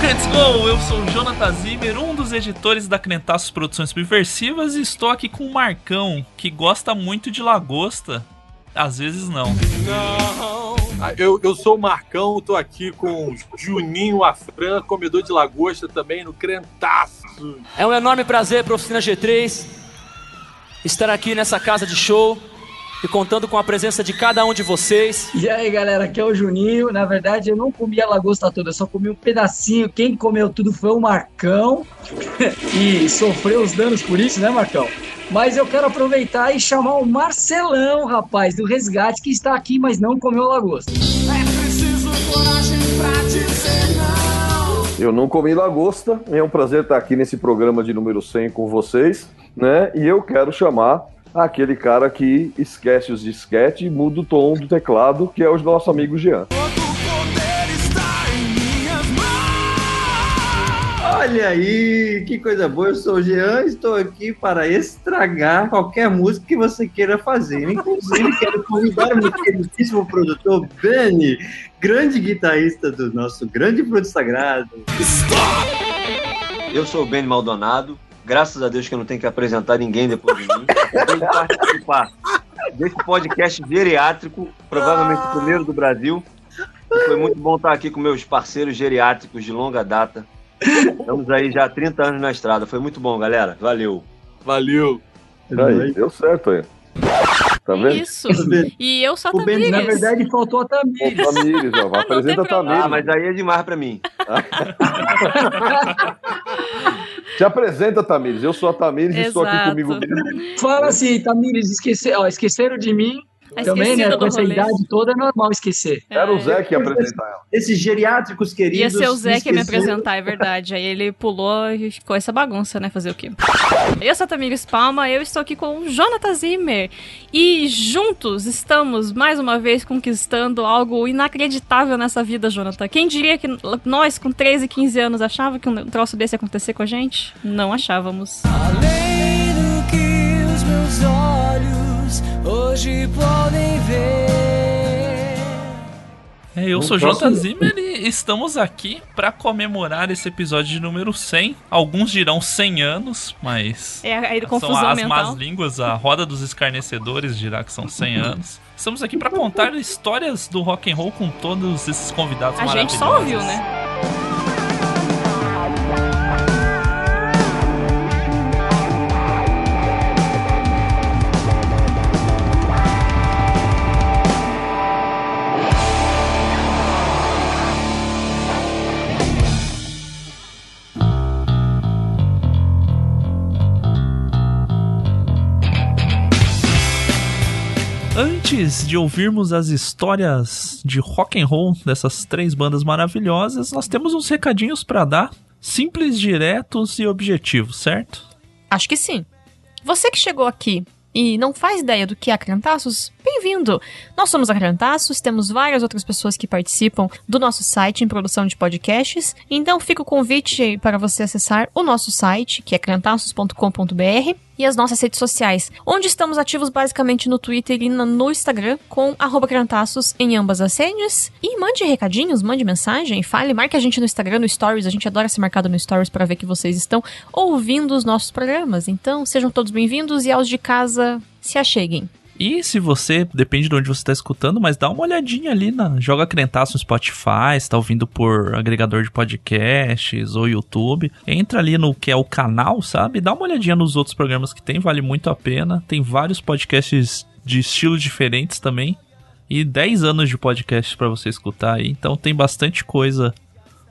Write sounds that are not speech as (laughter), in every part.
Crentes Go! Eu sou o Jonathan Zimmer, um dos editores da Crentaços Produções Subversivas e estou aqui com o Marcão, que gosta muito de lagosta. Às vezes não. Ah, Eu, eu sou o Marcão, tô aqui com o Juninho Afran, comedor de lagosta também no Crentaço. É um enorme prazer para a Oficina G3 estar aqui nessa casa de show e contando com a presença de cada um de vocês. E aí, galera, aqui é o Juninho. Na verdade, eu não comi a lagosta toda, eu só comi um pedacinho. Quem comeu tudo foi o Marcão. (laughs) e sofreu os danos por isso, né, Marcão? Mas eu quero aproveitar e chamar o Marcelão, rapaz, do Resgate, que está aqui, mas não comeu a lagosta. Eu não comi lagosta, é um prazer estar aqui nesse programa de número 100 com vocês, né? E eu quero chamar aquele cara que esquece os disquete e muda o tom do teclado, que é o nosso amigo Jean. Olha aí, que coisa boa. Eu sou o Jean, estou aqui para estragar qualquer música que você queira fazer. Inclusive, quero convidar o meu queridíssimo produtor Benny, grande guitarrista do nosso grande produto sagrado. Eu sou o Benny Maldonado. Graças a Deus que eu não tenho que apresentar ninguém depois de mim. De participar desse podcast geriátrico, provavelmente o primeiro do Brasil. Foi muito bom estar aqui com meus parceiros geriátricos de longa data. Estamos aí já há 30 anos na estrada. Foi muito bom, galera. Valeu. Valeu. Aí, deu certo aí. Tá vendo? Isso. E eu sou a O Ben, na Tamires. verdade, faltou a Tamires. Tamires, ó, (laughs) não apresenta a. Tamires. Ah, mas aí é demais pra mim. (laughs) Se apresenta, Tamires. Eu sou a Tamires e estou aqui Exato. comigo mesmo. Fala assim, Tamires, esquece... ó, esqueceram de mim. A Também, né? Com essa rolê. idade toda é normal esquecer. Era o É. Zé que ia apresentar ela. Esses geriátricos queridos. Ia ser o Zé que ia me apresentar, é verdade. Aí ele pulou e ficou essa bagunça, né? Fazer o quê? Eu sou a Tamires Palma, eu estou aqui com o Jonathan Zimmer. E juntos estamos, mais uma vez, conquistando algo inacreditável nessa vida, Jonathan. Quem diria que nós, com 13, 15 anos, achava que um troço desse ia acontecer com a gente? Não achávamos. Além do que os meus olhos hoje podem ver. É, eu Não sou o posso- Jonathan Zimmer e estamos aqui para comemorar esse episódio de número 100. Alguns dirão 100 anos, mas É a, a são confusão as mental. más línguas, a roda dos escarnecedores dirá que são 100 anos. Estamos aqui para contar histórias do rock and roll com todos esses convidados A gente maravilhosos. só ouviu, né? Antes de ouvirmos as histórias de rock and roll dessas três bandas maravilhosas, nós temos uns recadinhos para dar, simples, diretos e objetivos, certo? Acho que sim. Você que chegou aqui e não faz ideia do que é a Crantaços, bem-vindo! Nós somos a Crantaços, temos várias outras pessoas que participam do nosso site em produção de podcasts, então fica o convite para você acessar o nosso site, que é crantaços.com.br, e as nossas redes sociais, onde estamos ativos basicamente no Twitter e no Instagram, com Crantaços em ambas as redes. E mande recadinhos, mande mensagem, fale, marque a gente no Instagram, no Stories, a gente adora ser marcado no Stories para ver que vocês estão ouvindo os nossos programas. Então, sejam todos bem-vindos e aos de casa, se acheguem. E se você, depende de onde você está escutando, mas dá uma olhadinha ali na Joga Crentaço no Spotify, está ouvindo por agregador de podcasts ou YouTube. Entra ali no que é o canal, sabe? Dá uma olhadinha nos outros programas que tem, vale muito a pena. Tem vários podcasts de estilos diferentes também. E 10 anos de podcast para você escutar aí. Então tem bastante coisa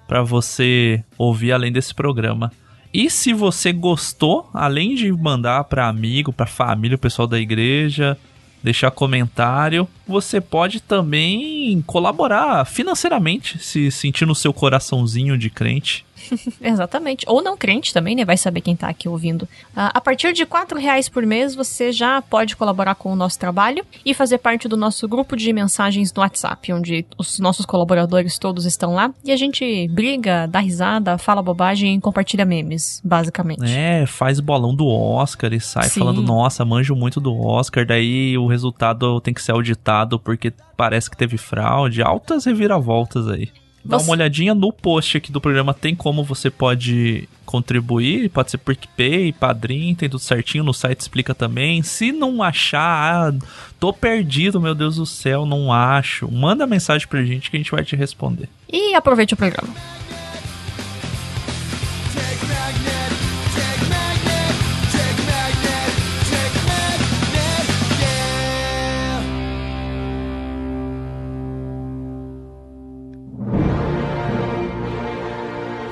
para você ouvir além desse programa. E se você gostou, além de mandar para amigo, para família, o pessoal da igreja, deixar comentário, você pode também colaborar financeiramente, se sentir no seu coraçãozinho de crente. (laughs) Exatamente. Ou não crente também, né? Vai saber quem tá aqui ouvindo. Ah, a partir de R$ reais por mês, você já pode colaborar com o nosso trabalho e fazer parte do nosso grupo de mensagens no WhatsApp, onde os nossos colaboradores todos estão lá. E a gente briga, dá risada, fala bobagem e compartilha memes, basicamente. É, faz bolão do Oscar e sai Sim. falando, nossa, manjo muito do Oscar, daí o resultado tem que ser auditado porque parece que teve fraude, altas reviravoltas aí. Dá Você- uma olhadinha no post aqui do programa, tem como você pode contribuir, pode ser PicPay, Padrim, tem tudo certinho, no site explica também. Se não achar, ah, tô perdido, meu Deus do céu, não acho, manda mensagem pra gente que a gente vai te responder. E aproveite o programa.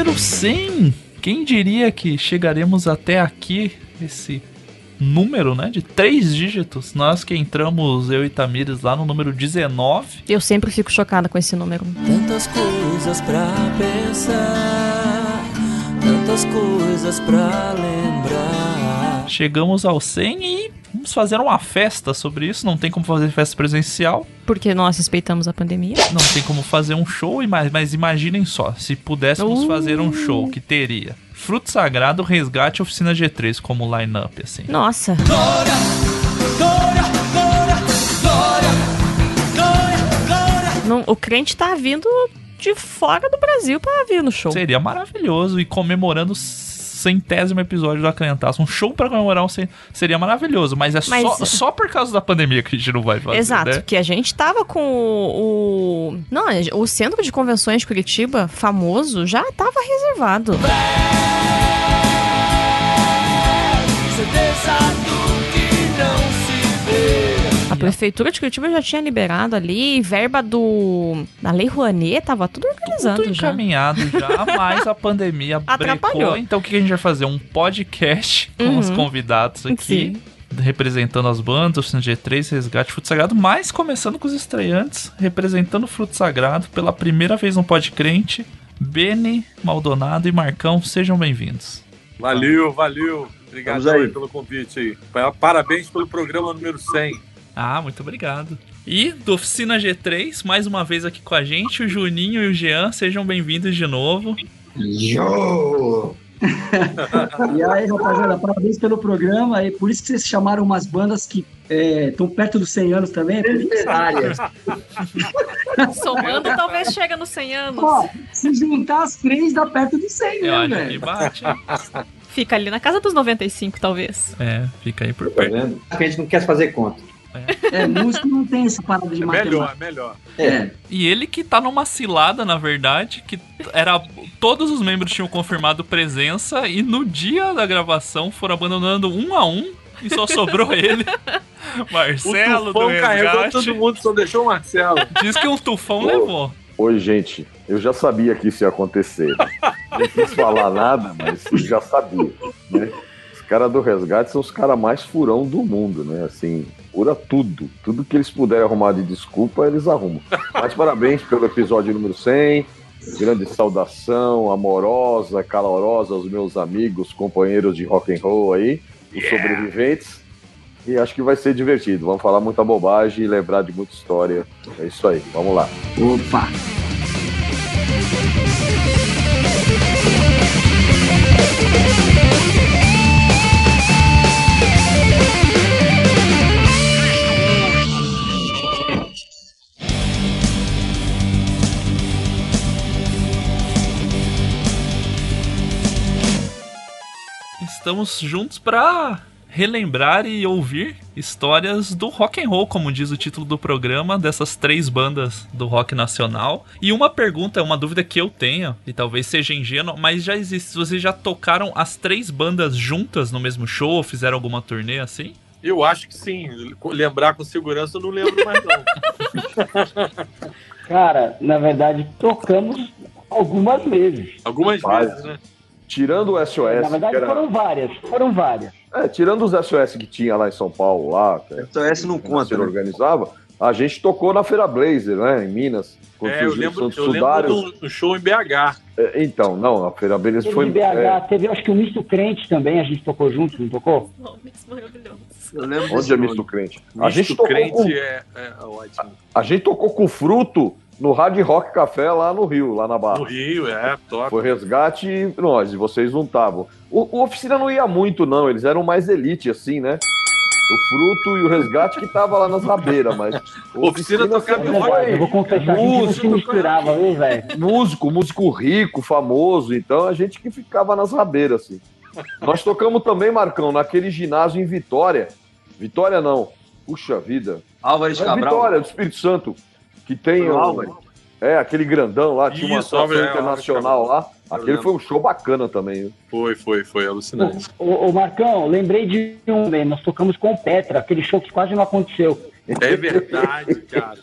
Número 100. Quem diria que chegaremos até aqui, esse número, né, de três dígitos. Nós que entramos, eu e Tamires, lá no número 19. Eu sempre fico chocada com esse número. Tantas coisas pra pensar, tantas coisas pra lembrar. Chegamos ao 100 e vamos fazer uma festa sobre isso. Não tem como fazer festa presencial, Porque nós respeitamos a pandemia. não tem como fazer um show, e mais- mas imaginem só, se pudéssemos Uh. fazer um show que teria Fruto Sagrado, Resgate e Oficina G3 como line-up, assim. Nossa. Não, o crente tá vindo de fora do Brasil pra vir no show. Seria maravilhoso e comemorando centésimo episódio da Crentaça. Um show pra comemorar um seria maravilhoso, mas é Mas- só, só por causa da pandemia que a gente não vai fazer, Exato, né? que a gente tava com o, o- Não, o centro de convenções de Curitiba, famoso, já tava reservado. Do prefeitura de Curitiba já tinha liberado ali, verba do. da Lei Rouanet, tava tudo organizado Tudo já. encaminhado já, (laughs) mas a pandemia Atrapalhou. brecou. Então o que a gente vai fazer? Um podcast com Uhum. os convidados aqui. Sim. Representando as bandas, Oficina G3, Resgate, Fruto Sagrado, mas começando com os estreantes, representando o Fruto Sagrado pela primeira vez no Podcrente, Beni, Maldonado e Marcão, sejam bem-vindos. Valeu, valeu. Obrigado aí. aí pelo convite aí. Pa- Parabéns pelo programa número 100. Ah, muito obrigado. E do Oficina G3, mais uma vez aqui com a gente, o Juninho e o Jean, sejam bem-vindos de novo. Yo! (laughs) E aí, rapaziada, parabéns pelo programa. E por isso que vocês chamaram umas bandas que estão perto dos 100 anos também. é isso. Temperárias. (laughs) Somando, talvez chega nos 100 anos. Ó, se juntar as três, dá perto dos 100 Eu mesmo, acho que velho. bate. Fica ali na casa dos 95, talvez. É, fica aí por Tá perto. que a gente não quer fazer conta. É, músico não tem essa parada de É matemática. melhor, melhor. É, E ele que tá numa cilada, na verdade, que era. Todos os membros tinham confirmado presença e no dia da gravação foram abandonando um a um e só sobrou (laughs) ele. O Marcelo do tufão carregou Resgate. todo mundo, só deixou o Marcelo. Diz que um tufão levou. Oi, gente. Eu já sabia que isso ia acontecer. Não quis falar nada, mas eu já sabia. Né? Caras do resgate são os caras mais furão do mundo, né? Assim, fura tudo. Tudo que eles puderem arrumar de desculpa, eles arrumam. Mas parabéns pelo episódio número 100. Grande saudação amorosa, calorosa aos meus amigos, companheiros de rock and roll aí, os sobreviventes. E acho que vai ser divertido. Vamos falar muita bobagem e lembrar de muita história. É isso aí. Vamos lá. opa. Estamos juntos pra relembrar e ouvir histórias do rock and roll, como diz o título do programa, dessas três bandas do rock nacional. E uma pergunta, uma dúvida que eu tenho, e talvez seja ingênua, mas já existe, vocês já tocaram as três bandas juntas no mesmo show, ou fizeram alguma turnê assim? Eu acho que sim. Lembrar com segurança eu não lembro mais, não. (laughs) Cara, na verdade, tocamos algumas vezes. Algumas Quase. vezes, né? Tirando o SOS, na verdade, que era... foram várias. Foram várias. É, tirando os SOS que tinha lá em São Paulo, lá, que SOS não o conta, né? organizava, A gente tocou na Feira Blazer, né? Em Minas. quando É, eu lembro, Santos eu lembro do, do show em BH. É, Então, não, a Feira Blazer Teve foi. de BH, é, teve acho que o Misto Crente também, a gente tocou junto, não tocou? Nomes maravilhosos. Eu lembro onde é misto crente? A Misto gente, tocou crente com, é, é ótimo. a gente tocou com fruto no Hard Rock Café lá no Rio, lá na Barra. No Rio, é, top. Foi resgate e nós, e vocês não estavam. O, o Oficina não ia muito, não, eles eram mais elite, assim, né? O Fruto e o Resgate que tava lá nas rabeiras, mas... o (laughs) Oficina tocava em rock. Eu vou confessar que a gente não se misturava, viu, velho? músico, músico rico, famoso, então a gente que ficava nas rabeiras, assim. Nós tocamos também, Marcão, naquele ginásio em Vitória. Vitória não, puxa vida. Álvares É Cabral. Vitória, do Espírito Santo, que tem... O Álvares. É, aquele grandão lá, tinha uma Álvares, é, internacional lá. Aquele foi um show bacana também. Foi, foi, foi alucinante. Ô, ô, Marcão, lembrei de um, velho. Nós tocamos com o Petra, aquele show que quase não aconteceu. É verdade, cara.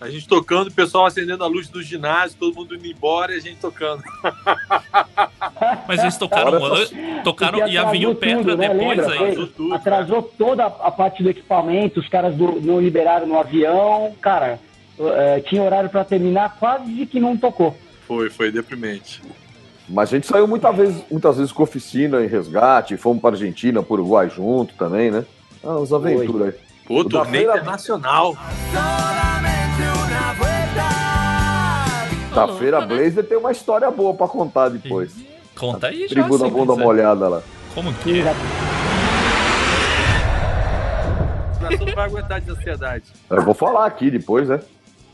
A gente tocando, o pessoal acendendo a luz do ginásio, todo mundo indo embora e a gente tocando. (laughs) Mas eles tocaram, Agora an- tocaram Porque ia vir o Petra tudo, né? depois Lembra? aí. Atrasou tudo, Atrasou toda a parte do equipamento, os caras do- não liberaram no avião. Cara, eh, tinha horário pra terminar, quase que não tocou. Foi, foi deprimente. Mas a gente saiu muita vez, muitas vezes com oficina em resgate, fomos para Argentina, para Uruguai junto também, né? Ah, umas aventuras aí. Pô, O turnê feira- internacional. Da louco, Feira né? Blazer tem uma história boa para contar depois. Conta aí, já. Tribo da se bunda molhada lá. Como que é? O coração não vai aguentar de ansiedade. Eu vou falar aqui depois, né?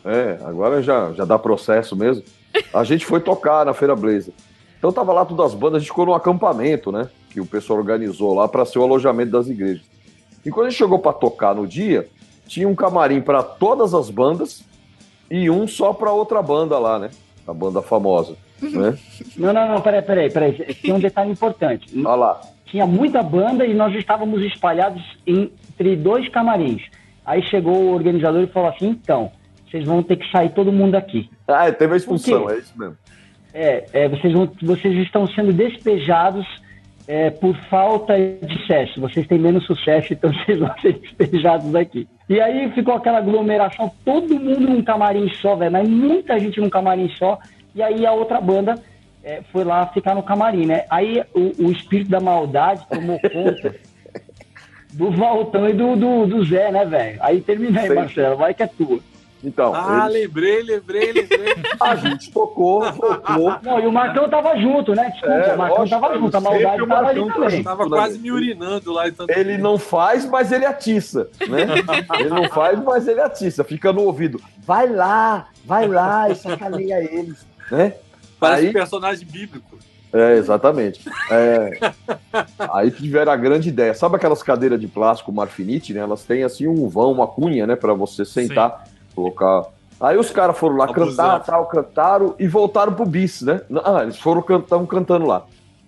É, agora já, já dá processo mesmo. A gente foi tocar na Feira Blazer. Então tava lá todas as bandas, a gente ficou num acampamento, né? Que o pessoal organizou lá para ser o alojamento das igrejas. E quando a gente chegou para tocar no dia, tinha um camarim para todas as bandas e um só para outra banda lá, né? A banda famosa, né? Não, não, não, peraí, peraí, peraí. Tem um detalhe importante. (laughs) Olha lá. Tinha muita banda e nós estávamos espalhados entre dois camarins. Aí chegou o organizador e falou assim: então, vocês vão ter que sair todo mundo daqui. Ah, teve a expulsão, é isso mesmo. É, é, vocês, vão, vocês estão sendo despejados é, por falta de sucesso. Vocês têm menos sucesso, então (laughs) vocês vão ser despejados daqui. E aí ficou aquela aglomeração, todo mundo num camarim só, velho, mas muita gente num camarim só. E aí a outra banda é, foi lá ficar no camarim, né? Aí o, o espírito da maldade tomou conta (laughs) do Valtão e do, do, do Zé, né, velho? Aí terminei. Marcelo, vai que é tua. Então, Ah, eles- lembrei, lembrei, lembrei. (laughs) a gente tocou, voltou. Não, e o Marcão tava junto, né? Desculpa, É, o Marcão lógico, tava junto, a maldade o tava ali também. junto. Tava quase me urinando lá. Então... Ele não faz, mas ele atiça, né? (laughs) Ele não faz, mas ele atiça. Fica no ouvido. Vai lá, vai lá e sacaneia eles, né? Parece Aí- um personagem bíblico. É, exatamente. É, aí tiveram a grande ideia. Sabe aquelas cadeiras de plástico marfinite, né? Elas têm assim um vão, uma cunha, né? Pra você sentar, colocar. Aí os caras foram lá cantar, tal, cantaram e voltaram pro bis, né? Ah, eles foram cantando, cantando lá.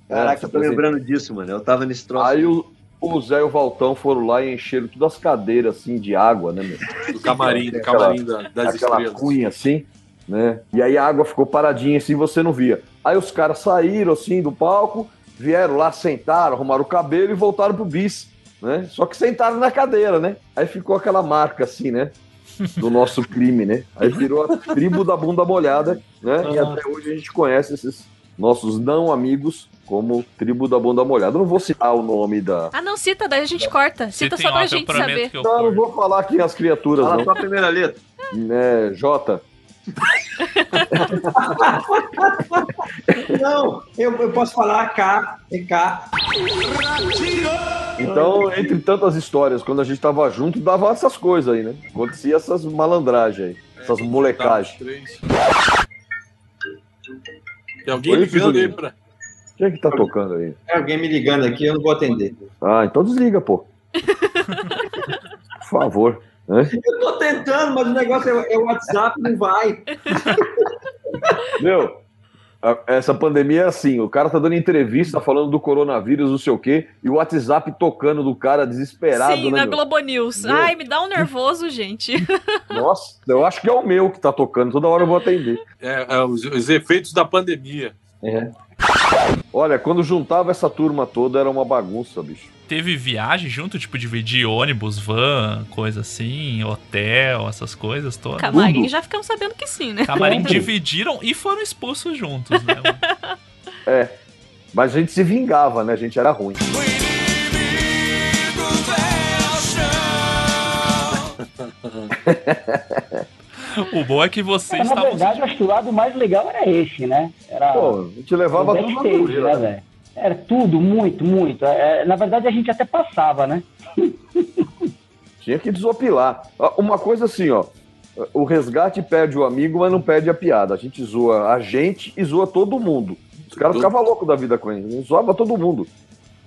Caraca, É, eu tô lembrando disso, mano. Eu tava nesse troço. Aí o, o Zé e o Valtão foram lá e encheram todas as cadeiras assim de água, né, meu? (laughs) Do camarim, do Aquela- camarim da- das aquela estrelas. cunha assim, né? E aí a água ficou paradinha assim, você não via. Aí os caras saíram assim do palco, vieram lá, sentaram, arrumaram o cabelo e voltaram pro bis, né? Só que sentaram na cadeira, né? Aí ficou aquela marca assim, né? Do nosso crime, né? Aí virou a tribo da bunda molhada, né? E até hoje a gente conhece esses nossos não amigos como tribo da bunda molhada. Eu não vou citar o nome da. Ah, não, cita, daí a gente corta. Cita tem só pra gente saber. Não, não vou falar aqui as criaturas, Fala não. só a primeira letra. É, Jota. (laughs) Não, eu, eu posso falar K, é K. Então, entre tantas histórias, quando a gente tava junto, dava essas coisas aí, né? Acontecia essas malandragens aí, essas molecagens. Tem alguém Oi, ligando aí pra. Quem é que tá tocando aí? É alguém me ligando aqui, eu não vou atender. Ah, então desliga, pô. (laughs) Por favor. Eu tô tentando, mas o negócio é, é o WhatsApp, não vai. (laughs) Meu, a- essa pandemia é assim, o cara tá dando entrevista falando do coronavírus, não sei o quê, e o WhatsApp tocando do cara desesperado, Sim, né, na meu? Globo News. Meu. Ai, me dá um nervoso, gente. (laughs) Nossa, eu acho que é o meu que tá tocando, toda hora eu vou atender. É, é, os, os efeitos da pandemia. É. Olha, quando juntava essa turma toda era uma bagunça, bicho. Teve viagem junto, tipo, dividir ônibus, van, coisa assim, hotel, essas coisas todas. Camarim já ficamos sabendo que sim, né? Camarim (laughs) dividiram e foram expulsos juntos, né? (laughs) É. Mas a gente se vingava, né? A gente era ruim. (laughs) o bom é que vocês Mas, na verdade, acho que o lado mais legal era esse, né? Era Pô, a gente levava o tudo na né, né? velho? Era tudo, muito, muito. É, na verdade, a gente até passava, né? (laughs) Tinha que desopilar. Uma coisa assim, ó. O resgate perde o amigo, mas não perde a piada. A gente zoa a gente e zoa todo mundo. Os caras ficavam loucos da vida com ele. Zoava todo mundo.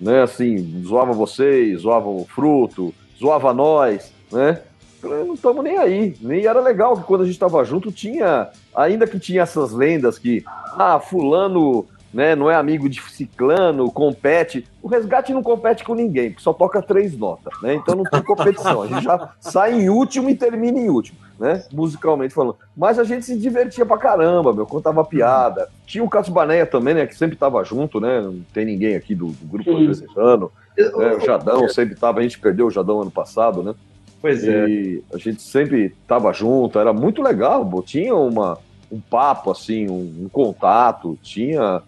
Né, assim, zoava vocês, zoava o fruto, zoava nós, né? Não estamos nem aí. Nem era legal que quando a gente estava junto tinha, ainda que tinha essas lendas que, ah, fulano né, não é amigo de ciclano, compete. O resgate não compete com ninguém, porque só toca três notas, né? Então não tem competição. A gente já sai em último e termina em último, né? Musicalmente falando. Mas a gente se divertia pra caramba, meu, contava piada. Tinha o Cássio Baneia também, né? Que sempre tava junto, né? Não tem ninguém aqui do, do grupo apresentando. Né? O Jadão sempre tava, a gente perdeu o Jadão ano passado, né? Pois é. E a gente sempre tava junto, era muito legal, pô. tinha uma, um papo, assim, um, um contato, tinha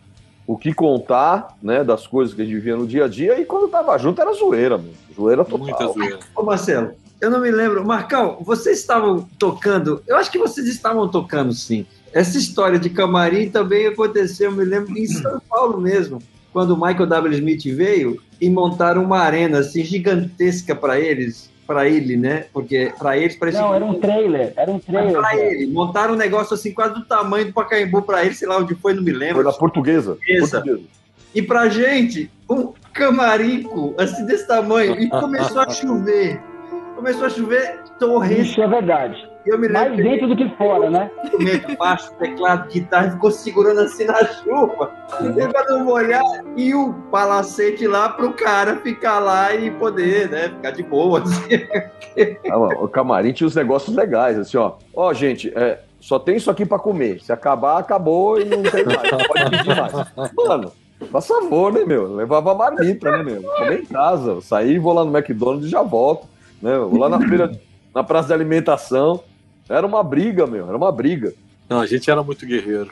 o que contar, né, das coisas que a gente vivia no dia a dia, e quando tava junto era zoeira, meu. Zoeira total. Muita zoeira. Ô Marcelo, eu não me lembro. Marcão, vocês estavam tocando. Eu acho que vocês estavam tocando sim. Essa história de camarim também aconteceu, eu me lembro, em São (clears throat) Paulo mesmo. Quando o Michael W. Smith veio e montaram uma arena assim gigantesca para eles, para ele, né? Porque para eles parecia. Não, era um trailer. Era um trailer. Para ele. Montaram um negócio assim, quase do tamanho do Pacaembu para ele, sei lá onde foi, não me lembro. Foi na portuguesa. Portuguesa. portuguesa. E pra gente, um camarico, assim, desse tamanho, e começou a (laughs) chover. Começou a chover torrente. Isso é verdade. Eu me lembro Mais dentro do que fora, né? instrumento, baixo, teclado, guitarra, ficou segurando assim na chuva, pra não molhar, e o palacete lá pro cara ficar lá e poder, né, ficar de boa. Assim. Ah, mano, o camarim tinha os negócios legais, assim, ó. Ó, gente, é, só tem isso aqui pra comer. Se acabar, acabou e não tem mais. Não pode pedir mais. Mano, faz favor, né, meu? Levava a marmita, né, meu? Comer em casa. Eu saí, vou lá no McDonald's e já volto. Né? Vou lá na feira, na praça de alimentação. Era uma briga, meu. Era uma briga. Não, a gente era muito guerreiro.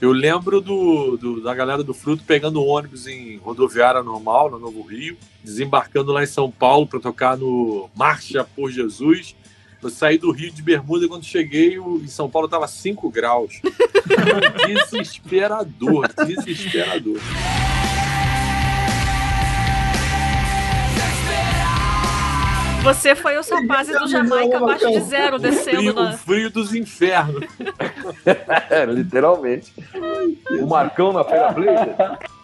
Eu lembro do, do- da galera do Fruto pegando ônibus em rodoviária normal, no Novo Rio, desembarcando lá em São Paulo para tocar no Marcha por Jesus. Eu saí do Rio de Bermuda e quando cheguei em São Paulo tava 5 graus. (laughs) desesperador, desesperador. Você foi o Sapazzi do Jamaica abaixo de zero, descendo frio, na... o frio dos infernos. (laughs) É, literalmente. O Marcão na Feira Blazer,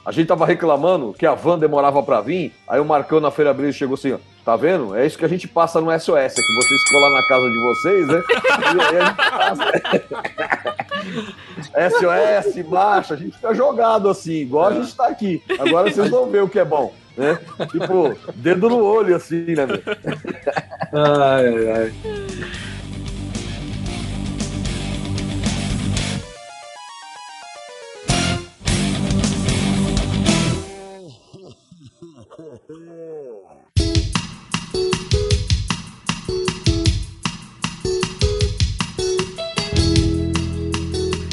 a gente tava reclamando que a van demorava pra vir, aí o Marcão na Feira Blazer chegou assim, ó, tá vendo? É isso que a gente passa no SOS, é que vocês ficam lá na casa de vocês, né? E aí a gente passa. (laughs) SOS, baixa, a gente fica jogado assim, igual a gente tá aqui. Agora vocês vão ver o que é bom, né? Tipo, dedo no olho assim, né, meu? Ai, ai, (laughs)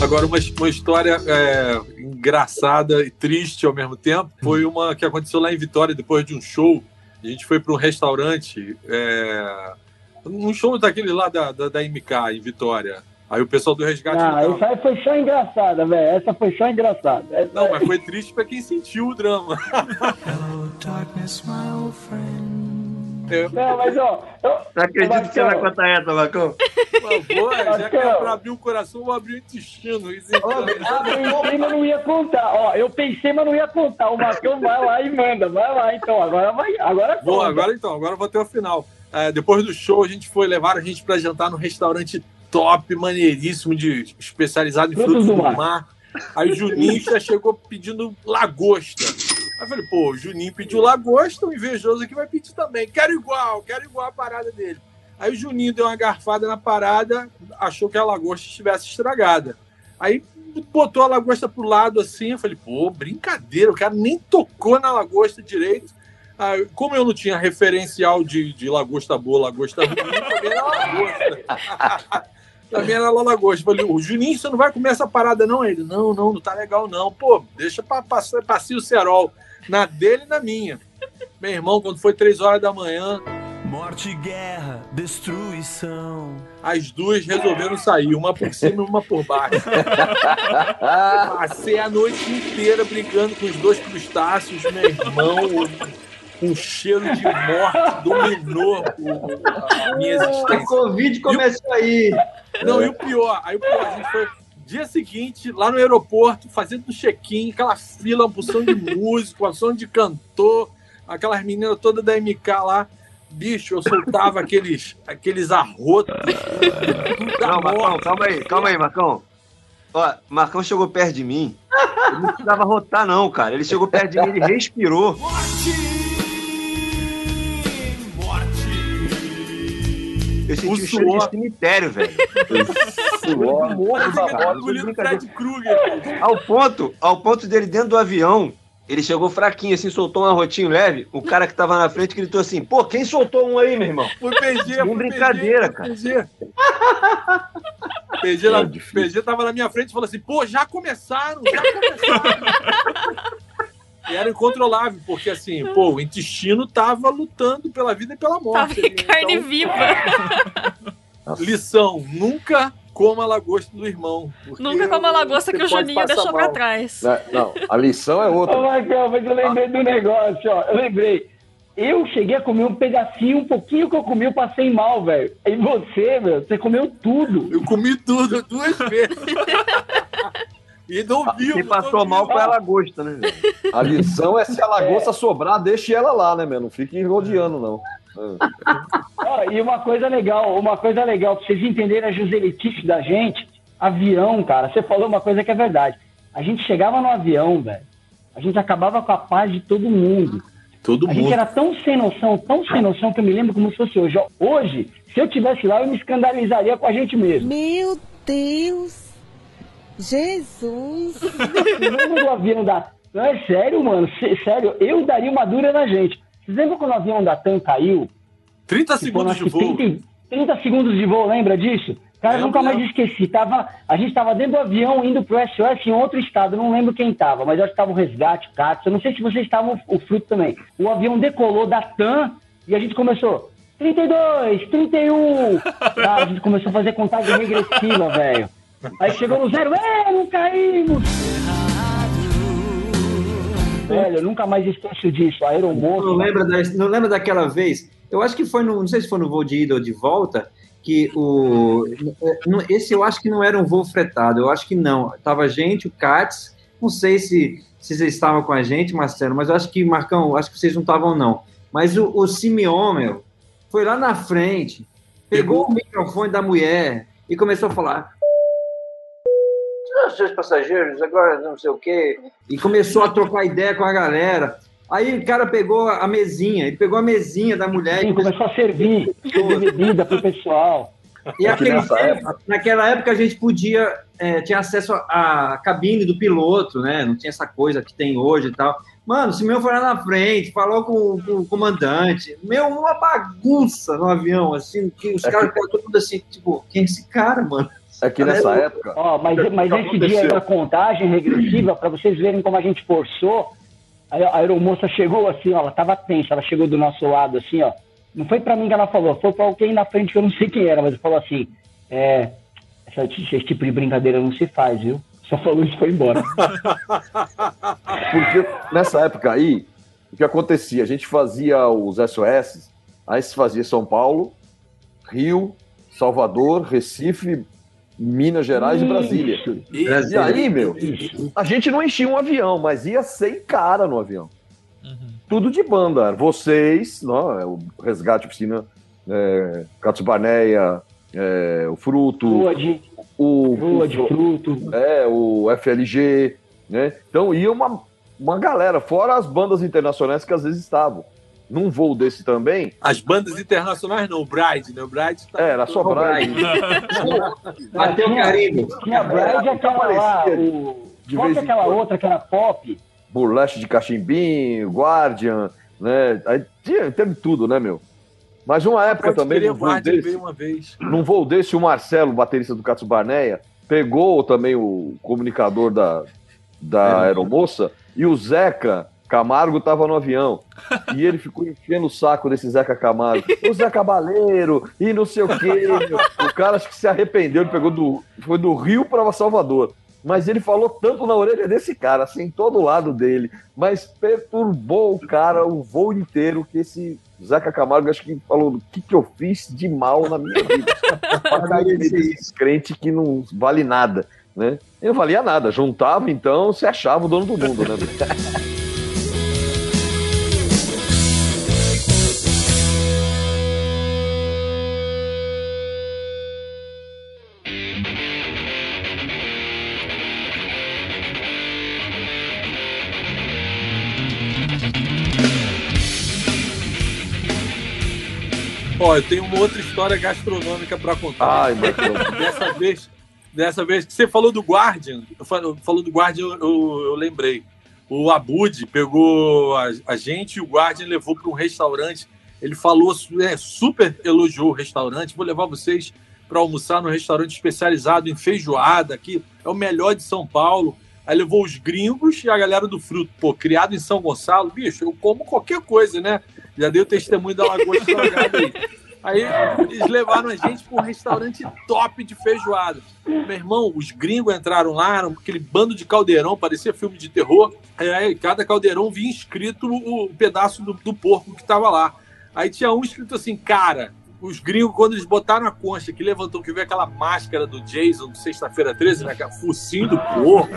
Agora, uma, uma história é, engraçada e triste ao mesmo tempo foi uma que aconteceu lá em Vitória, depois de um show. A gente foi para um restaurante, é, um show daquele lá da, da, da MK, em Vitória. Aí o pessoal do resgate. Essa aí foi só engraçada, velho. Essa foi só engraçada. Essa- Não, mas foi triste para quem sentiu o drama. (laughs) É, Não, mas ó. Eu, Não acredito que você vai Marcão, contar essa, Marcão. por favor, já que é Marcão. para abrir o coração, vou abrir o intestino. Isso Eu pensei, mas não ia contar. Ó, eu pensei, mas não ia contar. O Marcão vai lá e manda. Vai lá, então. Agora vai. Agora conta. agora então, agora eu vou até o final. É, depois do show, a gente foi levar a gente para jantar num restaurante top, maneiríssimo, de, especializado em Frutos frutos do do mar. mar. Aí o Juninho já chegou pedindo lagosta. Aí eu falei, pô, o Juninho pediu lagosta, o invejoso aqui vai pedir também. Quero igual, quero igual a parada dele. Aí o Juninho deu uma garfada na parada, achou que a lagosta estivesse estragada. Aí botou a lagosta pro lado assim. Eu falei, pô, brincadeira, o cara nem tocou na lagosta direito. Ah, como eu não tinha referencial de, de lagosta boa, lagosta ruim, também era lagosta. (laughs) também era lagosta. Eu falei, o Juninho, você não vai comer essa parada, não? Ele, não, não, não tá legal, não. Pô, deixa pra passar, o cerol na dele e na minha. Meu irmão, quando foi três horas da manhã, Morte, guerra, destruição. as duas resolveram sair, uma por cima e uma por baixo. (laughs) Passei a noite inteira brigando com os dois crustáceos, meu irmão. Um cheiro de morte dominou o- a minha A existência. Covid começou aí. Não, e o pior, aí o pior, a gente foi dia seguinte, lá no aeroporto, fazendo um check-in, aquela fila, uma porção de músico, uma porção de cantor, aquelas meninas todas da MK lá. Bicho, eu soltava aqueles, aqueles arrotos. (laughs) Não, Marcão, calma aí, calma aí, Marcão. Ó, Marcão chegou perto de mim. Ele não precisava rotar, não, cara. Ele chegou perto de mim, ele respirou. Eu senti O o cheiro suor. de cemitério, velho. Suor, Morto, o Fred Krueger. Ao ponto, ao ponto dele dentro do avião, ele chegou fraquinho, assim, soltou um arrotinho leve. O cara que tava na frente gritou assim: pô, quem soltou um aí, meu irmão? Foi PG, Sem foi brincadeira, PG, cara. PG. PG, lá, É. PG tava na minha frente e falou assim: pô, já começaram, já começaram. (laughs) e era incontrolável, porque assim, pô, o intestino tava lutando pela vida e pela Tava morte. em carne Então, viva. lição: nunca coma a lagosta do irmão. Nunca como a lagosta que o Juninho deixou pra mal. trás. Né? Não, a lição é Ô, outra. Marcão, mas eu lembrei do negócio, ó. Eu lembrei. Eu cheguei a comer um pedacinho, um pouquinho que eu comi, eu passei mal, velho. E você, meu, você comeu tudo. Eu comi tudo duas vezes. (laughs) e não viu. Quem passou viu. mal foi a lagosta, né, velho? A lição é se a lagosta sobrar, deixe ela lá, né, meu? Não fique rodeando, não. Ó, e uma coisa legal, uma coisa legal, pra vocês entenderem a Joselitice da gente, avião, cara, você falou uma coisa que é verdade. A gente chegava no avião, velho, a gente acabava com a paz de todo mundo. Todo A gente mundo. era tão sem noção, tão sem noção que eu me lembro como se fosse hoje. Hoje, se eu tivesse lá, eu me escandalizaria com a gente mesmo. Meu Deus! Jesus! Vocês lembram do avião da Não, é sério, mano, sé- sério, eu daria uma dura na gente. Vocês lembram quando o avião da TAM caiu? 30 Que foram, segundos de voo. 30, 30 segundos de voo, lembra disso? Cara, nunca mais esqueci. Tava, a gente tava dentro do avião indo pro SOS em outro estado. Não lembro quem tava, mas eu acho que tava o resgate, o. Eu não sei se vocês estavam o fruto também. O avião decolou da TAM e a gente começou. 32, 31. Cara, a gente começou a fazer contagem regressiva, velho. Aí chegou no zero, é, não caímos. Velho, eu nunca mais esqueço disso. A aeromoça. Não lembra, da, não lembra daquela vez? Eu acho que foi no. Não sei se foi no voo de ida ou de volta. Que o. não- Esse eu acho que não era um voo fretado. Eu acho que não. Tava a gente, o Katz. Não sei se, se vocês estavam com a gente, Marcelo, mas eu acho que, Marcão, acho que vocês não estavam, não. Mas o, o Simeon, meu, foi lá na frente, pegou o microfone da mulher e começou a falar. "Ah, Seus passageiros, agora não sei o quê. E começou a trocar ideia com a galera. Aí o cara pegou a mesinha, ele pegou a mesinha da mulher Sim, e começou a servir, bebida pro pessoal. e É que aquele nessa tempo, naquela época a gente podia, é, tinha acesso à cabine do piloto, né? Não tinha essa coisa que tem hoje e tal. Mano, o Simeão foi lá na frente, falou com, com o comandante. Meu, uma bagunça no avião, assim, que os É caras que- tudo assim, tipo, quem é esse cara, mano? É que nessa época. Ó, mas, mas que esse dia aconteceu? da contagem regressiva, para vocês verem como a gente forçou, a, a aeromoça chegou assim, ó, ela tava tensa, ela chegou do nosso lado assim, ó. Não foi pra mim que ela falou, foi pra alguém na frente que eu não sei quem era, mas falou assim, é, essa- esse tipo de brincadeira não se faz, viu? Só falou isso e foi embora. (laughs) Porque nessa época aí, o que acontecia? A gente fazia os SOS, aí se fazia São Paulo, Rio, Salvador, Recife, Minas Gerais e Brasília. E aí, meu, a gente não enchia um avião, mas ia 100 cara no avião. Tudo de banda. Vocês, não, é o Resgate Oficina, é, é, o Fruto, Rua de, o, rua de fruto. é, o FLG, né? Então ia uma, uma galera, fora as bandas internacionais que às vezes estavam. Num voo desse também. As bandas internacionais não, o Bride, né? O Bride tá. É, era só Bride. (laughs) Bateu o carimbo. Tinha Bride aquela lá, o... De Qual vez que é em aquela quando. outra que era pop? Burlesque de Cachimbinho, Guardian, né? Aí tinha, teve tudo, né, meu? Mas uma época Pode também, num o voo, Bride desse, veio uma vez. num voo desse, o Marcelo, baterista do Katsu Barneia, pegou também o comunicador da, da aeromoça e o Zeca Camargo tava no avião. E ele ficou enchendo o saco desse Zeca Camargo. O Zé Cabaleiro e não sei o quê. O cara acho que se arrependeu, ele pegou do. Foi do Rio para Salvador. Mas ele falou tanto na orelha desse cara, sentou do lado dele, mas perturbou o cara o voo inteiro, que esse Zeca Camargo acho que falou: o que, que eu fiz de mal na minha vida? (laughs) Nesse crente que não vale nada, né? Não valia nada, juntava então, se achava o dono do mundo, né? (laughs) Ó, eu tenho uma outra história gastronômica para contar. Ai. Dessa vez, dessa vez que você falou do Guardian, falo- falou do Guardian, eu, eu- eu lembrei. O Abud pegou a, a gente e o Guardian levou para um restaurante. Ele falou, é, super elogiou o restaurante. Vou levar vocês para almoçar num restaurante especializado em feijoada aqui. É o melhor de São Paulo. Aí levou os gringos e a galera do fruto. Pô, criado em São Gonçalo, bicho, eu como qualquer coisa, né? Já dei o testemunho da Lagoa Estragada aí. Aí eles levaram a gente para um restaurante top de feijoada. Meu irmão, os gringos entraram lá, aquele bando de caldeirão, parecia filme de terror. Aí cada caldeirão vinha escrito o, pedaço do, do porco que estava lá. Aí tinha um escrito assim, cara, os gringos, quando eles botaram a concha que levantou, que veio aquela máscara do Jason de sexta-feira 13, né? aquele Focinho do porco,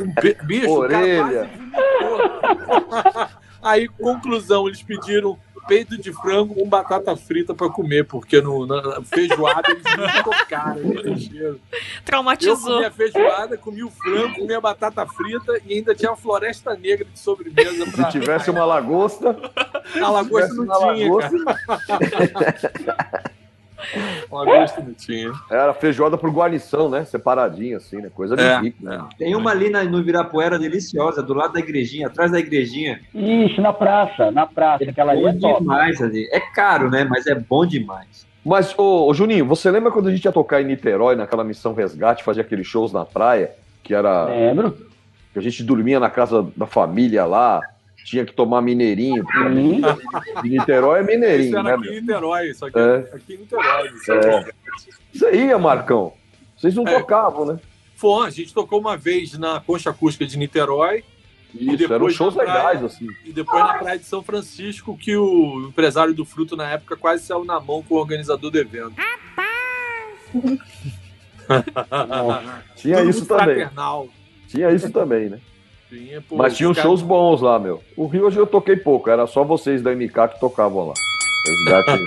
um bicho, Orelha. (laughs) Aí, conclusão, eles pediram peito de frango com batata frita para comer, porque no, na feijoada eles não tocaram, eles mexeram. Eu Traumatizou. comi a feijoada, comi o frango, comi a batata frita e ainda tinha uma floresta negra de sobremesa Se pra... tivesse uma lagosta, A lagosta não tinha, lagosta, (laughs) não tinha. era feijoada por guarnição, né? Separadinho, assim, né? Coisa de É, rico, né? Tem uma ali na- no Ibirapuera deliciosa, do lado da igrejinha, atrás da igrejinha. Isso, na praça, na praça. Aquela ali Bom é top. demais ali. É caro, né? Mas é bom demais. Mas, ô, ô, Juninho, você lembra quando a gente ia tocar em Niterói, naquela missão resgate, fazia aqueles shows na praia, que era. Lembro. que a gente dormia na casa da família lá, tinha que tomar mineirinho. De Niterói é Isso mineirinho, era né? aqui em Niterói, só que É. aqui em Niterói. isso É. é. Você ia, Marcão. Vocês não É. tocavam, né? Foi, a gente tocou uma vez na Concha Acústica de Niterói Isso, depois eram shows praia- legais, assim. e depois na Praia de São Francisco, que o empresário do Fruto na época quase saiu na mão com o organizador do evento. (laughs) Tinha Tudo isso também. fraternal. Tinha isso também, né? Tinha, pô, Mas tinha uns os shows bons lá, meu. O Rio hoje eu toquei pouco, era só vocês da MK que tocavam lá. Resgate.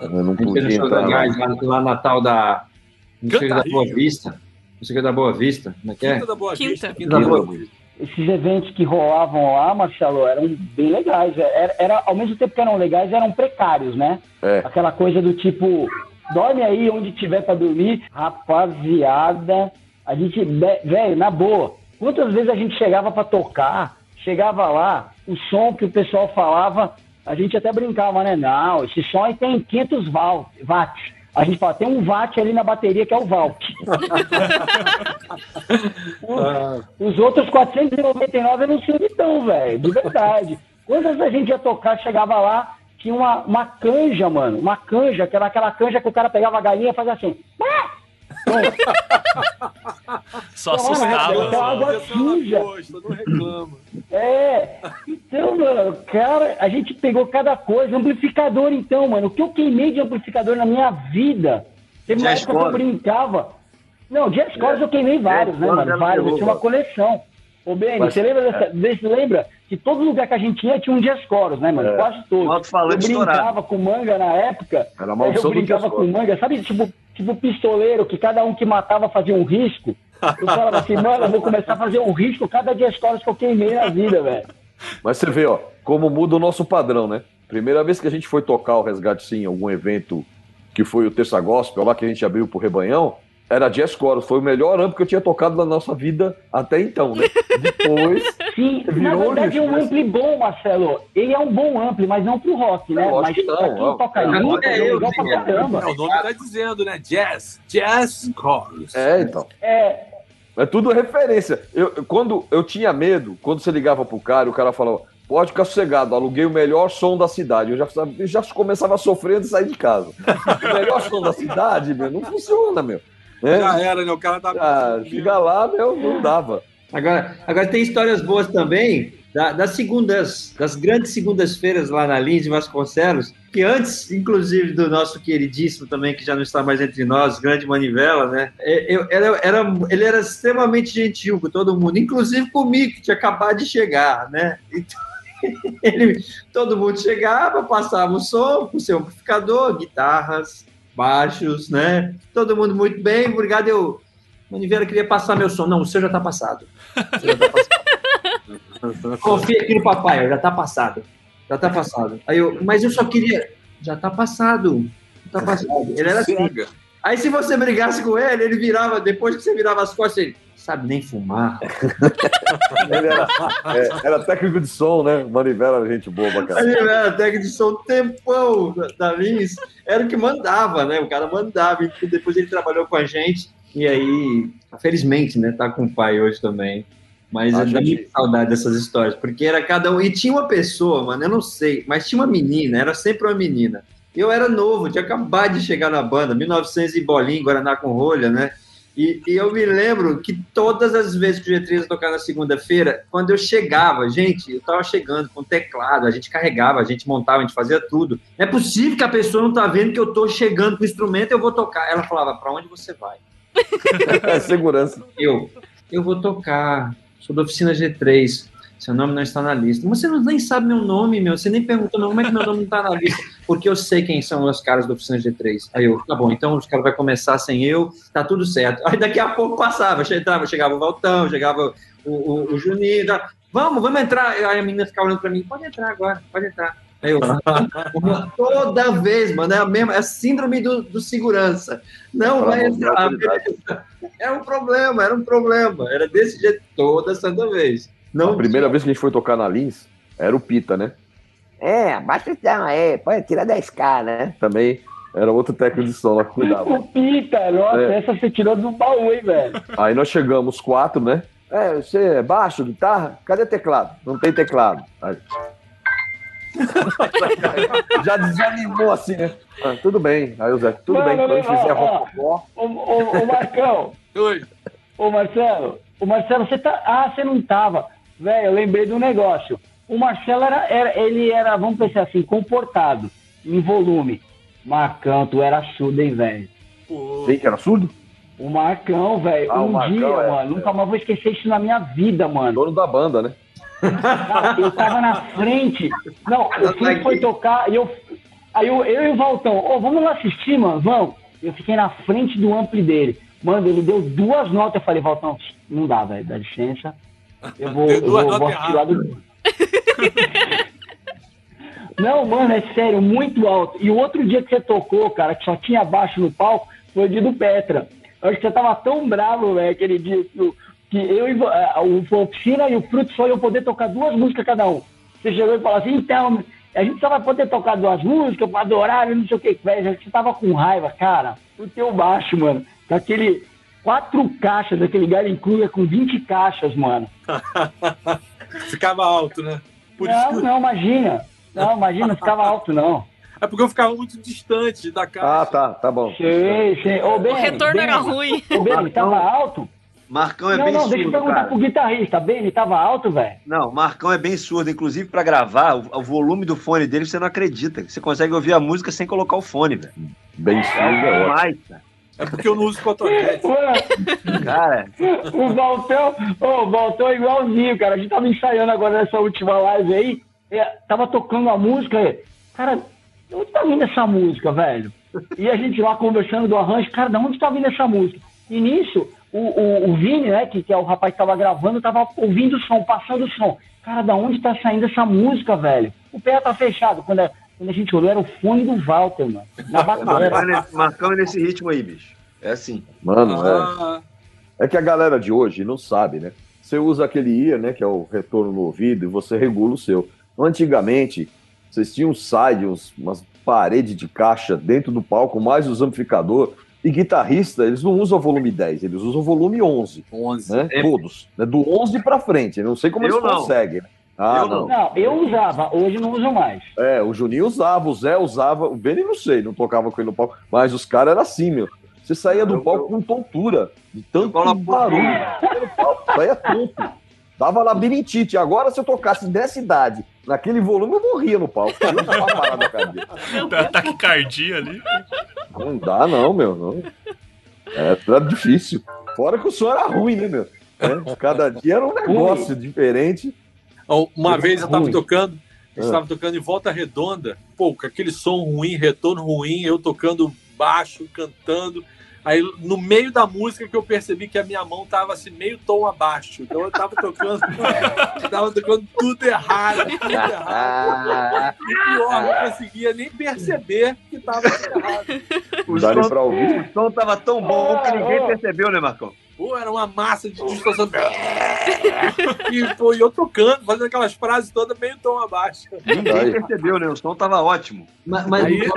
(laughs) eu não podia entrar lá. legais lá, lá na tal da. Não sei Canta da Boa. Vista. Não sei da Boa Vista. Como é que é? Quinta da Boa Quinta. Vista. Quinta da Boa Vista. Esses eventos que rolavam lá, Marcelo, eram bem legais. Era, era- ao mesmo tempo que eram legais, eram precários, né? É. Aquela coisa do tipo, dorme aí onde tiver pra dormir. Rapaziada, a gente, velho, na boa, quantas vezes a gente chegava pra tocar, chegava lá, o som que o pessoal falava, a gente até brincava, né? Não, esse som aí tem 500 val- watts. A gente fala, tem um watt ali na bateria que é o Valk. (laughs) Os outros 499 eu não sei onde estão, velho. De verdade. Quantas vezes a gente ia tocar, chegava lá, tinha uma, uma canja, mano. Uma canja, que era aquela canja que o cara pegava a galinha e fazia assim. Só Não, assustava. água suja. gosta, não reclama. É. Então, mano, cara, a gente pegou cada coisa. Amplificador, então, mano. O que eu queimei de amplificador na minha vida? Teve uma época que eu brincava. Não, Jazz Cores eu queimei vários, né, mano? Vários. Eu tinha uma coleção. Ô, Beni, Mas- você lembra dessa, desse, lembra que todo lugar que a gente ia tinha um Jazz Coros, né, mano? É. Quase todos. Eu brincava estourado. com manga na época. Era a aí maldição eu brincava com manga, sabe? Tipo, tipo pistoleiro, que cada um que matava fazia um risco. Eu falava assim, mano, eu vou começar a fazer um risco cada Jazz Coros que eu queimei na vida, velho. Mas você vê, ó, como muda o nosso padrão, né? Primeira vez que a gente foi tocar o Resgate Sim em algum evento que foi o Terça Gospel, lá que a gente abriu pro Rebanhão, era Jazz Chorus. Foi o melhor amplo que eu tinha tocado na nossa vida até então, né? Depois, (laughs) Sim, na verdade é um ampli bom, Marcelo. Ele é um bom ampli, mas não pro rock, né? Não, mas que não, pra quem toca É, é é eu, legal pra sim, caramba. É, o nome tá dizendo, né? Jazz. Jazz Chorus. É, então. É, É tudo referência. Eu, quando eu tinha medo, quando você ligava pro cara, o cara falava, pode ficar sossegado, aluguei o melhor som da cidade. Eu já, eu já começava a sofrer antes de sair de casa. (laughs) o melhor som da cidade, meu, não funciona, meu. Né? Já era, né? O cara tá. Ah, chega lá, meu, não dava. Agora, agora tem histórias boas também da- das segundas, das grandes segundas-feiras lá na Lins de Vasconcelos, que antes, inclusive, do nosso queridíssimo também, que já não está mais entre nós, grande Manivela, né? é, Eu, era, era- ele era extremamente gentil com todo mundo, inclusive comigo, que tinha acabado de chegar, né? Então, (laughs) ele, todo mundo chegava, passava o som com o seu amplificador, guitarras, baixos, né? Todo mundo muito bem, obrigado. Eu, Manivela queria passar meu som. Não, o seu já está passado. O seu já tá passado. (laughs) Confia aqui no papai, já tá passado. Já tá passado. Aí eu, mas eu só queria. Já tá passado. Já tá passado. Ele era assim. Aí se você brigasse com ele, ele virava, depois que você virava as costas, ele sabe nem fumar. (laughs) Ele era, é, era técnico de som, né? Manivela era gente boa caralho. ele era técnico de som tempão da, Lins, era o que mandava, né? O cara mandava, e depois ele trabalhou com a gente, e aí, felizmente, né, tá com o pai hoje também. Mas A eu dá gente- saudade dessas histórias, porque era cada um. E tinha uma pessoa, mano, eu não sei, mas tinha uma menina, era sempre uma menina. Eu era novo, tinha acabado de chegar na banda, 1900 e bolinha, Guaraná com rolha, né? E, e eu me lembro que todas as vezes que o G3 ia tocar na segunda-feira, quando eu chegava, gente, eu tava chegando com teclado, a gente carregava, a gente montava, a gente fazia tudo. Não é possível que a pessoa não tá vendo que eu tô chegando com o instrumento, eu vou tocar. Ela falava, pra onde você vai? É (laughs) segurança. Eu, eu vou tocar, sou da oficina G3. Seu nome não está na lista. Você não, nem sabe meu nome, meu. Você nem perguntou, como é que meu nome não está na lista? Porque eu sei quem são os caras da oficina G3. Aí eu, tá bom, então os caras vão começar sem eu, tá tudo certo. Aí daqui a pouco passava, chegava, chegava o Valtão, chegava o, o, o Juninho, tá, vamos, vamos entrar. Aí a menina ficava olhando pra mim, pode entrar agora, pode entrar. Aí eu, (laughs) toda vez, mano, é a mesma, é a síndrome do, do segurança. Não vai entrar. Era (laughs) um problema, era um problema. Era desse jeito toda santa vez. Não A primeira vez que a gente foi tocar na Lins, era o Pita, né? É, abaixa o som aí, pode tirar 10k, né? Também era outro técnico de som lá que cuidava. o Pita, nossa, É. essa você tirou do baú, hein, velho? Aí nós chegamos quatro, né? É, você é baixo, guitarra? Cadê teclado? Não tem teclado. Aí- (laughs) Já desanimou assim, né? Ah, tudo bem. Aí o Zé, tudo bem, quando Mano, fizer ó, rococó. Ô, ô, Marcão, Oi. ô Marcelo, o Marcelo, você tá. Ah, você não tava. Velho, eu lembrei de um negócio. O Marcelo era, era- ele era, vamos pensar assim, comportado, em volume. Marcão, tu era surdo, hein, velho? Quem que era surdo? O Marcão, velho, Ah, um Marcão, dia, é, mano, é. nunca mais vou esquecer isso na minha vida, mano. Dono da banda, né? Cara, eu tava na frente. Não, o filho foi tocar e eu. Aí eu, eu e o Valtão, ô, vamos lá assistir, mano, vamos. Eu fiquei na frente do ampli dele. Mano, ele deu duas notas. Eu falei, Valtão, não dá, velho, dá licença. Eu vou, eu vou, vou lá do. Não, mano, é sério, muito alto. E o outro dia que você tocou, cara, que só tinha baixo no palco, foi o dia do Petra. Eu acho que você tava tão bravo, velho, aquele dia que, eu e o a Oficina e o Fruto só iam poder tocar duas músicas cada um. Você chegou e falou assim, então, a gente só vai poder tocar duas músicas pra adorar, e não sei o que, velho. Você tava com raiva, cara, o teu baixo, mano, com aquele quatro caixas daquele Galencruia com 20 caixas, mano. (laughs) Ficava alto, né? Por não, que- não, imagina. Não, imagina, não ficava alto, não. É porque eu ficava muito distante da casa. Ah, tá, tá bom. Sei, sei. Ô, O Beni, retorno Beni, era ruim. Ô, Beni, tava alto? Marcão é não, bem não, surdo, deixa eu perguntar cara. pro guitarrista. Beni, tava alto, velho? Não, Marcão é bem surdo. Inclusive, pra gravar, o, o volume do fone dele você não acredita. Você consegue ouvir a música sem colocar o fone, velho. Bem surdo, é ótimo. Demais, cara. É porque eu não uso cotonete. Cara, o Valtão, o Valtão é igualzinho, cara. A gente tava ensaiando agora nessa última live aí. é, tava tocando a música. é, Cara, de onde tá vindo essa música, velho? E a gente lá conversando do arranjo, cara, de onde tá vindo essa música? E nisso, o, o, o Vini, né, que, que é o rapaz que tava gravando, tava ouvindo o som, passando o som. Cara, da onde tá saindo essa música, velho? O pé tá fechado. Quando a, quando a gente olhou, era o fone do Walter, mano. Na. Marcando nesse- Marcando nesse ritmo aí, bicho. É assim. Mano, Ah, é. É que a galera de hoje não sabe, né? Você usa aquele ear, né? Que é o retorno no ouvido, e você regula o seu. Antigamente, vocês tinham side, uns, umas paredes de caixa dentro do palco, mais os amplificador. E guitarrista, eles não usam volume 10, eles usam volume 11, 11. né? É. Todos. Né? Do 11 pra frente. Eu não sei como Eu eles não. conseguem. né? Ah, Eu não. Não, eu usava, hoje não uso mais. É, o Juninho usava, o Zé usava, o Benny não sei, não tocava com ele no palco, mas os caras eram assim, meu. Você saía do Eu- palco com tontura, de tanto barulho. palco, saía tonto. Dava labirintite. Agora, se eu tocasse dessa idade, naquele volume, eu morria no palco. Eu não tava parada cardíaca. (laughs) Taquicardia ali. Não dá, não, meu. Não. É, era difícil. Fora que o som era ruim, né, meu? É, cada dia era um negócio diferente. Uma vez eu tava tocando, Ah. tava tocando em volta redonda, pô, com aquele som ruim, retorno ruim, eu tocando baixo, cantando. Aí no meio da música que eu percebi que a minha mão tava assim, meio tom abaixo. Então eu tava tocando, (laughs) tava tocando tudo errado, tudo errado. E pior, não conseguia nem perceber que tava tudo errado. O som, pra ouvir. o som tava tão bom que ninguém percebeu, né, Marcão? Pô, era uma massa de distorção. (laughs) E pô, e eu tocando, fazendo aquelas frases todas meio tom abaixo. Ninguém Aí. percebeu, né? O som tava ótimo. Mas, mas Aí-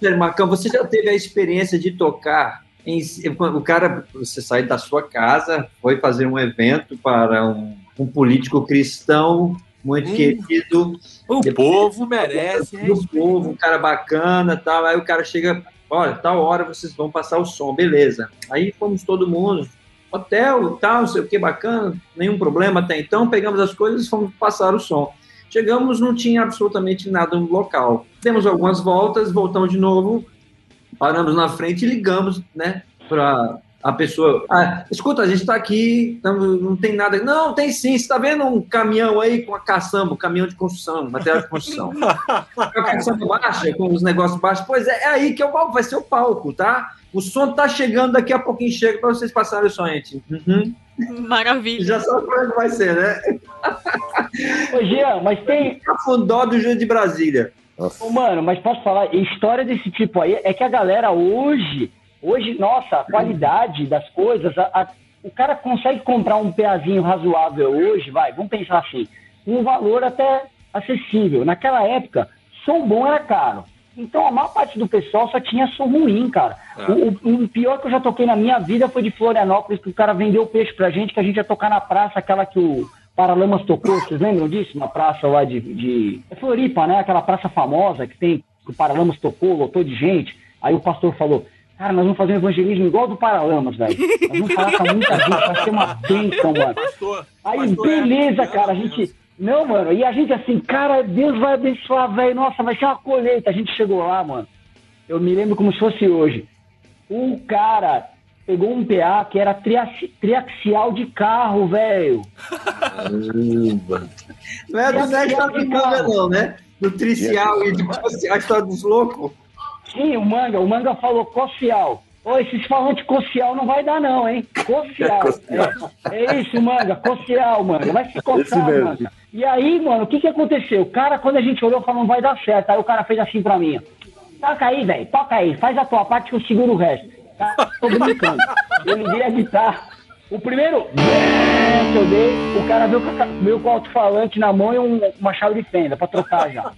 sério, Marcão, você já teve a experiência de tocar em, o cara, você sai da sua casa, foi fazer um evento para um, um político cristão muito Hum. querido, O povo merece. do povo, um cara bacana, tal. Aí o cara chega, olha, tal hora vocês vão passar o som, beleza? Aí fomos todo mundo, hotel, tal, não sei o que, bacana, nenhum problema até então. Pegamos as coisas e fomos passar o som. Chegamos, não tinha absolutamente nada no local. Demos algumas voltas, voltamos de novo, paramos na frente e ligamos, né, para a pessoa. Ah, escuta, a gente está aqui, não tem nada. Não, tem sim. Você está vendo um caminhão aí com a caçamba, um caminhão de construção, material de construção. (laughs) Com a caçamba baixa, com os negócios baixos. Pois é, é aí que é o palco, vai ser o palco, tá? O som tá chegando, daqui a pouquinho chega para vocês passarem o som, gente. Uhum. Maravilha. Já sabe pra onde vai ser, né? Ô, Jean, mas tem. A Fundó do Júlio de Brasília. Ô, mano, mas posso falar, história desse tipo aí é que a galera hoje, hoje, nossa, a qualidade das coisas, a- a- o cara consegue comprar um peazinho razoável hoje, vai, vamos pensar assim, um valor até acessível. Naquela época, som bom era caro. Então a maior parte do pessoal só tinha som ruim, cara. É. O, o- o pior que eu já toquei na minha vida foi de Florianópolis, que o cara vendeu peixe pra gente, que a gente ia tocar na praça, aquela que o Paralamas tocou, vocês lembram disso? Uma praça lá de, de... É Floripa, né? Aquela praça famosa que tem, que o Paralamas tocou, lotou de gente. Aí o pastor falou, cara, nós vamos fazer um evangelismo igual do Paralamas, velho. Nós vamos falar com muita gente, vai ser uma bênção, mano. Pastor, Aí, pastor, é, beleza, é, cara, a gente. Não, mano, e a gente assim, cara, Deus vai abençoar, velho. Nossa, vai ser uma colheita. A gente chegou lá, mano. Eu me lembro como se fosse hoje. O cara pegou um PA que era triaxi- triaxial de carro, velho. Não é do Chave de ó, Câmara, não, né? Do Tricial e de a história dos loucos. Sim, o Manga, o Manga falou cocial. Ô, esses falantes cocial não vai dar, não, hein? (laughs) Cocial. É, é isso, Manga, cocial, Manga. Vai se coçar. Manga. E aí, mano, o que que aconteceu? O cara, quando a gente olhou, falou, não vai dar certo. Aí o cara fez assim pra mim. Toca aí, velho, toca aí. Faz a tua parte que eu seguro o resto. Cara, tô brincando. Eu liguei a guitarra. O primeiro que eu dei, o cara veio com, veio com alto-falante na mão e um- uma chave de fenda pra trocar já.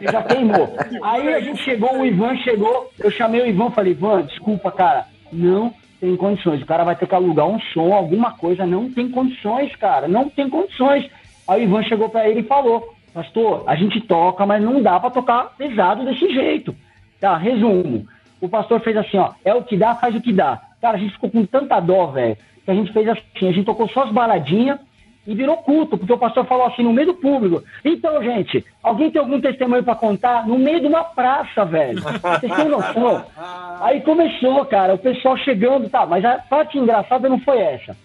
Ele já queimou. Aí a gente chegou, o Ivan chegou, eu chamei o Ivan falei, Ivan, desculpa, cara, não tem condições. O cara vai ter que alugar um som, alguma coisa, não tem condições, cara, não tem condições. Aí o Ivan chegou pra ele e falou, pastor, a gente toca, mas não dá pra tocar pesado desse jeito. Tá, resumo. O pastor fez assim, ó, é o que dá, faz o que dá. Cara, a gente ficou com tanta dó, velho, que a gente fez assim, a gente tocou só as baladinhas, e virou culto, porque o pastor falou assim no meio do público. Então, gente, alguém tem algum testemunho pra contar? No meio de uma praça, velho. Vocês têm noção? (laughs) Aí começou, cara, o pessoal chegando, tá, mas a parte engraçada não foi essa.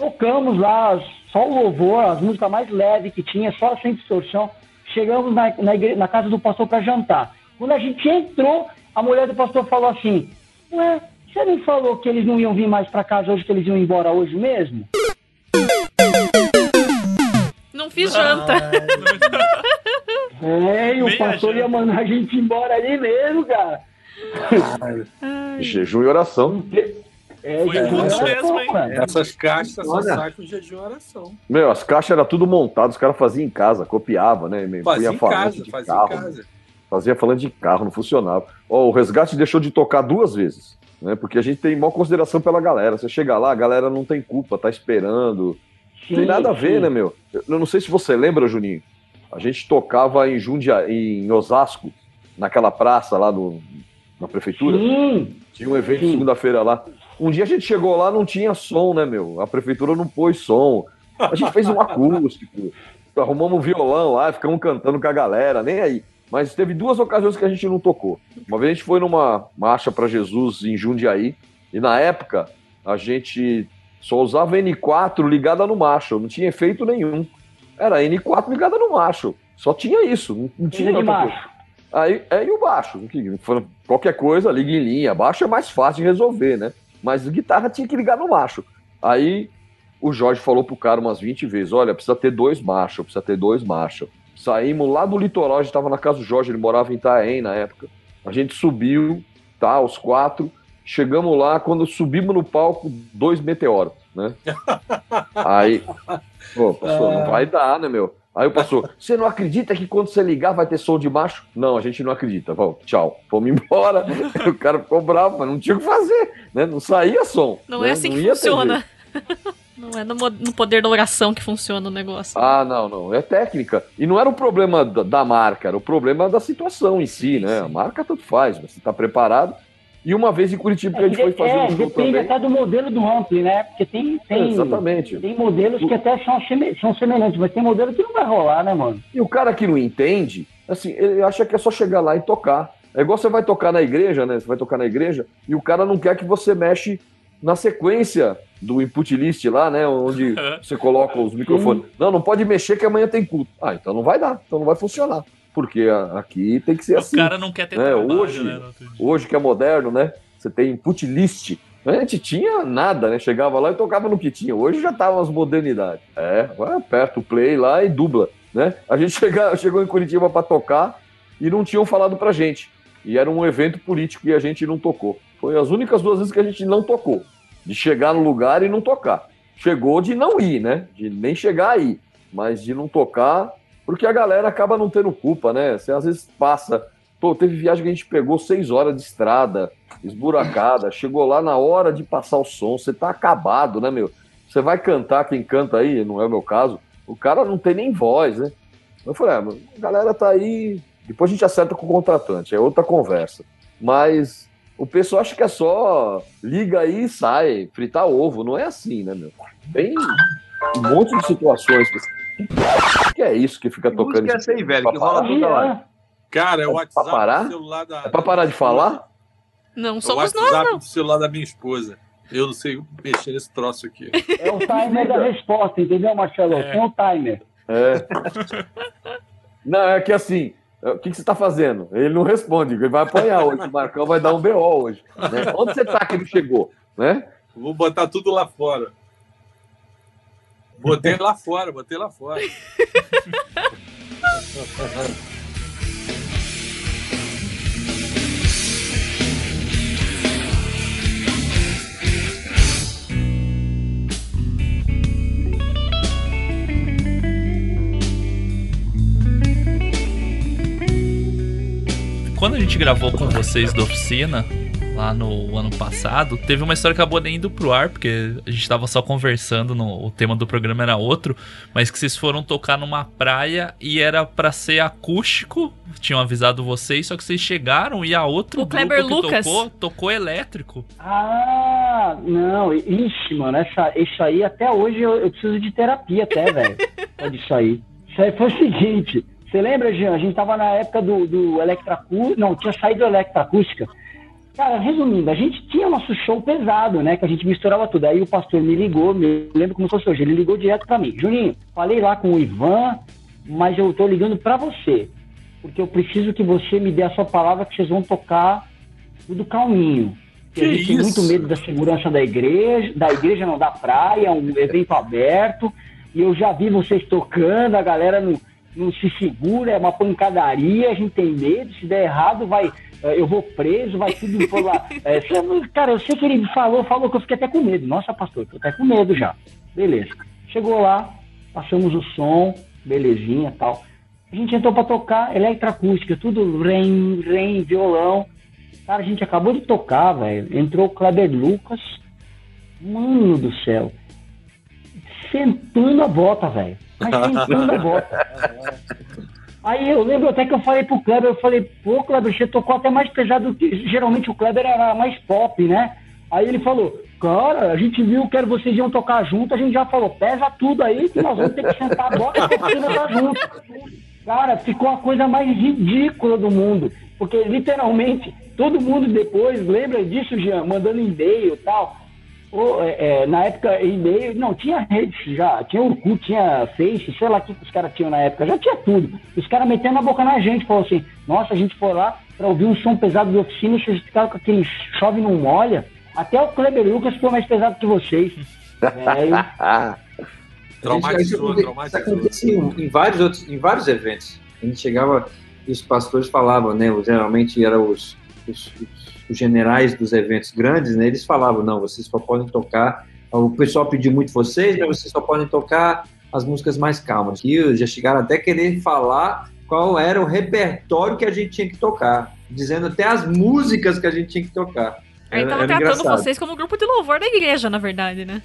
Tocamos lá, só o louvor, as músicas mais leves que tinha, só sem distorção. Chegamos na, na, igre- na casa do pastor pra jantar. Quando a gente entrou, a mulher do pastor falou assim: Ué, Você não falou que eles não iam vir mais pra casa hoje, que eles iam embora hoje mesmo? Não fiz janta. (laughs) É, e o pastor ia mandar a gente embora ali mesmo, cara. Jejum e oração. É, Foi culto mesmo, hein? mano. Essas caixas só Olha. saem com jejum e oração. Meu, as caixas eram tudo montado, os caras faziam em casa, copiava, né? Fazia em casa, de fazia carro, em casa. Fazia falando de carro, não funcionava. Ó, o resgate deixou de tocar duas vezes, né? Porque a gente tem maior consideração pela galera. Você chega lá, a galera não tem culpa, tá esperando. Não tem Sim, nada a ver, sim. né, meu? Eu não sei se você lembra, Juninho. A gente tocava em Jundia, em Osasco, naquela praça lá no, na prefeitura. Sim, Tinha um evento Sim. segunda-feira lá. Um dia a gente chegou lá, não tinha som, né, meu? A prefeitura não pôs som. A gente fez um (laughs) acústico. Arrumamos um violão lá, ficamos cantando com a galera, nem aí. Mas teve duas ocasiões que a gente não tocou. Uma vez a gente foi numa marcha para Jesus em Jundiaí, e na época a gente só usava N4 ligada no macho, não tinha efeito nenhum. Era N4 ligada no macho. Só tinha isso, não, não tinha outra coisa. macho. Aí, é, e o baixo? Qualquer coisa, liga em linha. Baixo é mais fácil de resolver, né? Mas guitarra tinha que ligar no macho. Aí o Jorge falou pro cara umas 20 vezes: olha, precisa ter dois machos, precisa ter dois machos. Saímos lá do litoral, a gente tava na casa do Jorge, ele morava em Itaém na época. A gente subiu, tá, os quatro. Chegamos lá, quando subimos no palco, dois meteoros, né? (laughs) Aí, pô, pastor, não vai dar, né, meu? Aí o pastor, você não acredita que quando você ligar vai ter som de macho? Não, a gente não acredita. Vamos, tchau. Fomos embora. (laughs) o cara ficou bravo, mas não tinha o que fazer, né? Não saía som. Não né? é assim que ia ter funciona. (laughs) Não é no, poder da oração que funciona o negócio. Ah, não, não. É técnica. E não era o problema da, da marca, era o problema da situação em si, né? A marca tanto faz, você tá preparado. E uma vez em Curitiba que a gente foi fazer É, um show depende também. até do modelo do ampli, né? Porque tem, tem, Exatamente. tem modelos que até são, são semelhantes, mas tem modelo que não vai rolar, né, mano? E o cara que não entende, assim, ele acha que é só chegar lá e tocar. É igual você vai tocar na igreja, né? Você vai tocar na igreja e o cara não quer que você mexe na sequência do input list lá, né? Onde (laughs) você coloca os microfones. Não, não pode mexer que amanhã tem culto. Ah, então não vai dar, então não vai funcionar. Porque aqui tem que ser O assim. cara não quer ter né? trabalho, Hoje, né? hoje que é moderno, né? Você tem input list. A gente tinha nada, né? Chegava lá e tocava no que tinha. Hoje já tava as modernidades. É, aperta o play lá e dubla, né? A gente (laughs) chega, chegou em Curitiba para tocar e não tinham falado pra gente. E era um evento político e a gente não tocou. Foi as únicas duas vezes que a gente não tocou. De chegar no lugar e não tocar. Chegou de não ir, né? De nem chegar aí. Mas de não tocar, porque a galera acaba não tendo culpa, né? Você às vezes passa. Pô, teve viagem que a gente pegou seis horas de estrada, esburacada, chegou lá na hora de passar o som, você tá acabado, né, meu? Você vai cantar, quem canta aí, não é o meu caso, o cara não tem nem voz, né? Eu falei, ah, a galera tá aí, depois a gente acerta com o contratante, é outra conversa. Mas o pessoal acha que é só liga aí e sai, fritar ovo, não é assim, né, meu? Tem um monte de situações. que- que é isso que fica Que tocando? música é essa aí, velho, que Pra rola parar? toda hora? Cara, é o É pra WhatsApp parar? do celular da. É pra parar de falar? Não É o somos nós, não. do celular da minha esposa. Eu não sei mexer nesse troço aqui. É o timer da resposta, entendeu, Marcelo? É. Tem o timer. É. Não, é que assim, o que, que você tá fazendo? Ele não responde, ele vai apanhar hoje. O Marcão vai dar um BO hoje. né? Onde você tá que ele chegou? Né? Vou botar tudo lá fora. Botei lá fora, botei lá fora. Quando a gente gravou com vocês da oficina, lá no ano passado, teve uma história que acabou nem indo pro ar, porque a gente tava só conversando, no, o tema do programa era outro, mas que vocês foram tocar numa praia e era pra ser acústico, tinham avisado vocês, só que vocês chegaram e a outro O Kleber grupo que Lucas. tocou, tocou elétrico. Ah, não. Ixi, mano, essa, isso aí até hoje eu, eu preciso de terapia até, (laughs) velho. Isso aí. Isso aí foi o seguinte. Você lembra, Jean? A gente tava na época do, do Electracústica. Não, tinha saído do Electracústica. Cara, resumindo, a gente tinha nosso show pesado, né? Que a gente misturava tudo. Aí o pastor me ligou, me lembro como se fosse hoje. Ele ligou direto pra mim. Juninho, falei lá com o Ivan, mas eu tô ligando pra você. Porque eu preciso que você me dê a sua palavra que vocês vão tocar tudo calminho. porque a Que gente tem muito isso? medo da segurança da igreja, da igreja não da praia, um evento aberto. E eu já vi vocês tocando, a galera não, não se segura, é uma pancadaria, a gente tem medo, se der errado, vai. Eh, Eu vou preso, vai tudo por lá. (laughs) Você- cara, eu sei que ele falou, falou que eu fiquei até com medo. Nossa, pastor, tô até com medo já. Beleza. Chegou lá, passamos o som, belezinha tal. A gente entrou pra tocar eletroacústica, tudo rem, rem, violão. Cara, a gente acabou de tocar, velho. Entrou o Kleber Lucas. Mano do céu. Sentando a bota, velho. Mas sentando a bota. (laughs) Aí eu lembro até que eu falei pro Kleber, eu falei, pô, Kleber, você tocou até mais pesado que. Geralmente o Kleber era mais pop, né? Aí ele falou, cara, a gente viu que vocês iam tocar junto, a gente já falou, pesa tudo aí que nós vamos ter que sentar a bota e tocar junto. (laughs) Cara, ficou a coisa mais ridícula do mundo. Porque literalmente todo mundo depois, lembra disso, Jean? Mandando e-mail e tal. É, é, na época, e-mail, não, tinha redes já, tinha Orkut, tinha Face, sei lá o que os caras tinham na época, já tinha tudo. Os caras metendo a boca na gente, falou assim, nossa, a gente foi lá pra ouvir um som pesado de oficina e vocês ficaram com aquele chove não molha. Até o Kleber Lucas foi mais pesado que vocês. (laughs) Velho. Traumatizou, traumatizou. acontecia em, em vários outros, em vários eventos. A gente chegava e os pastores falavam, né? Geralmente eram os, os, os- os generais dos eventos grandes, né? Eles falavam, não, vocês só podem tocar. O pessoal pediu muito vocês, mas vocês só podem tocar as músicas mais calmas. E já chegaram até a querer falar qual era o repertório que a gente tinha que tocar, dizendo até as músicas que a gente tinha que tocar. Aí Era- tava era tratando engraçado. vocês como um grupo de louvor da igreja, na verdade, né?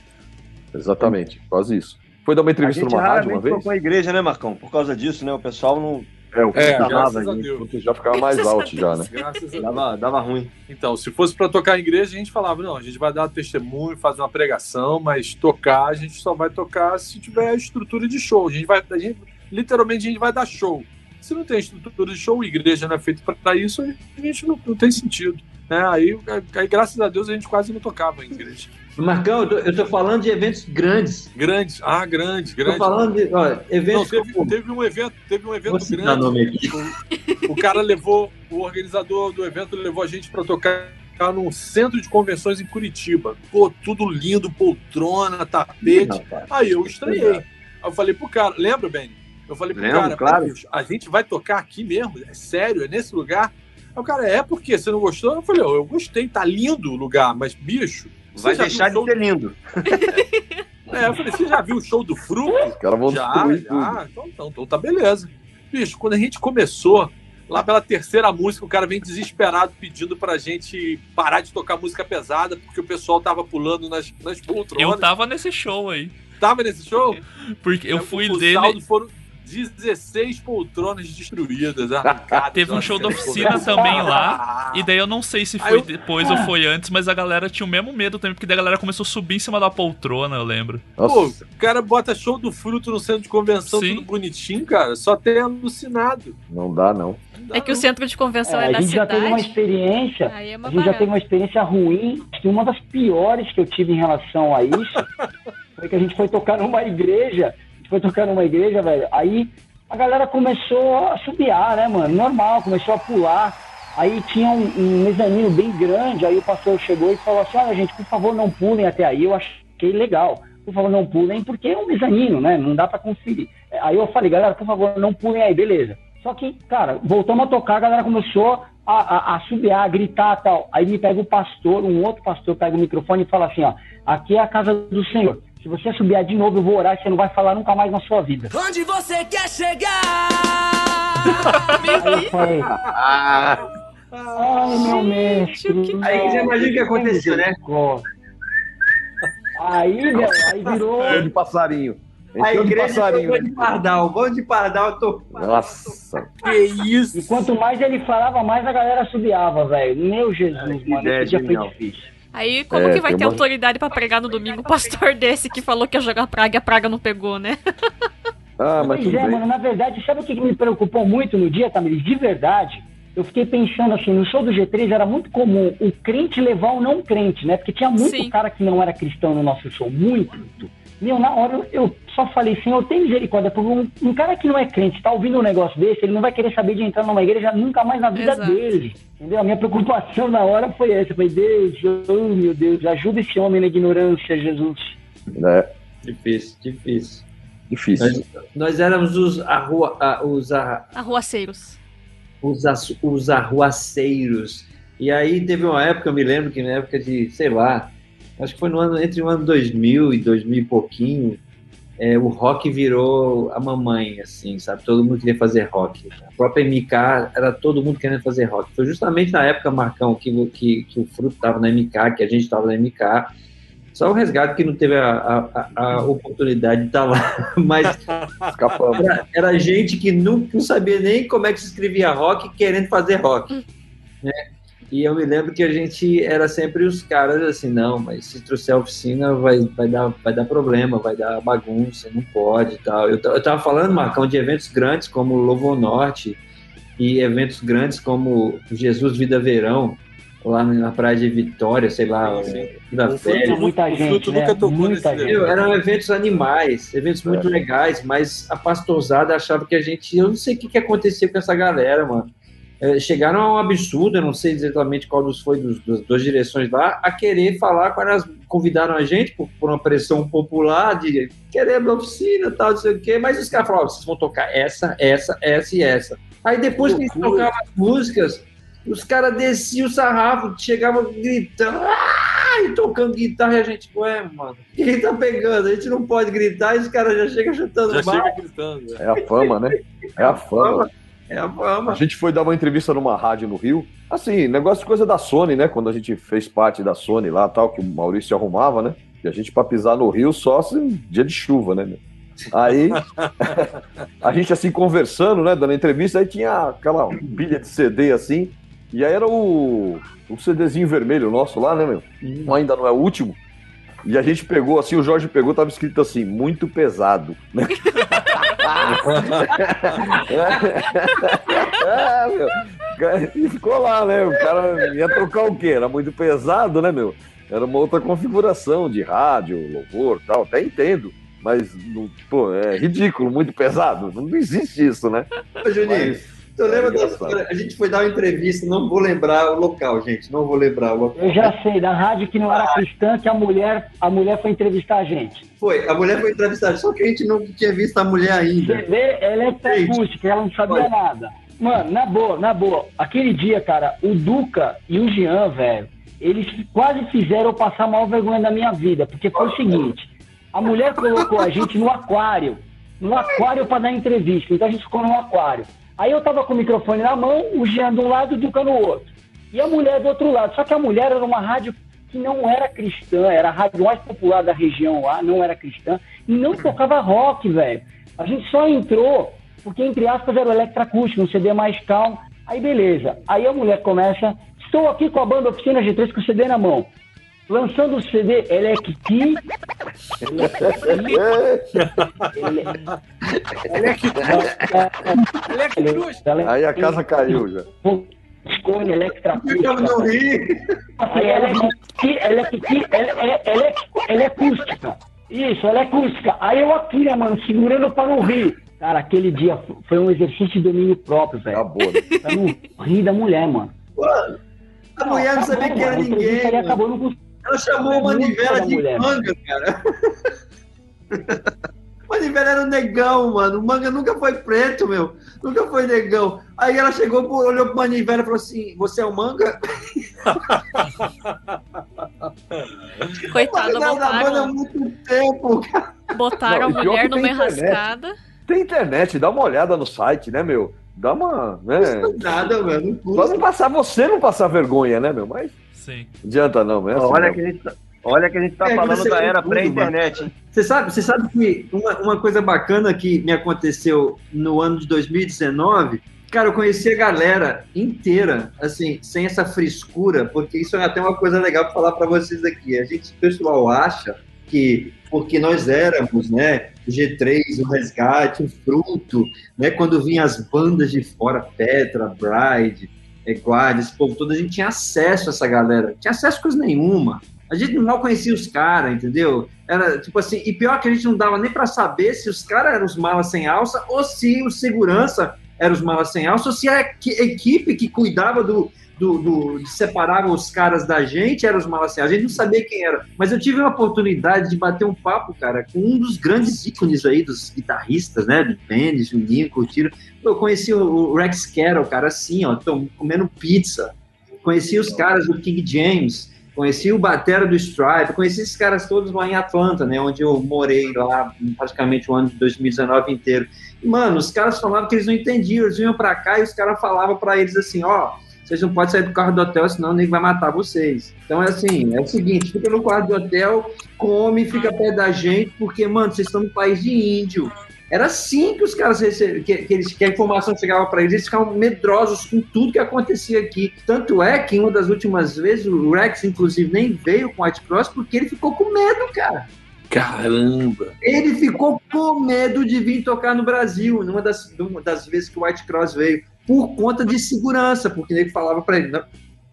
Exatamente, quase isso. Foi dar uma entrevista numa rádio uma vez? tocou a igreja, né, Marcão? Por causa disso, né? O pessoal não É, o É, gente. Deus. porque já ficava mais alto já, né? Graças a Deus. Dava, dava ruim. Então, se fosse para tocar em igreja, a gente falava, não, a gente vai dar testemunho, fazer uma pregação, mas tocar, a gente só vai tocar se tiver estrutura de show. A gente vai, a gente, literalmente, a gente vai dar show. Se não tem estrutura de show, a igreja não é feita para isso, aí a gente não, não tem sentido. Né? Aí, aí, graças a Deus, a gente quase não tocava em igreja. Marcão, eu tô, eu tô falando de eventos grandes. Grande, ah, grande, Tô grande. falando de ó, Não, eventos teve, como- teve um evento, teve um evento grande. nome aqui. O, o cara levou, o organizador do evento levou a gente para tocar num centro de convenções em Curitiba. Pô, tudo lindo, poltrona, tapete. Aí eu estranhei. Aí eu falei pro cara, lembra, Ben? Eu falei pro Lembro, cara, claro. "Bicho, a gente vai tocar aqui mesmo? É sério? É nesse lugar? Aí o cara, é porque você não gostou? Eu falei, "Ó, eu gostei, tá lindo o lugar, mas bicho. Você Vai deixar de ser lindo. (laughs) é, eu falei, você já viu o show do Fruto? Os caras vão Já, destruir já. Então, então, então tá beleza. Bicho, quando a gente começou, lá pela terceira música, o cara vem desesperado pedindo pra gente parar de tocar música pesada, porque o pessoal tava pulando nas, nas poltronas. Eu tava nesse show aí. Tava nesse show? Porque eu fui o dele. foram 16 poltronas destruídas, (laughs) arrancadas. Teve um show da oficina também lá. E daí eu não sei se foi eu- depois ou foi antes, mas a galera tinha o mesmo medo também, porque daí a galera começou a subir em cima da poltrona, eu lembro. Pô, o cara bota show do fruto no centro de convenção, Sim. tudo bonitinho, cara. Só tem alucinado. Não dá, não. É que o centro de convenção é, É, a da gente já teve uma cidade. experiência. É A gente já barata. teve uma experiência ruim. Acho que uma das piores que eu tive em relação a isso (laughs) foi que a gente foi tocar numa igreja. Foi tocar numa igreja, velho. Aí a galera começou a subiar, né, mano? Normal, começou a pular. Aí tinha um, um mezanino bem grande. Aí o pastor chegou e falou assim: Olha, gente, por favor, não pulem até aí. Eu achei legal. Por favor, não pulem, porque é um mezanino, né? Não dá pra conferir. Aí eu falei, galera, por favor, não pulem aí, beleza. Só que, cara, voltamos a tocar, a galera começou a, a, a subiar, a gritar tal. Aí me pega o pastor, um outro pastor pega o microfone e fala assim, ó, aqui é a casa do Senhor. Se você subir de novo, eu vou orar e você não vai falar nunca mais na sua vida. Onde você quer chegar? Aí eu falei, ai, meu mestre. Aí você imagina o que aconteceu, né? Aí, velho, aí virou... Bando de passarinho. A Encheu igreja passarinho. tocou de pardal, bando de pardal, eu tô... Nossa. Que isso? E quanto mais ele falava, mais a galera subiava, velho. Meu Jesus, mano, ideia esse dia foi difícil. Aí como É, que vai ter uma- autoridade pra pregar no domingo? O pastor desse que falou que ia jogar praga e a praga não pegou, né? (laughs) Ah, mas Pois tudo é, bem. mano, na verdade, sabe o que me preocupou muito no dia, Tamiris? De verdade, eu fiquei pensando assim, no show do G3 era muito comum o crente levar o não crente, né? Porque tinha muito Sim. cara que não era cristão no nosso show, muito. Meu, na hora eu, eu só falei, Senhor, tem misericórdia, porque um, um cara que não é crente, tá ouvindo um negócio desse, ele não vai querer saber de entrar numa igreja nunca mais na vida Exato. dele. Entendeu? A minha preocupação na hora foi essa. Eu falei, Deus, oh meu Deus, ajuda esse homem na ignorância, Jesus. Né? Difícil, difícil. Difícil. Nós, nós éramos os, arrua, a- os, a- Arruaceiros. os, as- os arruaceiros. E aí teve uma época, eu me lembro que na época de, sei lá, acho que foi no ano entre o ano 2000 e 2000 e pouquinho, é, o rock virou a mamãe, assim, sabe? Todo mundo queria fazer rock. A própria MK era todo mundo querendo fazer rock. Foi justamente na época, Marcão, que, o- que, que o Fruto estava na MK, que a gente estava na MK. Só o resgate que não teve a, a- a- oportunidade de estar lá. (laughs) Mas era, era gente que nunca não sabia nem como é que se escrevia rock querendo fazer rock. né? E eu me lembro que a gente era sempre os caras assim, não, mas se trouxer a oficina vai, vai, dar, vai dar problema, vai dar bagunça, não pode e tal. Eu, eu tava falando, Marcão, de eventos grandes como o Lovo Norte e eventos grandes como o Jesus Vida Verão, lá na praia de Vitória, sei lá, Vila O Velha. Fruto, muita o gente, né? nunca tocou Muita nesse gente. eram eventos animais, eventos muito legais, mas a pastorzada achava que a gente. Eu não sei o que, que aconteceu com essa galera, mano. É, chegaram a um absurdo, eu não sei exatamente qual dos foi dos, das duas direções lá, a querer falar quando elas convidaram a gente por, por uma pressão popular de queremos oficina tal, não sei o quê, mas os caras falavam, vocês vão tocar essa, essa, essa e essa. Aí depois que eles tocavam as músicas, os caras desciam o sarrafo, chegavam gritando, "Ah!" e tocando guitarra, e a gente, ué, mano, quem tá pegando? A gente não pode gritar e os caras já chegam chutando Já mal. chega gritando. né? É a fama, né? É a fama. (laughs) É a A gente foi dar uma entrevista numa rádio no Rio. Assim, negócio de coisa da Sony, né? Quando a gente fez parte da Sony lá tal, que o Maurício arrumava, né? E a gente pra pisar no Rio só assim, dia de chuva, né? Aí (laughs) a gente assim conversando, né? Dando entrevista, aí tinha aquela pilha de CD assim. E aí era o, o CDzinho vermelho nosso lá, né, meu? Ainda não é o último. E a gente pegou assim, o Jorge pegou, tava escrito assim, muito pesado. né? (laughs) é, (laughs) meu. E ficou lá, né? O cara ia tocar o quê? Era muito pesado, né, meu? Era uma outra configuração de rádio, louvor tal, até entendo. Mas, pô, é ridículo, muito pesado. Não existe isso, né? Ô, Juninho, Mas- tu lembra é da história? A gente foi dar uma entrevista, não vou lembrar o local, gente, não vou lembrar o local. Eu já sei, da rádio que não era cristã, que a mulher, a mulher foi entrevistar a gente. Foi, a mulher foi entrevistada, só que a gente não tinha visto a mulher ainda. Você vê, ela é acústica, ela não sabia Foi. nada. Mano, na boa, na boa. Aquele dia, cara, o Duca e o Jean, velho, eles quase fizeram eu passar a maior vergonha da minha vida, porque foi o seguinte: a mulher colocou a gente no aquário, no aquário pra dar entrevista, então a gente ficou no aquário. Aí eu tava com o microfone na mão, o Jean de um lado e o Duca no outro. E a mulher do outro lado. Só que a mulher era uma rádio que não era cristã, era a rádio mais popular da região lá, não era cristã, e não tocava rock, velho. A gente só entrou porque, entre aspas, era o eletroacústico, um CD mais calmo. Aí, beleza. Aí a mulher começa, estou aqui com a banda Oficina G3 com o CD na mão. Lançando o CD, ela Kiki. Ela Kiki. Ele é cruz. Ela é Aí a casa caiu já. Escolha eletroacústica. Ficamos no Rio. Aí ela é Kiki, ela é. Isso, ela é acústica. Aí eu aqui, né, mano, segurando para não rir. Cara, aquele dia foi um exercício de domínio próprio, velho. Acabou, né? Pra não rir da mulher, mano. Mano, a mulher não sabia Acabou, que era ninguém. acabou, não consegui. Ela chamou o Muito Manivela de mulher, manga, cara. (laughs) Manivela era um negão, mano. O manga nunca foi preto, meu. Nunca foi negão. Aí ela chegou, olhou pro Manivela e falou assim: Você é o manga? (laughs) Coitada, Manga da banda há botaram, muito tempo, cara. botaram Não, a mulher numa tem internet. enrascada. Tem internet, dá uma olhada no site, né, meu? Dá uma. Né? Nada. Não Só custa. não passar, você não passar vergonha, né, meu? Mas Sim. não adianta não, não é assim, olha, não. que a gente tá, olha que a gente tá É, falando você da era pré-internet? Você sabe, você sabe que uma, uma coisa bacana que me aconteceu no ano de 2019, cara, eu conheci a galera inteira, assim, sem essa frescura, porque isso é até uma coisa legal para falar para vocês aqui. A gente, o pessoal acha que porque nós éramos, né, o G3, o Resgate, o Fruto, né, quando vinham as bandas de fora, Petra, Bride, é, Guarda, esse povo todo, a gente tinha acesso a essa galera, tinha acesso a coisa nenhuma. A gente mal conhecia os caras, entendeu? Era tipo assim, e pior que a gente não dava nem para saber se os caras eram os malas sem alça ou se o segurança eram os malas sem alça ou se a equi- equipe que cuidava do, do, do de separava os caras da gente eram os malas sem alça. A gente não sabia quem era. Mas eu tive a oportunidade de bater um papo, cara, com um dos grandes ícones aí dos guitarristas, né? Do Benny, Juninho, Curtiram. Eu conheci o Rex Carroll, cara, assim, ó, tão comendo pizza. Conheci os caras do King James, conheci o Batera do Stripe, conheci esses caras todos lá em Atlanta, né, onde eu morei lá praticamente o ano de 2019 inteiro. E, mano, os caras falavam que eles não entendiam, eles vinham pra cá e os caras falavam pra eles assim, ó, vocês não podem sair do carro do hotel, senão o nego vai matar vocês. Então é assim, é o seguinte, fica no quarto do hotel, come, fica perto da gente, porque, mano, vocês estão no país de índio. Era assim que os caras recebiam, que, que, eles, que a informação chegava para eles, eles ficavam medrosos com tudo que acontecia aqui. Tanto é que, em uma das últimas vezes, o Rex, inclusive, nem veio com o White Cross porque ele ficou com medo, cara. Caramba! Ele ficou com medo de vir tocar no Brasil, numa das, numa das vezes que o White Cross veio, por conta de segurança, porque ele falava para ele: "Não,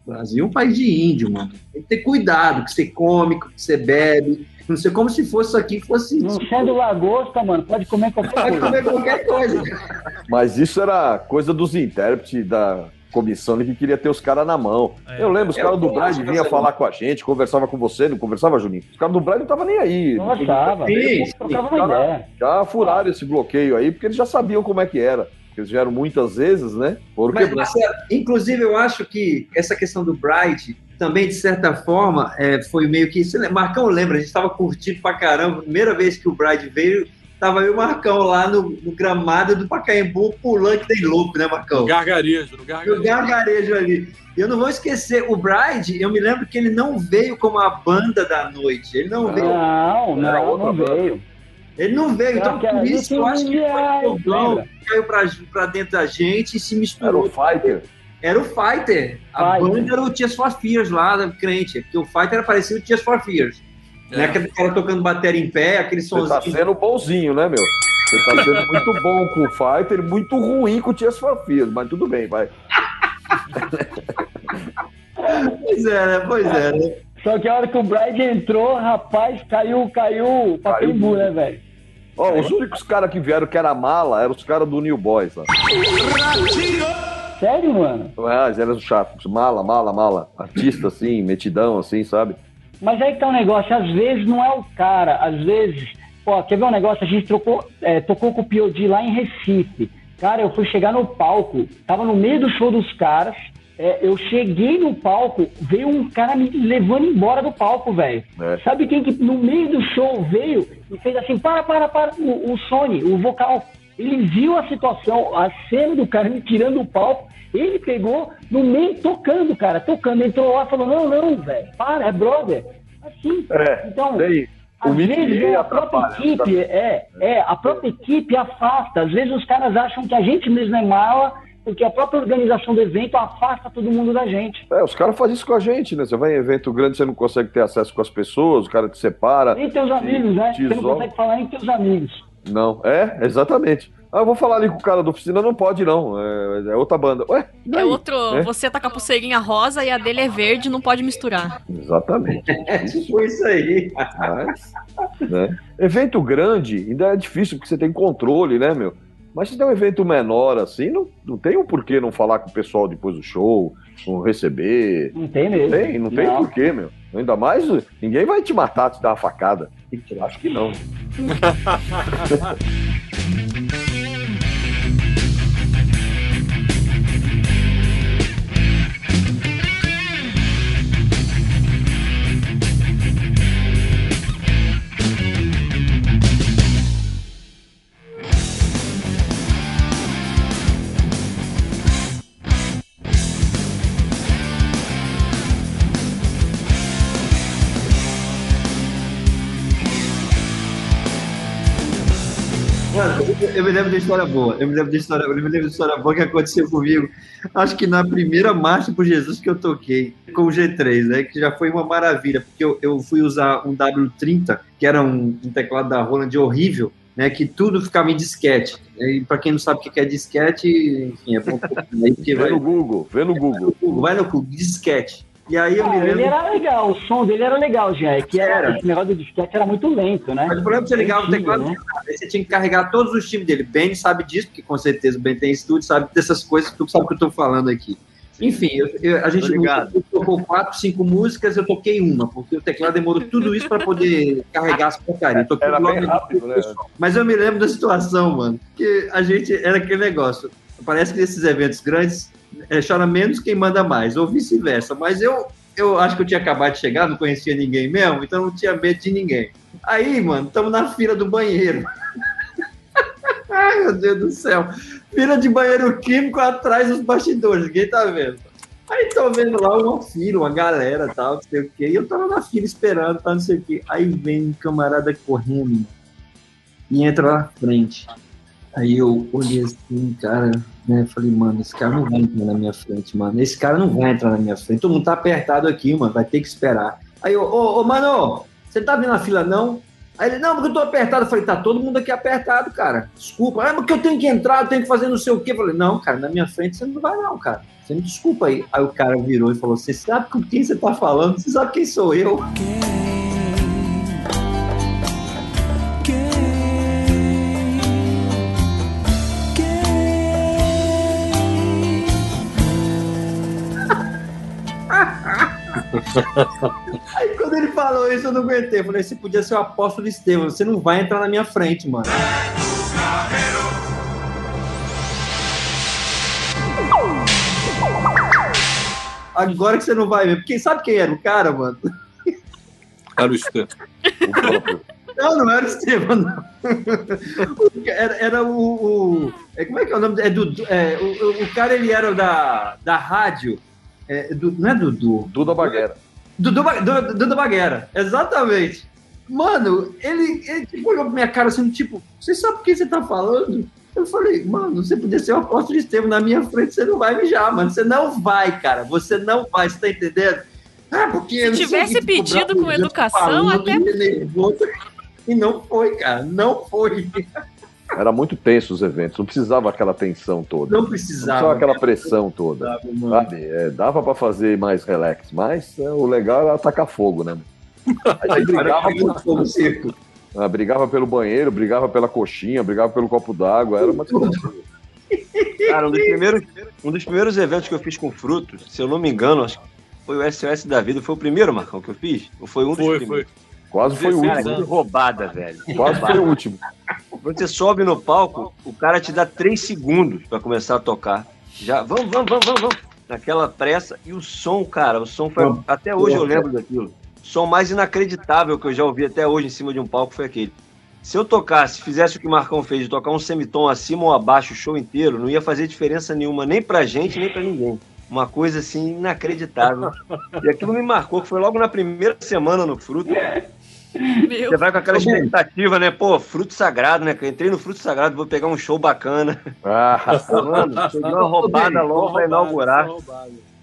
o Brasil é um país de índio, mano. Tem que ter cuidado, que você come, que você bebe. Não sei como se fosse isso aqui fosse. Não sendo lagosta, mano, pode comer qualquer Pode coisa. comer qualquer coisa. Mas isso era coisa dos intérpretes da comissão que queria ter os caras na mão. É. Eu lembro, os Eu caras do dessa vinham aí. falar com a gente, conversava com você, não conversava, Juninho? Os caras do Bride não estavam nem aí. Não tava. Sim, Trocava sim. uma ideia. Já furaram esse bloqueio aí, porque eles já sabiam como é que era. Eles vieram muitas vezes, né? Foram Mas. Marcelo, inclusive, eu acho que essa questão do Bright também, de certa forma, é, foi meio que. Lembra- Marcão lembra, a gente estava curtindo pra caramba. Primeira vez que o Bright veio, tava eu e o Marcão lá no, no gramado do Pacaembu, pulando que tem louco, né, Marcão? No gargarejo, no No gargarejo. gargarejo ali. E eu não vou esquecer, o Bride, eu me lembro que ele não veio como a banda da noite. Ele não veio. Não, Era não, outra não banda. veio. Ele não veio. Então, Não, por isso que eu acho que foi o lembra? que caiu pra, pra dentro da gente e se Era misturou. o Fighter. Era o Fighter. A Fighter. banda era o Tears for Fears lá, da crente. Porque o Fighter era parecido com o Tears for Fears. Né? Aquele cara tocando bateria em pé, aquele Você somzinho. tá sendo bonzinho, né, meu? Você tá sendo muito bom com o Fighter e muito ruim com o Tias Farfias, mas tudo bem, vai. Pois é, né? Pois é, né? Só que a hora que o Bride entrou, rapaz, caiu, caiu o Pacaembu, né, velho? Ó, os únicos caras que vieram que era mala eram os caras do New Boys lá. Sério, mano? Ah, eles eram chatos. Mala, mala, mala. Artista, assim, metidão, assim, sabe? Mas aí tá um negócio, às vezes não é o cara, às vezes, pô, quer ver um negócio? A gente trocou, é, tocou com o P.O.D. lá em Recife. Cara, eu fui chegar no palco, tava no meio do show dos caras, é, eu cheguei no palco, veio um cara me levando embora do palco, velho. É. Sabe quem que no meio do show veio e fez assim, para, para, para, o, o Sony, o vocal. Ele viu a situação, a cena do cara me tirando do palco, ele pegou no meio tocando, cara, tocando, entrou lá e falou, não, não, velho, para, é brother. Assim, É, então, o às vezes é, a própria atrapalha, equipe, é, é, a própria equipe afasta. Às vezes os caras acham que a gente mesmo é mala, porque a própria organização do evento afasta todo mundo da gente. É, os caras fazem isso com a gente, né? Você vai em evento grande, você não consegue ter acesso com as pessoas, o cara te separa. Nem teus amigos, né? te Você não consegue falar nem teus amigos. Não, é, exatamente. Ah, eu vou falar ali com o cara da oficina, não pode não, é, é outra banda. Ué, É outro. É? Você tá com a pulseirinha rosa e a dele é verde, não pode misturar. Exatamente. (laughs) É tipo isso aí. Mas, né? Evento grande ainda é difícil, porque você tem controle, né, meu? Mas se tem um evento menor assim, não, não tem um porquê não falar com o pessoal depois do show, não receber. Não tem Não mesmo. tem, não tem porquê, meu. Ainda mais, ninguém vai te matar, te dar uma facada. Acho que não. (laughs) eu- me lembro de história boa. Eu me lembro de história, eu me lembro de história boa que aconteceu comigo. Acho que na primeira marcha por Jesus que eu toquei com o G3, né? Que já foi uma maravilha, porque eu, eu fui usar um W30, que era um, um teclado da Roland horrível, né? Que tudo ficava em disquete. E para quem não sabe o que é disquete, enfim, é bom (laughs) aí Vê vai no Google, vê no Google. Google, vai no Google, disquete. E aí eu Ah, me ele lembro. era legal, o som dele era legal, já. É que era, Era. esse negócio do disquete era muito lento, né? Mas o problema é que você ligava o teclado, né? aí você tinha que carregar todos os times dele. Ben sabe disso, porque com certeza o Ben tem estúdio, sabe dessas coisas, tu sabe o que eu tô falando aqui. Enfim, eu- eu- a gente tocou quatro, cinco músicas, eu toquei uma, porque o teclado demorou tudo isso para poder carregar as porcarias. Era logo bem rápido, né? Mas eu me lembro da situação, mano, que a gente era aquele negócio. Parece que nesses eventos grandes é, chora menos quem manda mais, ou vice-versa. Mas eu, eu acho que eu tinha acabado de chegar, não conhecia ninguém mesmo, então não tinha medo de ninguém. Aí, mano, estamos na fila do banheiro. (laughs) Ai, meu Deus do céu. Fila de banheiro químico atrás dos bastidores, ninguém tá vendo. Aí tô vendo lá uma fila, uma galera tal, não sei o quê. E eu tava na fila esperando, tal, não sei o quê. Aí vem um camarada correndo e entra na frente. Aí eu olhei assim, cara, né? Falei, mano, esse cara não vai entrar na minha frente, mano. Esse cara não vai entrar na minha frente. Todo mundo tá apertado aqui, mano. Vai ter que esperar. Aí eu, ô, ô, mano, você tá vindo na fila, não? Aí ele, não, porque eu tô apertado. Eu falei, tá todo mundo aqui apertado, cara. Desculpa. Ah, porque eu tenho que entrar, eu tenho que fazer não sei o quê. Eu falei, não, cara, na minha frente você não vai, não, cara. Você me desculpa aí. Aí o cara virou e falou: Você sabe com quem você tá falando? Você sabe quem sou eu? Aí quando ele falou isso, eu não aguentei. Eu falei, você podia ser o apóstolo Estevão, você não vai entrar na minha frente, mano. Agora que você não vai ver. Porque sabe quem era o cara, mano? Era o Estevão. Não, não era o Estevão, não. Era, era o, o- é, Como é que é o nome? É Dudu, é, o, o- cara, ele era da, da rádio. É, du- não é Dudu? Duda Baguera. Dudu, Ba- Du- Duda Baguera, exatamente. Mano, ele, ele tipo, olhou pra minha cara assim, tipo, você sabe o que você tá falando? Eu falei, mano, você podia ser o apóstolo Estevam na minha frente, você não vai mijar, mano. Você não vai, cara. Você não vai, você tá entendendo? Ah, porque Se tivesse que pedido com educação, até- nervoso. E não foi, cara. Não foi. (laughs) Era muito tenso os eventos, não precisava aquela tensão toda. Não Não precisava. precisava aquela pressão toda. Sabe? É, dava pra fazer mais relax, mas é, o legal era atacar fogo, né? (laughs) A gente brigava, Pegando fogo circo. ah, brigava pelo banheiro, brigava pela coxinha, brigava pelo copo d'água, era uma. Cara, um dos, primeiros, um dos primeiros eventos que eu fiz com frutos, se eu não me engano, acho que foi o SOS da vida. Foi o primeiro, Marcão, que eu fiz? Ou foi um dos Foi, primeiros? Quase foi o Cara, último. que roubada, velho. Quase foi o último. Você sobe no palco, o cara te dá três segundos pra começar a tocar. Já, vamos, vamos, vamos, vamos, vamos. Naquela pressa. E o som, cara, o som foi. Até hoje eu lembro daquilo. O som mais inacreditável que eu já ouvi até hoje em cima de um palco foi aquele. Se eu tocasse, fizesse o que o Marcão fez, de tocar um semitom acima ou abaixo o show inteiro, não ia fazer diferença nenhuma, nem pra gente, nem pra ninguém. Uma coisa assim inacreditável. E aquilo me marcou, que foi logo na primeira semana no Fruto. Meu. Você vai com aquela expectativa, né? Pô, fruto sagrado, né? Que eu entrei no fruto sagrado, vou pegar um show bacana. Ah, (laughs) Mano, (laughs) peguei uma roubada logo pra inaugurar.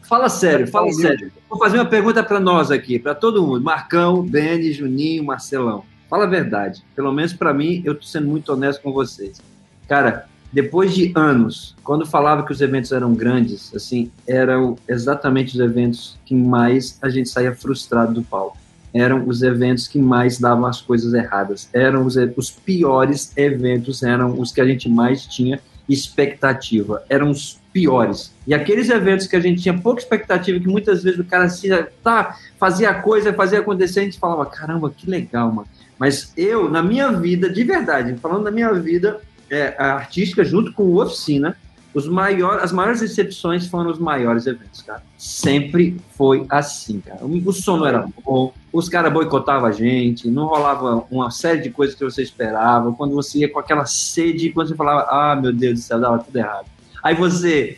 Fala sério, fala Humilde. sério. Vou fazer uma pergunta pra nós aqui, pra todo mundo. Marcão, Beni, Juninho, Marcelão. Fala a verdade. Pelo menos pra mim, eu tô sendo muito honesto com vocês. Cara, depois de anos, quando falava que os eventos eram grandes, assim, eram exatamente os eventos que mais a gente saía frustrado do palco. Eram os eventos que mais davam as coisas erradas. Eram os, os piores eventos, eram os que a gente mais tinha expectativa. Eram os piores. E aqueles eventos que a gente tinha pouca expectativa, que muitas vezes o cara assim, tá, fazia a coisa, fazia acontecer, a gente falava, caramba, que legal, mano. Mas eu, na minha vida, de verdade, falando da minha vida é, a artística, junto com o Oficina, os maiores, as maiores decepções foram os maiores eventos, cara. Sempre foi assim, cara. O, o som não era bom, os caras boicotavam a gente, não rolava uma série de coisas que você esperava. Quando você ia com aquela sede, quando você falava, ah, meu Deus do céu, dava tudo errado. Aí você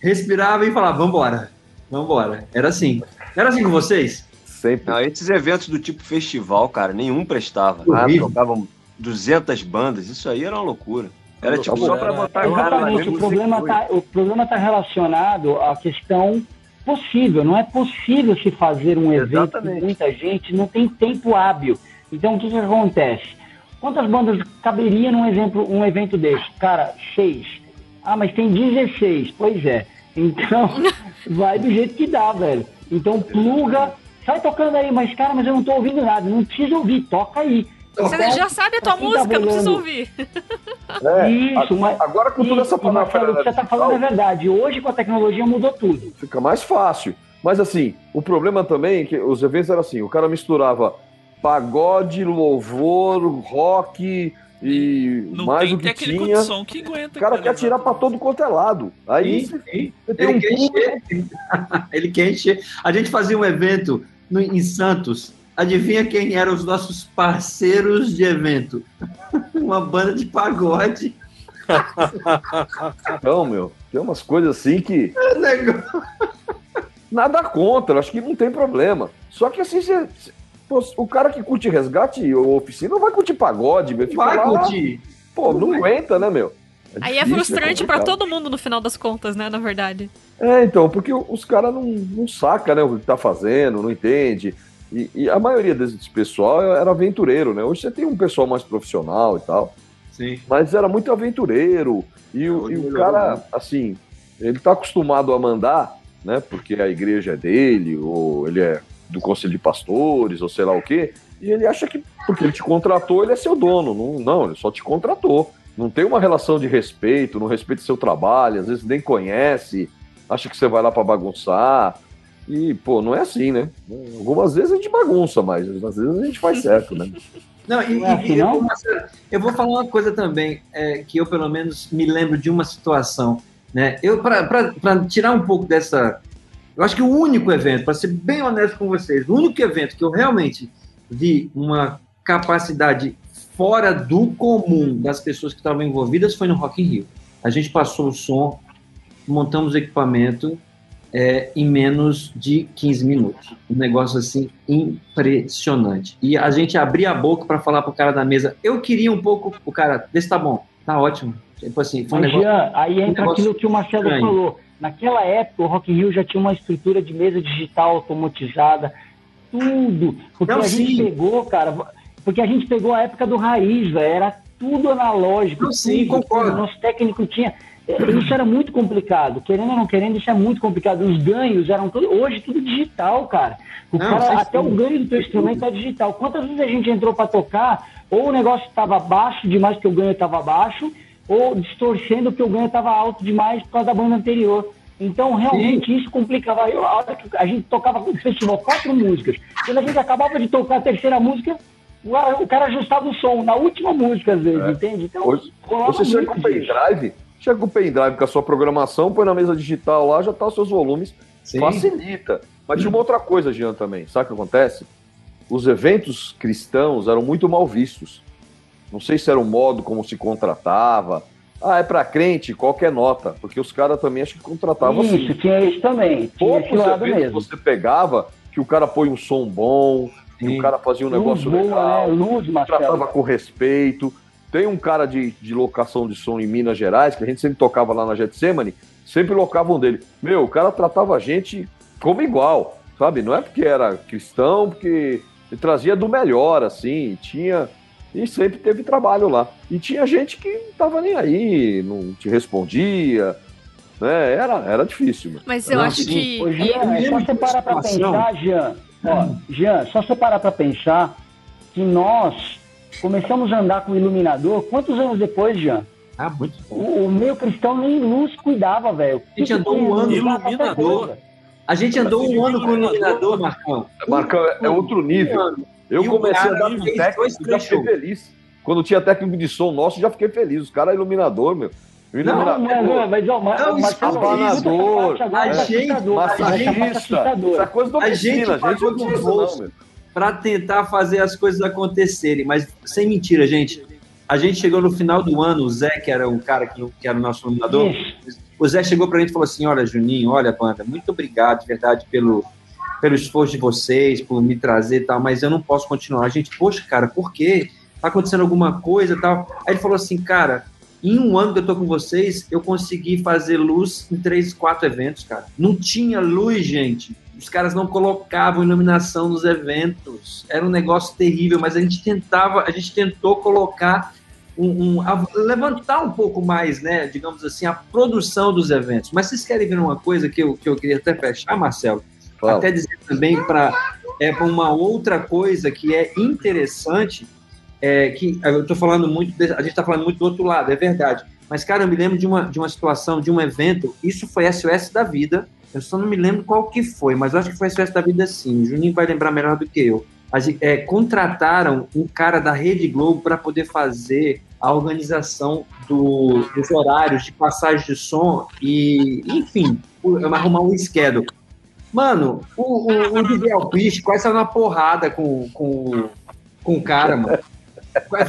respirava e falava, vambora, vambora. Era assim. Era assim com vocês? Sempre. Não, esses eventos do tipo festival, cara, nenhum prestava. Ah, tocavam 200 bandas, isso aí era uma loucura. Era tipo só pra botar a cara Exatamente, o problema tá, o problema está relacionado à questão possível. Não é possível se fazer um evento com muita gente, não tem tempo hábil. Então, o que, que acontece? Quantas bandas caberia num exemplo, um evento desse? Cara, seis. Ah, mas tem 16. Pois é. Então, (laughs) vai do jeito que dá, velho. Então pluga, sai tocando aí, mas cara, mas eu não tô ouvindo nada, não precisa ouvir, toca aí. Você já sabe a tua tá música, não precisa ouvir. É, Isso, mas agora com toda essa parafernália o que você tá falando é verdade. Hoje com a tecnologia mudou tudo. fica mais fácil. Mas assim, o problema também é que os eventos eram assim, o cara misturava pagode, louvor, rock e Não mais tem o que técnico tinha. de som que aguenta. O cara quer tirar pra todo quanto é lado. Aí Sim, sim. Ele um quer encher. (laughs) Ele quer encher. A gente fazia um evento no- em Santos. Adivinha quem eram os nossos parceiros de evento? (laughs) Uma banda de pagode. (laughs) Então, meu, tem umas coisas assim que É um negócio- nada contra, acho que não tem problema. Só que assim, você, pô, o cara que curte resgate ou oficina não vai curtir pagode, meu. Fica Vai lá, curtir. Pô, não aguenta, né, meu? Aí é difícil, frustrante pra complicado. todo mundo no final das contas, né? Na verdade. É, então, porque os caras não, não saca, né, o que tá fazendo, não entende. E, e a maioria desse pessoal era aventureiro, né? Hoje você tem um pessoal mais profissional e tal. Sim. Mas era muito aventureiro. E, o- Hoje e o cara, assim, ele tá acostumado a mandar, né? Porque a igreja é dele, ou ele é do conselho de pastores, ou sei lá o quê. E ele acha que porque ele te contratou, ele é seu dono. Não, não ele só te contratou. Não tem uma relação de respeito, não respeita seu trabalho, às vezes nem conhece, acha que você vai lá pra bagunçar. E, pô, não é assim, né? Algumas vezes a gente bagunça, mas às vezes a gente faz certo, né? (laughs) Não, e, e- e eu, eu vou falar uma coisa também, é, que eu pelo menos me lembro de uma situação, né? Eu, para tirar um pouco dessa. Eu acho que o único evento, para ser bem honesto com vocês, o único evento que eu realmente vi uma capacidade fora do comum das pessoas que estavam envolvidas foi no Rock in Rio. A gente passou o som, montamos o equipamento é, em menos de 15 minutos. Um negócio assim impressionante. E a gente abria a boca para falar pro cara da mesa, eu queria um pouco, o cara, vê se tá bom, tá ótimo. Tipo assim, foi um Mas, negócio. Jean, aí entra negócio aquilo que o Marcelo estranho. falou. Naquela época, o Rock in Rio já tinha uma estrutura de mesa digital automatizada, tudo. Porque Não, a gente sim. pegou, cara, porque a gente pegou a época do raiz, velho, era tudo analógico. Não, sim, tudo, concordo. tudo. Nosso técnico tinha. É, Isso era muito complicado. Querendo ou não querendo, isso é muito complicado. Os ganhos eram tudo, hoje tudo digital, cara. O Não, cara até o ganho do teu instrumento é digital. Quantas vezes a gente entrou para tocar, ou o negócio estava baixo demais porque o ganho estava baixo, ou distorcendo porque o ganho estava alto demais por causa da banda anterior. Então, realmente, isso complicava. Eu, a hora que a gente tocava no festival quatro músicas. Quando a gente acabava de tocar a terceira música, o, o cara ajustava o som na última música, às vezes, É. entende? Então, Hoje, Você chega com pendrive, chega com o pendrive com a sua programação, põe na mesa digital lá, já tá os seus volumes, Sim. facilita. Mas tinha uma outra coisa, Jean, também. Sabe o que acontece? Os eventos cristãos eram muito mal vistos. Não sei se era o modo como se contratava. Ah, é pra crente, qualquer nota. Porque os caras também acho que contratavam Isso, assim. tinha isso também. Tinha Poucos eventos mesmo. você pegava que o cara põe um som bom, que Sim. o cara fazia um negócio Luz boa, legal né? Luz, tratava com respeito. Tem um cara de, de locação de som em Minas Gerais, que a gente sempre tocava lá na Getsemane, sempre locavam dele. Meu, o cara tratava a gente como igual, sabe? Não é porque era cristão, porque ele trazia do melhor, assim, tinha. E sempre teve trabalho lá. E tinha gente que não tava nem aí, não te respondia, né? Era, era difícil. meu. Mas eu Não, acho sim. que. Ô, Jean, é só você parar pra situação. pensar, Jean. Ó, Jean, só você parar pra pensar que nós começamos a andar com o iluminador. Quantos anos depois, Jean? Ah, muito bom. O, o meio cristão nem luz cuidava, velho. A gente andou um ano iluminador. A gente andou um ano com o iluminador, Marcão. Marcão, é, é outro nível. Eu E o comecei a cara dar com técnico, já fiquei feliz. Quando tinha técnico de som nosso, já fiquei feliz. Os caras iluminador, meu. O Não, iluminador, não, não, mas, ó, mas, Não, mas agora A gente- massagista, essa coisa do A gente a gente não para tentar fazer as coisas acontecerem, mas sem mentira, gente. A gente chegou no final do ano, o Zé, que era o cara que, que era o nosso iluminador, Isso. o Zé chegou pra gente e falou assim: Olha, Juninho, olha, banda, muito obrigado, de verdade, pelo, pelo esforço de vocês, por me trazer e tal, mas eu não posso continuar. A gente, poxa, cara, por quê? Tá acontecendo alguma coisa e tal? Aí ele falou assim, cara. Em um ano que eu tô com vocês, eu consegui fazer luz em três, quatro eventos, cara. Não tinha luz, gente. Os caras não colocavam iluminação nos eventos. Era um negócio terrível, mas a gente tentava, a gente tentou colocar um, um- a- levantar um pouco mais, né, digamos assim, a produção dos eventos. Mas vocês querem ver uma coisa que eu, que eu queria até fechar, Marcelo? Fala. até dizer também para é, pra uma outra coisa que é interessante, é, que eu estou falando muito, de- a gente está falando muito do outro lado, é verdade. Mas, cara, eu me lembro de uma, de uma situação, de um evento, isso foi SOS da vida, eu só não me lembro qual que foi, mas acho que foi SOS da vida sim, o Juninho vai lembrar melhor do que eu. Gente, é, contrataram um cara da Rede Globo para poder fazer a organização do- dos horários de passagem de som e, enfim, o- arrumar um schedule. Mano, o, o, o DJ Alpiste quase saiu na porrada com, com, com o cara, mano.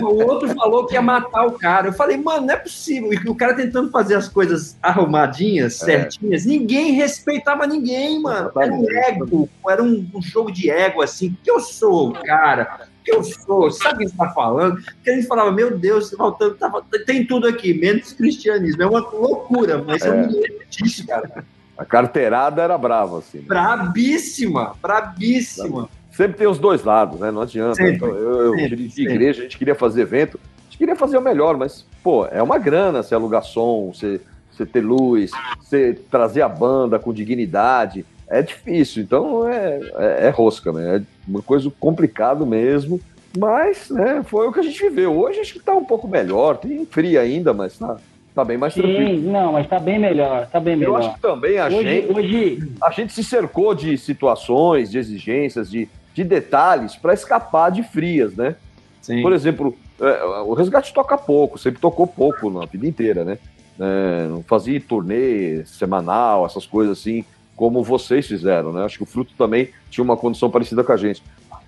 O outro falou que ia matar o cara. Eu falei, mano, não é possível. E o cara tentando fazer as coisas arrumadinhas, É. certinhas, ninguém respeitava ninguém, mano. Era um ego, era um, um jogo de ego, assim. Que eu sou, cara. Que eu sou. Sabe o que você tá falando? Porque a gente falava, meu Deus, faltando, tava- tem tudo aqui, menos cristianismo. É uma loucura, mas eu É. me lembro disso, cara. A carteirada era brava, assim. Brabíssima, brabíssima. Sempre tem os dois lados, né? Não adianta. Sempre, Então, eu, eu sempre, dirigi sempre. igreja, a gente queria fazer evento, a gente queria fazer o melhor, mas, pô, é uma grana você alugar som, você, você ter luz, você trazer a banda com dignidade. É difícil, então é, é, é rosca, né? É uma coisa complicado mesmo. Mas, né, foi o que a gente viveu. Hoje acho que tá um pouco melhor, tem frio ainda, mas tá, tá bem mais tranquilo. Sim, não, mas tá bem melhor, tá bem Eu melhor. acho que também a hoje, gente hoje, a gente se cercou de situações, de exigências, de, de detalhes para escapar de frias, né? Sim. Por exemplo, é, o Resgate toca pouco, sempre tocou pouco na vida inteira, né? É, não fazia turnê semanal, essas coisas assim, como vocês fizeram, né? Acho que o Fruto também tinha uma condição parecida com a gente.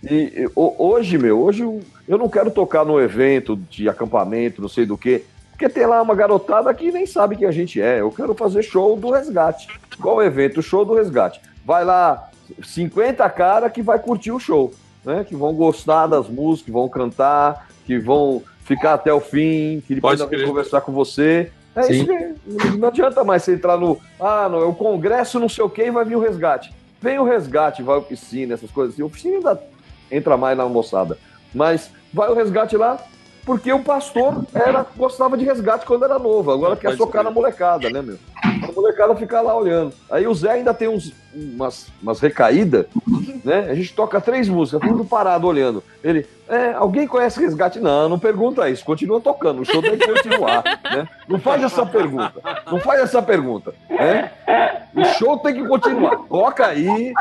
E, ho- hoje, meu, hoje eu, não quero tocar no evento de acampamento, não sei do que, porque tem lá uma garotada que nem sabe quem a gente é. Eu quero fazer show do resgate. Qual o evento? Show do resgate. Vai lá 50 cara que vai curtir o show, né? Que vão gostar das músicas, que vão cantar, que vão ficar até o fim, que depois vão conversar com você. É Sim. isso que não adianta mais você entrar no. Ah, não, é o congresso, não sei o que, e vai vir o resgate. Vem o resgate, vai o piscina, essas coisas assim. O piscina ainda entra mais na moçada. Mas vai o resgate lá, porque o pastor era, gostava de resgate quando era novo. Agora quer Pode socar na molecada, né, meu? A molecada fica lá olhando. Aí o Zé ainda tem uns, umas, umas recaídas, né? A gente toca três músicas, tudo parado olhando. Ele, é, alguém conhece resgate? Não, não pergunta isso, continua tocando, o show tem que continuar, né? Não faz essa pergunta, não faz essa pergunta, né? O show tem que continuar. Toca aí,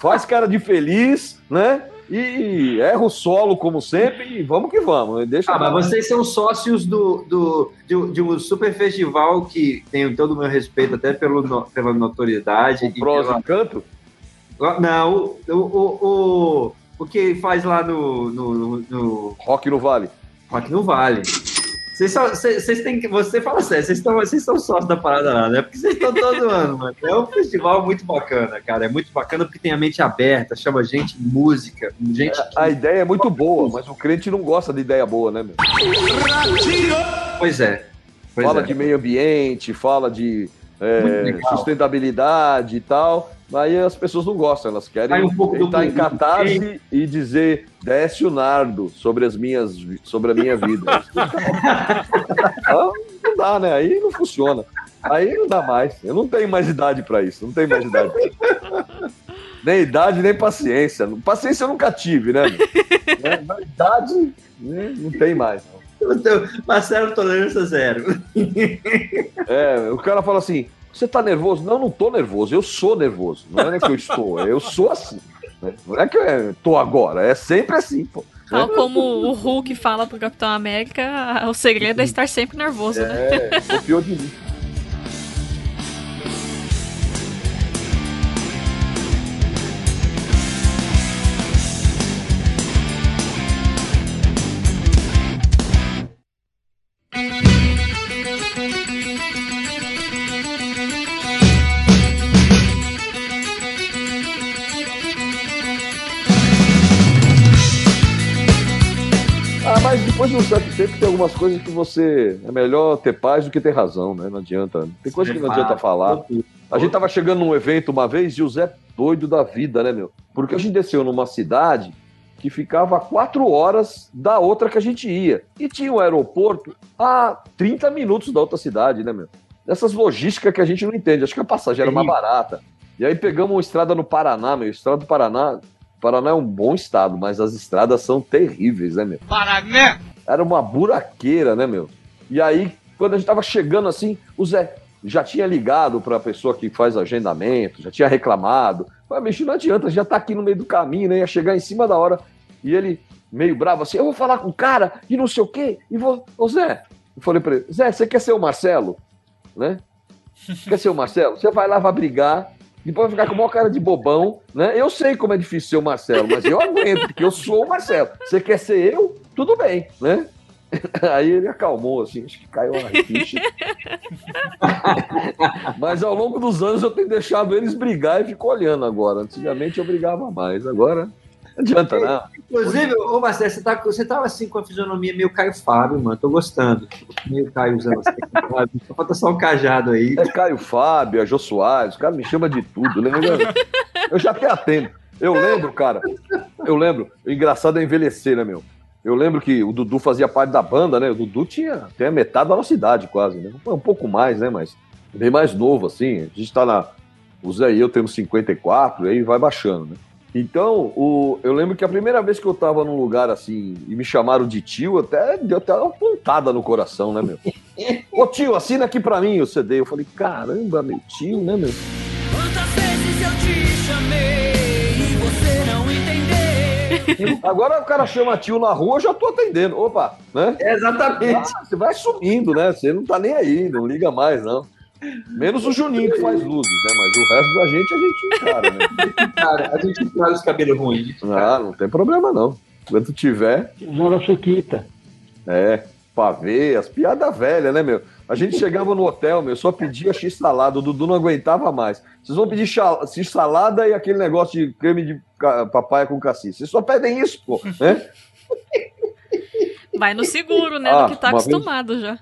faz cara de feliz, né? E erra o solo como sempre e vamos que vamos. Deixa Ah, mas vocês são sócios do, do, de, um- de um super festival que tem todo o meu respeito, até pelo, pela notoriedade. o prosa e canto. pela... Não, o, o, o, o, que faz lá no, no, no Rock no Vale. Rock no Vale. Vocês, só, vocês, vocês têm que. Você fala sério, vocês, estão, vocês são sócios da parada lá, né? Porque vocês estão todo ano, mano. É um festival muito bacana, cara. É muito bacana porque tem a mente aberta, chama gente música, gente. A ideia é muito boa, mas o crente não gosta de ideia boa, né, meu? Pois é. Pois fala é. de meio ambiente, fala de é, sustentabilidade e tal. Aí as pessoas não gostam, elas querem um estar em catarse e dizer desce o nardo sobre as minhas sobre a minha vida. (laughs) Então, não dá, né? Aí não funciona. Aí não dá mais. Eu não tenho mais idade para isso. Não tenho mais idade. Nem idade, nem paciência. Paciência eu nunca tive, né? (laughs) Né? Na idade, né? não tem mais. não. (laughs) Marcelo, tolerância zero. (laughs) É, o cara fala assim: você tá nervoso? Não, não tô nervoso, eu sou nervoso. Não é nem que eu estou, (laughs) eu sou assim. né? Não é que eu é, tô agora, é sempre assim, pô. Tal como o Hulk fala pro Capitão América, o segredo é estar sempre nervoso, né? É, copiou de mim. De um certo tempo tem algumas coisas que você. É melhor ter paz do que ter razão, né? Não adianta. Tem coisa que não adianta falar. A gente tava chegando num evento uma vez e o Zé doido da vida, né, meu? Porque a gente desceu numa cidade que ficava a quatro horas da outra que a gente ia. E tinha um aeroporto a 30 minutos da outra cidade, né, meu? Essas logísticas que a gente não entende. Acho que a passagem era mais barata. E aí pegamos uma estrada no Paraná, meu. Estrada do Paraná. Paraná é um bom estado, mas as estradas são terríveis, né, meu? Paraná! Era uma buraqueira, né, meu? E aí, quando a gente tava chegando assim, o Zé já tinha ligado pra pessoa que faz agendamento, já tinha reclamado. Mas, bicho, não adianta, já tá aqui no meio do caminho, né? Ia chegar em cima da hora. E ele, meio bravo assim, eu vou falar com o cara e não sei o quê. E vou. Ô, Zé, eu falei pra ele, Zé, você quer ser o Marcelo? Né? Quer ser o Marcelo? Você vai lá, vai brigar, depois vai ficar com maior cara de bobão, né? Eu sei como é difícil ser o Marcelo, mas eu aguento, porque eu sou o Marcelo. Você quer ser eu? Tudo bem, né? (laughs) Aí ele acalmou, assim, acho que caiu uma ficha. (laughs) Mas ao longo dos anos eu tenho deixado eles brigar e fico olhando agora. Antigamente eu brigava mais, agora não adianta, não. Inclusive, ô Marcelo, você, tá, você tava assim com a fisionomia meio Caio Fábio, mano. Tô gostando. Meio Caio usando assim. Só falta só um cajado aí. É Caio Fábio, é Jô Soares, o cara me chama de tudo. Lembra? Eu já até atendo. Eu lembro, cara. Eu lembro. O engraçado é envelhecer, né, meu? Eu lembro que o Dudu fazia parte da banda, né? O Dudu tinha até metade da nossa idade, quase, né? Um pouco mais, né? Mas bem mais novo, assim. A gente tá na. O Zé e eu temos 54, e aí vai baixando, né? Então, o, eu lembro que a primeira vez que eu tava num lugar assim e me chamaram de tio, até deu até uma pontada no coração, né, meu? (laughs) Ô tio, assina aqui pra mim o CD. Eu falei, caramba, meu tio, né, meu? Quantas vezes eu te chamei (laughs) Agora o cara chama tio na rua, eu já tô atendendo. Opa, né? Exatamente. Ah, você vai sumindo, né? Você não tá nem aí, não liga mais, não. Menos o Juninho que faz luzes, né? Mas o resto da gente a gente encara, né? Cara, a gente faz os cabelos ruins. Ah, não tem problema, não. Quando tiver. Zona Suquita. É, pavê, as piadas velhas, né, meu? A gente chegava no hotel, meu, só pedia x-salada, o Dudu não aguentava mais. Vocês vão pedir x-salada e aquele negócio de creme de papaya com cassis. Vocês só pedem isso, pô, né? (laughs) Vai no seguro, né? Ah, do que tá uma vez- acostumado já.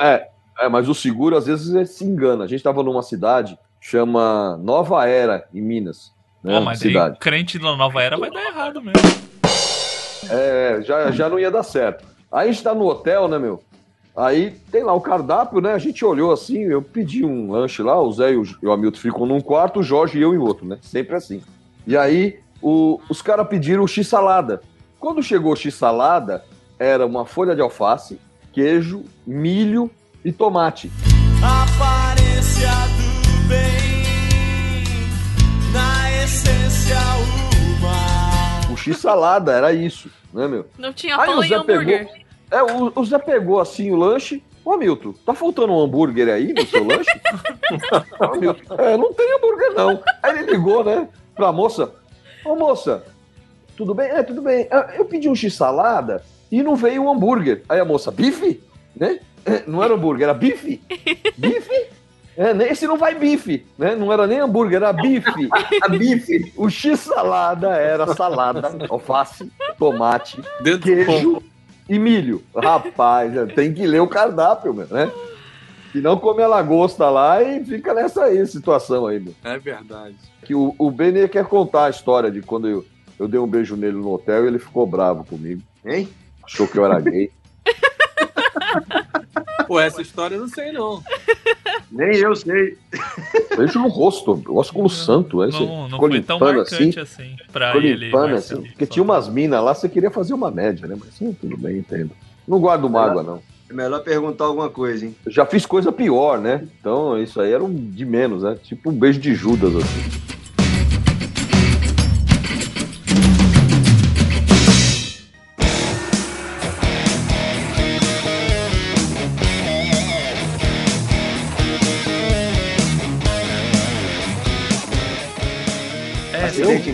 É, é, mas o seguro às vezes se engana. A gente tava numa cidade, chama Nova Era, em Minas. Né, Pô, mas aí, cidade. crente na nova era vai dar errado mesmo. É, já, já não ia dar certo. Aí a gente tá no hotel, né, meu? Aí tem lá o cardápio, né? A gente olhou assim, eu pedi um lanche lá, o Zé e o, e o Hamilton ficam num quarto, o Jorge e eu em outro, né? Sempre assim. E aí o- os caras pediram o X-salada. Quando chegou o X-salada, era uma folha de alface, queijo, milho e tomate. Aparência do bem, na essência o mal. O X-salada era isso, né, meu? Não tinha Aí pão o e Zé hambúrguer. pegou. É, o, o Zé pegou assim o lanche. Ô, Milton, tá faltando um hambúrguer aí no seu lanche? (laughs) Ô, Milton, é, não tem hambúrguer não. Aí ele ligou, né, pra moça. Ô, moça, tudo bem? É, tudo bem. Ah, Eu pedi um x-salada e não veio um hambúrguer. Aí a moça, bife? Né? É, Não era hambúrguer, era bife? Bife? É, nem- esse não vai bife, né? Não era nem hambúrguer, era bife. A bife. O x-salada era salada, alface, tomate, Dentro do queijo e milho. Rapaz, é, tem que ler o cardápio, meu, né? Se não come a lagosta lá e fica nessa aí, situação aí, meu. É verdade. Que o, o Benê quer contar a história de quando eu, eu dei um beijo nele no hotel e ele ficou bravo comigo. Hein? Achou que eu era gay. (laughs) Pô, essa história eu não sei, não. Nem eu sei. Beijo no rosto, ósculo santo. Aí você Não, não ficou foi tão limpando marcante assim. assim, pra ele. assim. Porque tinha umas minas lá, você queria fazer uma média, né? Mas hum, tudo bem, entendo. Não guardo mágoa, não. É melhor perguntar alguma coisa, hein? Eu já fiz coisa pior, né? Então isso aí era um de menos, né? Tipo um beijo de Judas, assim.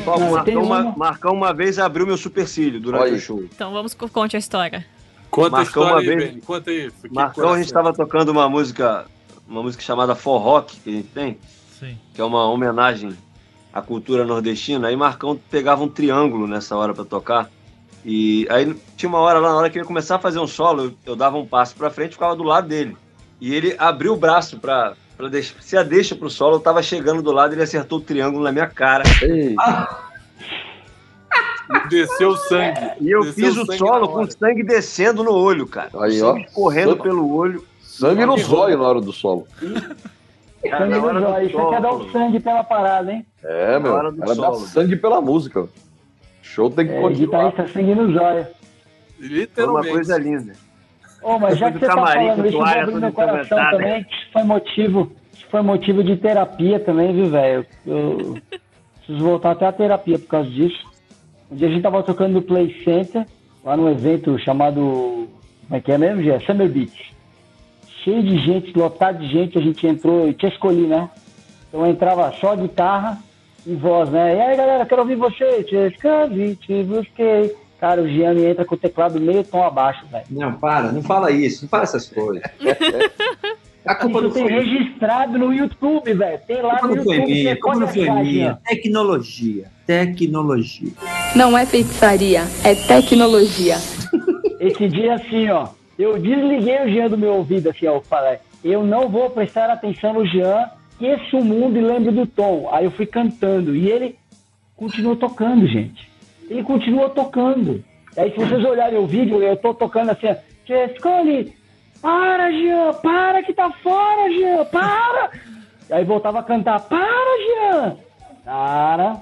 Não, Marcão, uma, uma- Marcão uma vez abriu meu supercílio durante Olha. o show. Então vamos co- conte a história. Conta a Marcou história uma aí, vez- Benny. Conta aí. Fiquei Marcão, a gente estava tocando uma música, uma música chamada For Rock, que a gente tem, sim. que é uma homenagem à cultura nordestina. Aí Marcão pegava um triângulo nessa hora para tocar. E aí tinha uma hora lá, na hora que ele ia começar a fazer um solo, eu, eu dava um passo para frente e ficava do lado dele. E ele abriu o braço para para deixar, se a deixa pro solo, eu tava chegando do lado, ele acertou o triângulo na minha cara. Desceu o sangue. E eu Desceu fiz o solo com hora. sangue descendo no olho, cara. Aí, o sangue ó. correndo Sangue- pelo olho. sangue no zóio na hora do solo. Cara, Sangue no zóio. Isso aqui é dar o sangue pela parada, hein? É, meu. Ela dá solo. sangue pela música. Show tem que É, continuar. guitarrista sangue no zóio. Foi uma Literalmente. coisa linda. Ô, mas já que você tá Camarim, falando isso, toalha toda meu coração também, que foi motivo, foi motivo de terapia também, viu, velho? Eu preciso voltar até a terapia por causa disso. Um dia a gente tava tocando no Play Center, lá num evento chamado, como é que é mesmo, Gê? Summer Beach. Cheio de gente, lotado de gente, a gente entrou, e tinha escolhido, né? Então entrava só guitarra e voz, né? E aí, galera, quero ouvir vocês. Te escrevi, te busquei. Cara, o Gianni entra com o teclado meio tom abaixo, velho. Não, para, não fala isso, não fala essas coisas. (laughs) A culpa Isso não tem foi registrado no YouTube, velho. Tem lá no YouTube. minha, pode não foi minha. Jean. Tecnologia, tecnologia. Não é feitiçaria, é tecnologia. (laughs) Esse dia, assim, ó, eu desliguei o Jean do meu ouvido, assim, ó, eu falei, eu não vou prestar atenção no Jean, esqueço o mundo e lembro do tom. Aí eu fui cantando, e ele continuou tocando, gente. Ele continuou tocando. Aí se vocês olharem o vídeo, eu tô tocando assim, Chescone, para, Jean, para que tá fora, Jean, para! Aí voltava a cantar, para, Jean! Para!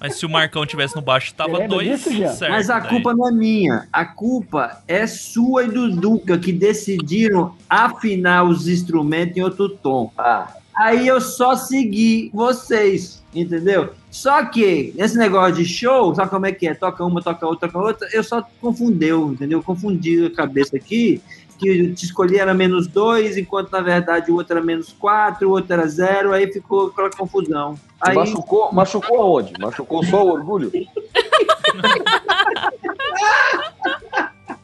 Mas se o Marcão tivesse no baixo, tava dois disso, Jean? certo. Mas a daí. culpa não é minha. A culpa é sua e do Duca, que decidiram afinar os instrumentos em outro tom. Ah, Aí eu só segui vocês, entendeu? Só que esse negócio de show, sabe como é que é? Toca uma, toca outra, toca outra, eu só confundeu, entendeu? Confundi a cabeça aqui, que eu te escolhi era menos dois, enquanto na verdade o outro era menos quatro, o outro era zero, aí ficou aquela confusão. Aí, machucou, machucou aonde? Machucou só o orgulho?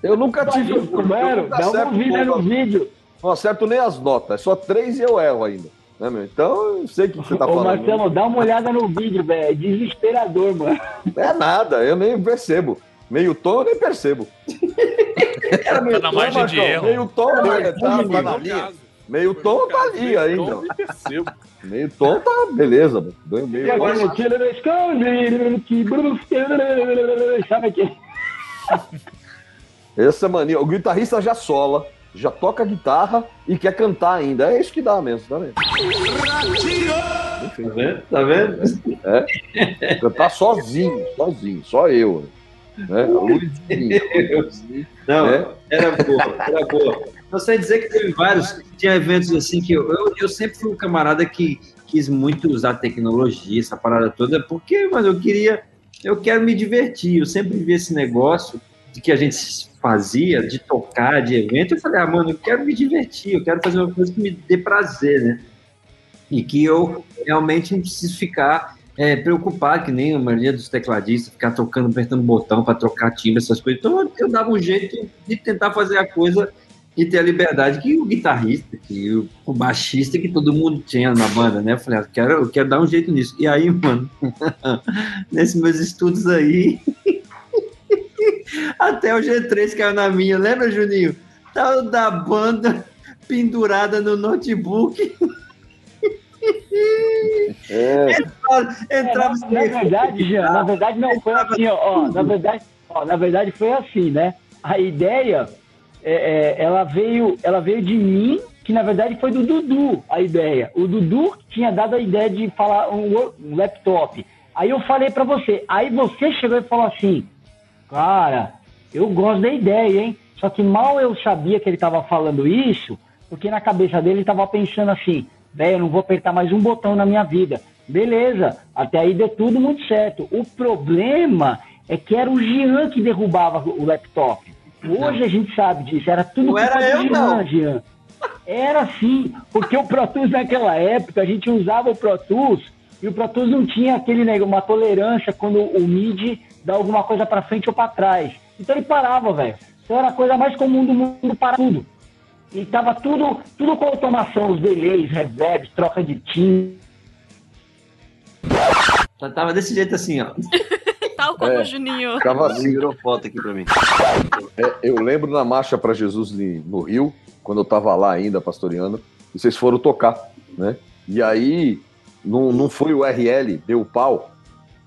Eu nunca tive. nunca dá uma acerto ouvida no vídeo. Não acerto nem as notas, é só três e eu erro ainda. Né, meu? Então eu sei o que você tá Ô, falando. Marcelo, dá uma olhada no vídeo, velho. É desesperador, mano. É nada, eu nem percebo. Meio tom eu nem percebo. Tá na margem de erro. Meio tom Era né, meio tá, tom, tá na No linha. Meio no tom tá ali meio ainda. tom. Meio tom tá beleza, mano. Meio, meio E Killer Skull, que Bruce, sabe aquele? Essa mania. O guitarrista já sola, já toca guitarra e quer cantar ainda. É isso que dá mesmo, tá vendo? tá vendo? Tá vendo? É. Cantar sozinho, sozinho, só eu. Né? Luizinha. Não, É. era boa, era boa. Não sei dizer que teve vários, tinha eventos assim que eu, eu, eu sempre fui um camarada que quis muito usar tecnologia, essa parada toda, porque, mano, eu queria, eu quero me divertir, eu sempre vi esse negócio de que a gente fazia, de tocar, de evento, eu falei, ah, mano, eu quero me divertir, eu quero fazer uma coisa que me dê prazer, né? E que eu realmente não preciso ficar é, preocupado, que nem a maioria dos tecladistas, ficar tocando, apertando botão para trocar timbre, essas coisas. Então eu, eu dava um jeito de tentar fazer a coisa e ter a liberdade que o guitarrista, que o, o baixista, que todo mundo tinha na banda, né? Eu falei, ah, quero, eu quero dar um jeito nisso. E aí, mano, (laughs) nesses meus estudos aí, (laughs) até o G3 caiu na minha. Lembra, Juninho? Tal da banda pendurada no notebook. É, Entrava na, na verdade, Jean, na verdade não foi assim, ó, ó, na verdade, ó, na verdade foi assim, né? A ideia, é, é, ela veio, ela veio de mim, que na verdade foi do Dudu a ideia. O Dudu tinha dado a ideia de falar um, um laptop. Aí eu falei pra você, aí você chegou e falou assim, cara, eu gosto da ideia, hein? Só que mal eu sabia que ele tava falando isso, porque na cabeça dele ele tava pensando assim, velho, eu não vou apertar mais um botão na minha vida. Beleza, até aí deu tudo muito certo. O problema é que era o Jean que derrubava o laptop. Hoje a gente sabe disso, era tudo Não era eu, Jean, não. Jean. Era sim, porque o Pro Tools naquela época, a gente usava o Pro Tools e o Pro Tools não tinha aquele nego, uma tolerância quando o MIDI dá alguma coisa pra frente ou pra trás. Então ele parava, velho. Então era a coisa mais comum do mundo para tudo. E tava tudo, tudo com automação, os delays, reverbs, troca de tim. Tava desse jeito assim, ó. (laughs) Tal como É. o Juninho. ficava assim. Virou foto aqui pra mim. É, eu lembro na Marcha para Jesus no Rio, quando eu tava lá ainda pastoreando, e vocês foram tocar, né? E aí, não, não foi o RL, deu pau,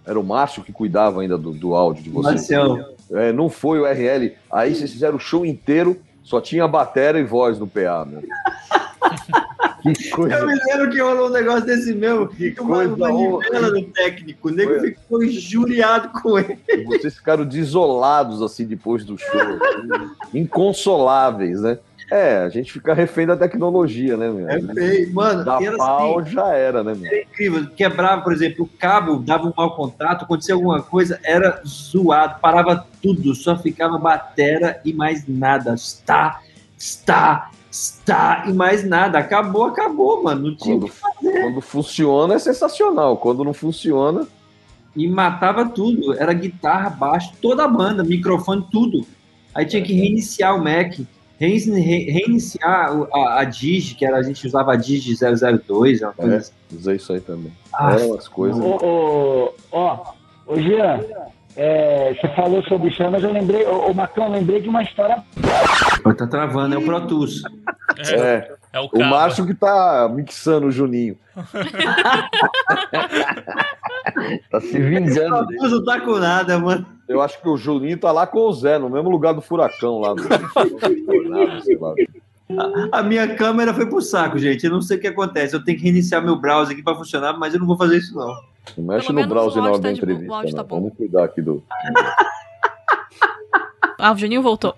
era o Márcio que cuidava ainda do, do áudio de vocês. Marcião. É, não foi o RL. Aí vocês fizeram o show inteiro, só tinha bateria e voz no PA, meu. (laughs) Que coisa. Eu me lembro que rolou um negócio desse mesmo. Que coisa uma nivela do técnico. O nego Foi. ficou injuriado com ele. Vocês ficaram desolados assim depois do show. assim, inconsoláveis, né? É, a gente fica refém da tecnologia, né, meu? É feio. Mano, Da era pau assim, já era, né, meu? era incrível. Quebrava, por exemplo, o cabo, dava um mau contato, acontecia alguma coisa, era zoado, parava tudo, só ficava batera e mais nada. Está, está, está e mais nada. Acabou, acabou, mano. Não tinha o Quando, que fazer. quando funciona é sensacional. Quando não funciona, E matava tudo. Era guitarra, baixo, toda a banda, microfone, tudo. Aí tinha que reiniciar o Mac. Reini- re- Reiniciar a, a Digi, que era, a gente usava a Digi 002, uma coisa É. assim. usei isso aí também. Ah, Eram as coisas. Ô, ô, ó, ô Jean, é, você falou sobre isso, mas eu lembrei, ô, ô Macão, eu lembrei de uma história. Tá travando, é o Pro Tools. É, É o o cabo. Márcio que tá mixando o Juninho. (laughs) tá se vingando. Pro Tools não tá com nada, mano. Eu acho que o Juninho tá lá com o Zé, no mesmo lugar do furacão lá. No... A minha câmera foi pro saco, gente. Eu não sei o que acontece. Eu tenho que reiniciar meu browser aqui pra funcionar, mas eu não vou fazer isso, não. Não mexe Pelo no browser o na hora da tá o entrevista. tá bom. Vamos cuidar aqui do. (laughs) Ah, o Juninho voltou.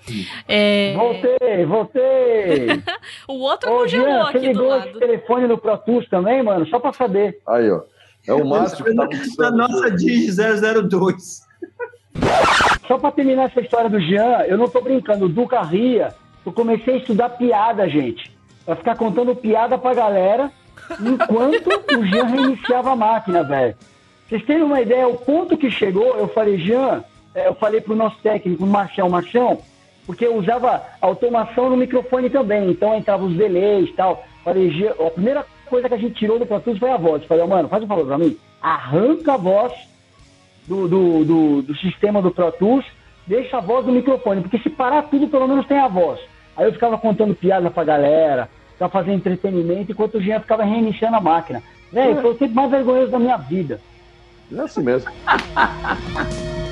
É, Voltei, voltei! (laughs) O outro Ô, congelou Jean, você aqui do ligou lado. esse telefone no Pro Tools também, mano? Só pra saber. Aí, ó. É o Márcio que tá Na nossa Digi 002. Só pra terminar essa história do Jean, eu não tô brincando, o Duca ria. Eu comecei a estudar piada, gente. Pra ficar contando piada pra galera, enquanto o Jean reiniciava a máquina, velho. Vocês terem uma ideia, o ponto que chegou, eu falei, Jean, eu falei pro nosso técnico, o Marchão, Marchão, porque eu usava automação no microfone também, então entrava os delays e tal. Falei, a primeira coisa que a gente tirou do Pro Tools foi a voz. Falei, mano, faz um favor pra mim, arranca a voz do, do, do, do sistema do Pro Tools, deixa a voz do microfone, porque se parar tudo, pelo menos tem a voz. Aí eu ficava contando piada pra galera, ficava fazendo entretenimento, enquanto o Jean ficava reiniciando a máquina. Velho, foi o tempo mais vergonhoso da minha vida. É assim mesmo. (laughs)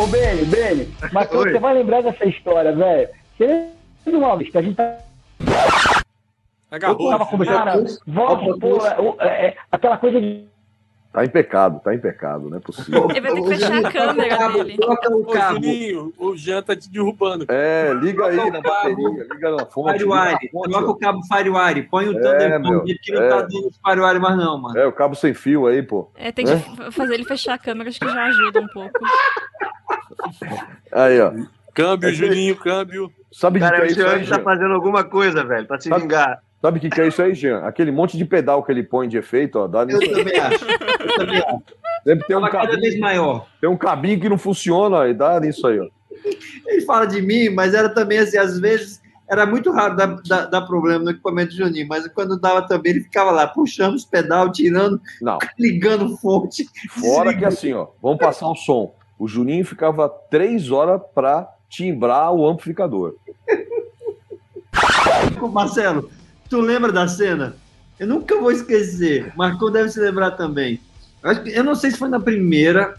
ô Beni, Beni, mas Oi. você vai lembrar dessa história, velho. Você lembra uma vez que a gente tá- Agarrou. tava conversando, cara, voz, pô, é, é, aquela coisa de Tá em pecado, tá em pecado, não é possível. Ele vai ter que fechar a câmera dele. Troca o Ô, cabo. Juninho, o Jean tá te derrubando. É, liga aí na o bateria, liga na fonte. Firewire. ó. o cabo Firewire. Põe o É, Thunderbolt que não tá é. dando Firewire mais não, mano. É, o cabo sem fio aí, pô. É, tem que f- fazer ele fechar a câmera, acho que já ajuda um pouco. Aí, ó. Câmbio, Juninho, câmbio. Sabe o que, Cara, que é o isso aí, tá Jean? fazendo alguma coisa, velho, pra se Sabe- vingar. Sabe o que, que é isso aí, Jean? Aquele monte de pedal que ele põe de efeito, ó, dá Eu nisso. também acho. Eu também acho. Sempre tem um, Tava cada vez cabinho, maior. tem um cabinho que não funciona e dá nisso aí, ó. Ele fala de mim, mas era também assim, às vezes era muito raro dar, dar, dar problema no equipamento do Juninho, mas quando dava também, ele ficava lá puxando os pedal, tirando, Não, ligando fonte. fora que assim, ó, vamos passar o som. O Juninho ficava três horas pra timbrar o amplificador. (laughs) Marcelo, tu lembra da cena? Eu nunca vou esquecer. Marcão deve se lembrar também. Eu, que- não sei se foi na primeira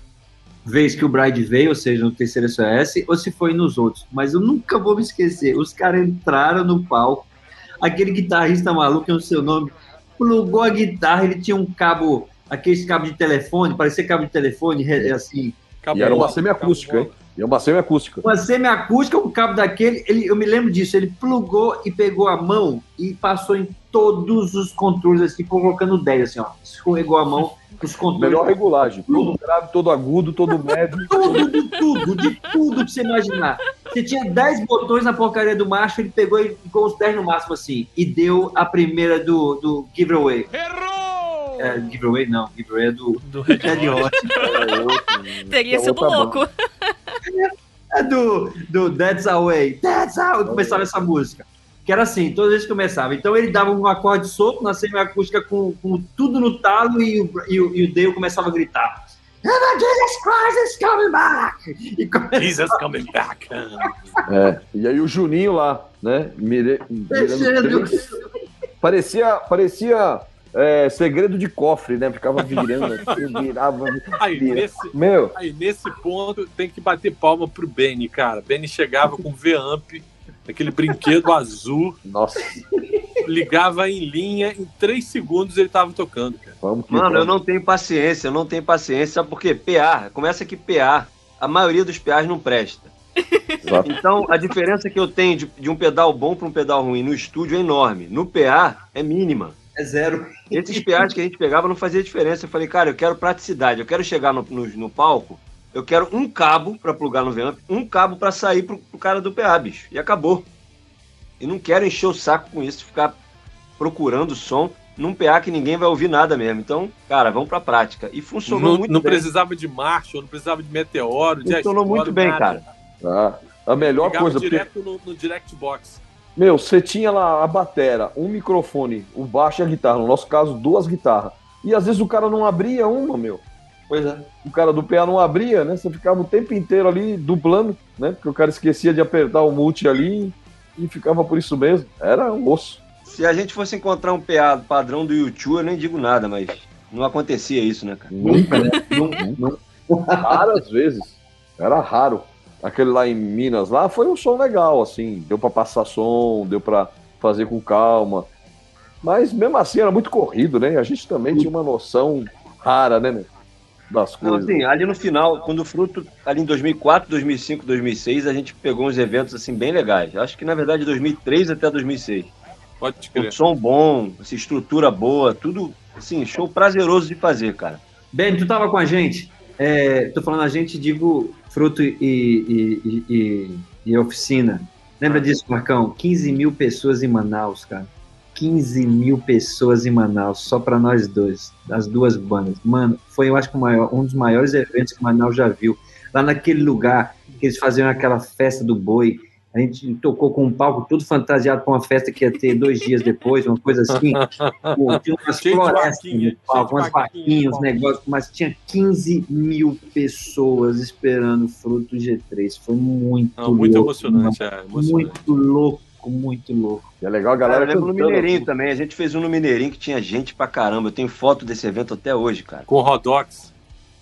vez que o Bride veio, ou seja, no terceiro SOS, ou se foi nos outros, mas eu nunca vou me esquecer. Os caras entraram no palco, aquele guitarrista maluco, eu não sei o nome, plugou a guitarra, ele tinha um cabo, aqueles cabos de telefone, parecia cabo de telefone, assim, E era uma semiacústica, hein? E é uma semiacústica. uma semiacústica, um cabo daquele, ele, eu me lembro disso, ele plugou e pegou a mão e passou em todos os controles, assim, colocando 10, assim, ó, escorregou a mão, os controles. Melhor regulagem. Todo grave, todo agudo, todo (laughs) médio. Tudo, de tudo, de tudo que você imaginar. Você tinha 10 botões na porcaria do macho, ele pegou e ficou os 10 no máximo, assim, e deu a primeira do, do giveaway. Errou! É, giveaway não, giveaway é do, Do Red Red Hot. (laughs) Teria É sido louco. É do, do That's Away. That's How. Começava essa música. Que era assim, todas as vezes que começava. Então ele dava um acorde solto na semiacústica com, com tudo no talo e o, e, o, e o Dale começava a gritar. Jesus Christ is coming back! E come- Jesus coming back. É, e aí o Juninho lá, né? Mire, parecia parecia é, segredo de cofre, né? Ficava virando, assim, (laughs) virava. Aí vira- nesse, Meu, aí, nesse ponto, tem que bater palma pro Benny, cara. Benny chegava com V-Amp, aquele brinquedo (laughs) azul, nossa, ligava em linha, em três segundos ele tava tocando, cara. vamos que Mano, eu vamos. não tenho paciência, eu não tenho paciência, sabe por quê? PA, começa que PA, a maioria dos PAs não presta. Exato. Então, a diferença que eu tenho de, de um pedal bom para um pedal ruim no estúdio é enorme. No PA, é mínima. É zero. Esses PAs que a gente pegava não fazia diferença. Eu falei, cara, eu quero praticidade, eu quero chegar no, no, no palco, eu quero um cabo para plugar no Vamp, um cabo para sair pro, pro cara do PA, bicho. E acabou. E não quero encher o saco com isso, ficar procurando som num PA que ninguém vai ouvir nada mesmo. Então, cara, vamos pra prática. E funcionou Não, muito não bem. precisava de Marshall, não precisava de Meteoro, de Funcionou Astoro, muito bem, nada. cara. Ah, a melhor coisa, porque, direto no, no Direct Box. Meu, você tinha lá a batera, um microfone, o baixo e a guitarra. No nosso caso, duas guitarras. E às vezes o cara não abria uma, meu. Pois é. O cara do PA não abria, né? Você ficava o tempo inteiro ali dublando, né? Porque o cara esquecia de apertar o multi ali e ficava por isso mesmo. Era um osso. Se a gente fosse encontrar um PA padrão do YouTube, eu nem digo nada, mas não acontecia isso, né, cara? Nunca, né? Nunca. Raras vezes. Era raro. Aquele lá em Minas lá foi um som legal, assim. Deu pra passar som, deu pra fazer com calma. Mas mesmo assim era muito corrido, né? A gente também tinha uma noção rara, né, meu? Das Não, coisas. assim, ali no final, quando o Fruto, ali em 2004, 2005, 2006, a gente pegou uns eventos, assim, bem legais. Acho que, na verdade, 2003 até 2006. Pode crer. som bom, assim, estrutura boa, tudo, assim, show prazeroso de fazer, cara. Ben, tu tava com a gente. É, tô falando a gente, digo fruto e, e, e, e- oficina. Lembra disso, Marcão? 15 mil pessoas em Manaus, cara. 15 mil pessoas em Manaus, só para nós dois, as duas bandas. Mano, foi, eu acho maior, um dos maiores eventos que Manaus já viu. Lá naquele lugar que eles faziam aquela festa do boi. A gente tocou com um palco todo fantasiado para uma festa que ia ter dois dias depois, uma coisa assim. Pô, tinha umas Cheio florestas no palco, umas vaquinhas, negócios, mas tinha 15 mil pessoas esperando o fruto G3. Foi muito Não, muito louco, emocionante, é, emocionante. Muito louco, muito louco. E é legal a Cara, galera eu lembro no. Mineirinho também. A gente fez um no Mineirinho que tinha gente pra caramba. Eu tenho foto desse evento até hoje, cara. Com Rodox.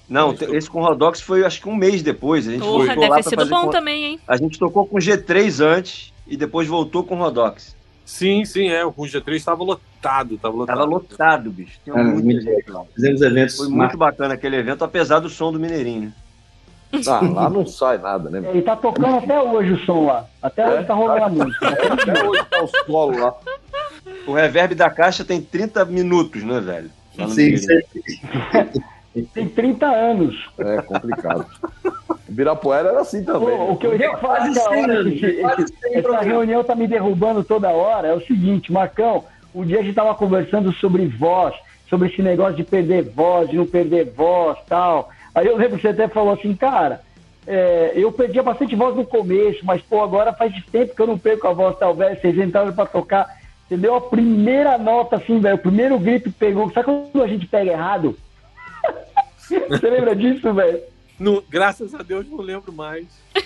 Não, esse com o Rodox foi acho que um mês depois. A gente Porra, voltou deve lá ter sido bom com- também, hein? A gente tocou com G3 antes e depois voltou com o Rodox. Sim, sim, é. O G3 estava lotado, tava lotado. Tava lotado, bicho. Tinha muita muito gente lá. Fizemos eventos Foi muito bacana aquele evento, apesar do som do Mineirinho, né? Ah, lá não sai nada, né? Ele tá tocando até hoje o som lá. Até hoje tá rolando a música. Até hoje tá o solo lá. O reverb da caixa tem 30 minutos, né, velho? Sim, Mineirinho. Tem 30 anos. É complicado. Ibirapuera era assim também. Pô, o que eu ia falar Quase hora, esse- quase cem essa reunião tá me derrubando toda hora, é o seguinte, Marcão, um dia a gente tava conversando sobre voz, sobre esse negócio de perder voz, de não perder voz tal. Aí eu lembro que você até falou assim, cara, é, eu perdia bastante voz no começo, mas pô, agora faz tempo que eu não perco a voz, talvez, vocês entraram pra tocar. Entendeu? A primeira nota, assim, velho, o primeiro grito que pegou. Sabe quando a gente pega errado? Você lembra disso, velho? Não, graças a Deus não lembro mais. (laughs)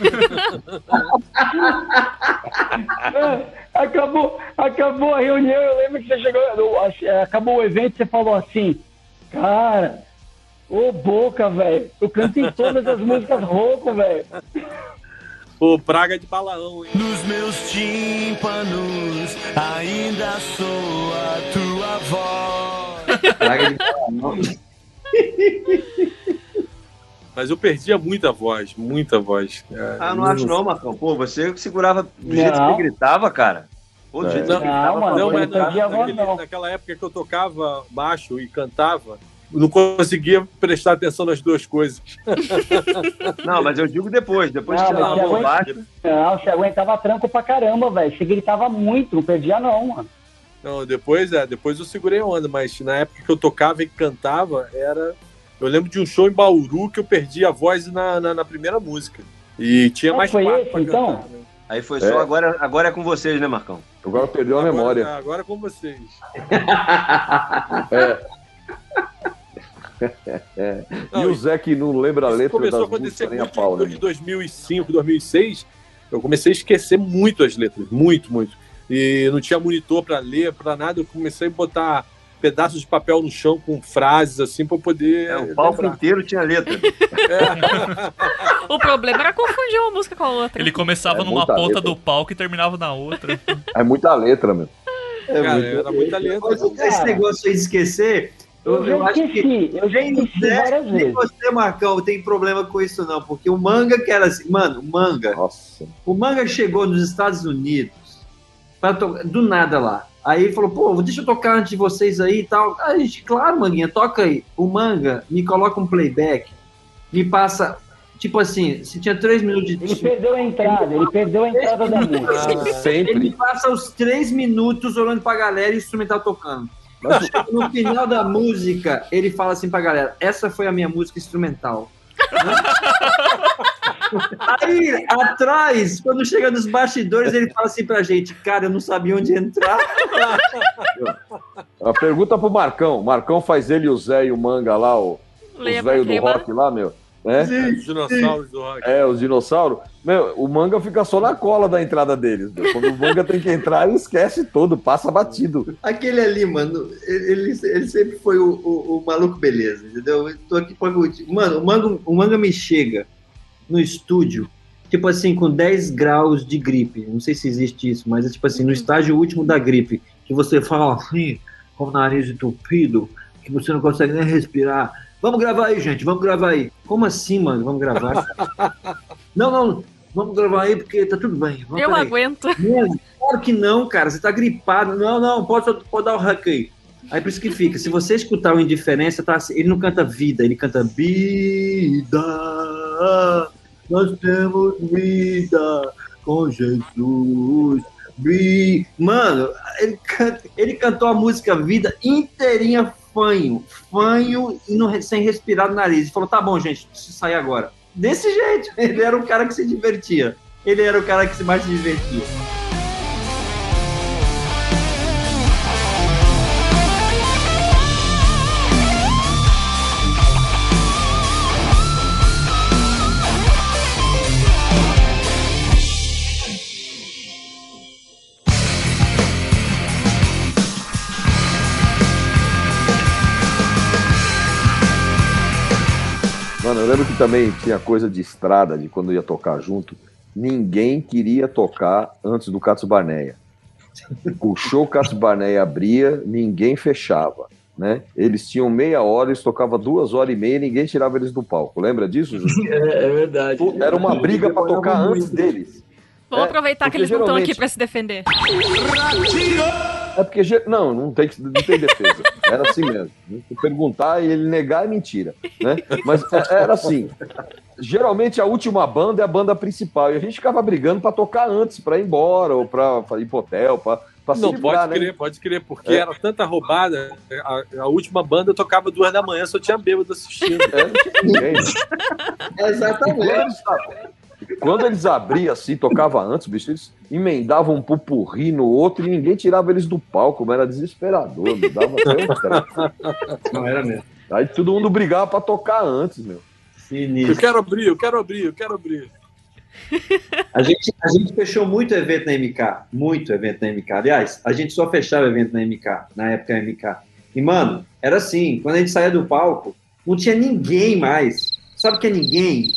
Acabou, acabou a reunião, eu lembro que você chegou, ach- é, acabou o evento, você falou assim, cara, ô boca, velho, eu canto em todas as músicas rouco, velho. Pô, praga de balaão, hein? Nos meus tímpanos ainda sou a tua voz. Praga de Mas eu perdia muita voz, muita voz. É, Ah, não acho não, Marcão. Pô, você segurava do jeito que Não. você gritava, cara. Pô, do É. jeito que Não, gritava, mano, Não, eu mas não na- a voz, não. naquela época que eu tocava baixo e cantava, eu não conseguia prestar atenção nas duas coisas. (laughs) Não, mas eu digo depois. Depois Não, que você mas lavou você baixo. Não, você aguentava tranco pra caramba, velho, você gritava muito, não perdia não, mano. Não, depois é, depois eu segurei a onda, mas na época que eu tocava e cantava, era. Eu lembro de um show em Bauru que eu perdi a voz na, na, na primeira música. E tinha Ah, mais foi quatro esse, pra então? cantar. né? Aí foi É. só, agora, agora é com vocês, né, Marcão? Agora perdeu a Agora- memória. Agora com vocês. (laughs) É. E o Zé que não lembra a letra começou das a acontecer músicas nem a muito pau, né? em 2005, 2006. Eu comecei a esquecer muito as letras, muito, muito. E não tinha monitor para ler, para nada. Eu comecei a botar pedaços de papel no chão com frases assim para poder. É, o palco inteiro tinha letra. (laughs) O problema era confundir uma música com a outra. Ele começava É numa muita ponta letra. do palco e terminava na outra. É muita letra, meu. É Cara, muito- era muita letra. Mas Esse negócio aí de esquecer, eu, Eu eu já acho que esqueci, eu já nem esqueci várias nem vezes. você, Marcão, tem problema com isso não, porque o manga que era assim, mano, o manga, Nossa. o manga chegou nos Estados Unidos pra to- do nada lá. Aí ele falou, pô, deixa eu tocar antes de vocês aí e tal. A gente, claro, manguinha, toca aí. O manga me coloca um playback, me passa, tipo assim, se tinha três minutos de Ele perdeu a entrada, ele perdeu a entrada da música. Ele me Sempre. passa os três minutos olhando pra galera e o instrumental tocando. No final da música, ele fala assim pra galera: essa foi a minha música instrumental. (laughs) Aí, atrás, quando chega nos bastidores, ele fala assim pra gente: Cara, eu não sabia onde entrar. a pergunta pro Marcão. Marcão faz ele, o Zé e o Manga lá, o, os Lembra velhos do rock lá, meu. Né? Os dinossauros do rock. É, os dinossauros. Meu, o manga fica só na cola da entrada deles. meu. Quando o manga tem que entrar, ele esquece todo, passa batido. Aquele ali, mano, ele, ele sempre foi o, o- o maluco beleza, entendeu? Eu tô aqui pra. Mano, o manga, o manga me chega no estúdio, tipo assim, com 10 graus de gripe. Não sei se existe isso, mas é tipo assim, no estágio último da gripe, que você fala assim, com o nariz entupido, que você não consegue nem respirar. Vamos gravar aí, gente, vamos gravar aí. Como assim, mano? Vamos gravar? (laughs) não, não, vamos gravar aí porque tá tudo bem. Vamos, Eu aguento. Claro que não, cara. Você tá gripado. Não, não, pode, pode dar o hack aí. Aí por isso que fica. Se você escutar o Indiferença, tá, assim, ele não canta vida, ele canta vida. Nós temos vida com Jesus. Mano, ele, can- ele cantou a música Vida inteirinha fanho, fanho e não, sem respirar no nariz. Ele falou: tá bom, gente, preciso sair agora. Desse (laughs) jeito, ele era o cara que se divertia. Ele era o cara que mais se divertia. Mano, eu lembro que também tinha coisa de estrada, de quando ia tocar junto. Ninguém queria tocar antes do Katsu Barneia. O show Katsu Barneia abria, ninguém fechava. Né? Eles tinham meia hora, eles tocavam duas horas e meia e ninguém tirava eles do palco. Lembra disso, Júlio? (laughs) É, é verdade. Era uma briga para tocar antes deles. Vamos É, aproveitar que eles não estão geralmente- aqui pra se defender. É porque. Não, não tem, não tem defesa. Era assim mesmo. Se perguntar e ele negar é mentira. Né? Mas é- era assim. Geralmente a última banda é a banda principal. E a gente ficava brigando pra tocar antes, pra ir embora, ou pra, pra ir pro hotel, pra, pra se Não, livrar, pode né? crer, pode crer, porque É. era tanta roubada. A, a última banda eu tocava duas da manhã, só tinha bêbado assistindo. É, não tinha ninguém. Exatamente. Quando eles, abriam assim, tocava antes, bicho, eles emendavam um pupurri no outro e ninguém tirava eles do palco, mas era desesperador, me dava até um. Não era mesmo. Aí todo mundo brigava pra tocar antes, meu. Eu quero abrir, eu quero abrir, eu quero abrir. A gente, a gente fechou muito evento na MK. Muito evento na MK. Aliás, a gente só fechava evento na MK, na época MK. E, mano, era assim: quando a gente saía do palco, não tinha ninguém mais. Sabe o que é ninguém?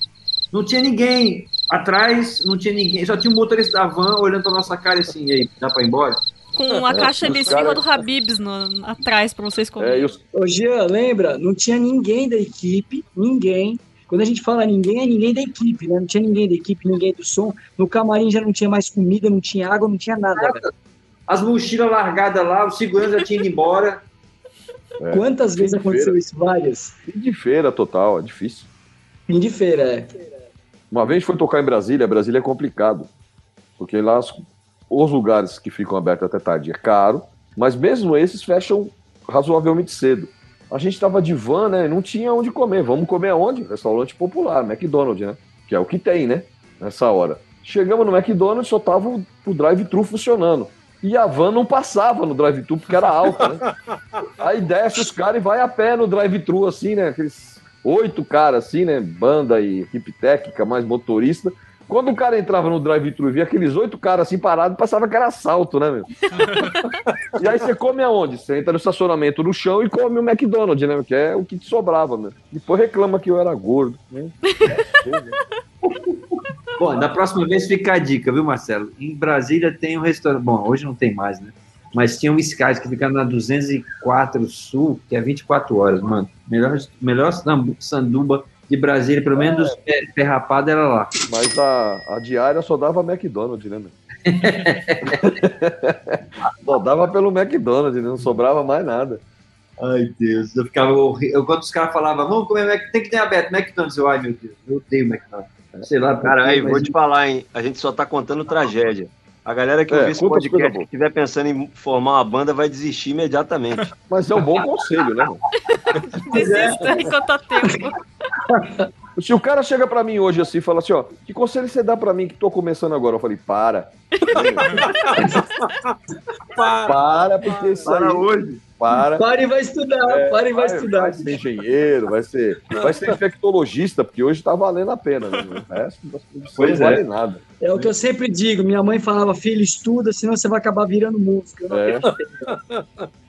Não tinha ninguém. Atrás, não tinha ninguém. Só tinha um motorista da van olhando pra nossa cara assim: e aí, dá pra ir embora? Com a caixa de cara- do Habibs no- atrás pra vocês comerem. Ô, Jean, lembra? Não tinha ninguém da equipe, ninguém. Quando a gente fala ninguém, é ninguém da equipe, né? Não tinha ninguém da equipe, ninguém do som. No camarim já não tinha mais comida, não tinha água, não tinha nada. velho. As mochilas largadas lá, o segurança já tinha ido embora. É. Quantas vezes aconteceu feira. isso? Várias. Fim de feira total, é difícil. Fim de feira, é. Uma vez foi tocar em Brasília, Brasília é complicado. Porque lá os, os lugares que ficam abertos até tarde é caro, mas mesmo esses fecham razoavelmente cedo. A gente tava de van, né? Não tinha onde comer. Vamos comer aonde? Restaurante popular, McDonald's, né? Que é o que tem, né? Nessa hora. Chegamos no McDonald's, só tava o, o drive-thru funcionando. E a van não passava no drive-thru porque era alta, né? Aí desce os caras e vai a pé no drive-thru, assim, né? Aqueles oito caras, assim, né? Banda e equipe técnica, mais motorista. Quando o cara entrava no drive-thru e via aqueles oito caras assim parados, passava que era assalto, né, meu? (laughs) e aí você come aonde? Você entra no estacionamento no chão e come o McDonald's, né? Que é o que te sobrava, meu. Depois reclama que eu era gordo. Né? Bom, da próxima vez fica a dica, viu, Marcelo? Em Brasília tem um restaurante. Bom, hoje não tem mais, né? Mas tinha um Skies que fica na 204 Sul, que é 24 horas, mano. Melhor, melhor sanduba de Brasília, pelo menos é. ferrapada era lá. Mas a, a diária só dava McDonald's, né, meu? (laughs) só dava pelo McDonald's, né? não sobrava mais nada. Ai, Deus. Eu ficava. Eu, quando os caras falavam, vamos comer Mac, tem que ter aberto McDonald's. Eu, ai, meu Deus, eu odeio McDonald's. Sei lá, por Cara, quê, aí, mas- vou te falar, hein? A gente só tá contando tragédia. A galera que É, ouvir esse podcast, que boas. estiver pensando em formar uma banda, vai desistir imediatamente. (laughs) Mas é um bom conselho, né? (laughs) Desista enquanto há tempo. (laughs) Se o cara chega pra mim hoje assim e fala assim, ó, que conselho você dá pra mim que tô começando agora? Eu falei, para. para, porque isso Para aí... hoje. Para. Para e vai estudar, É, para e vai, vai, estudar. vai ser engenheiro, vai ser, vai ser infectologista, porque hoje tá valendo a pena, né? O resto Pois não é. vale nada. É o que eu sempre digo. Minha mãe falava, filho, estuda, senão você vai acabar virando músico. Eu não É.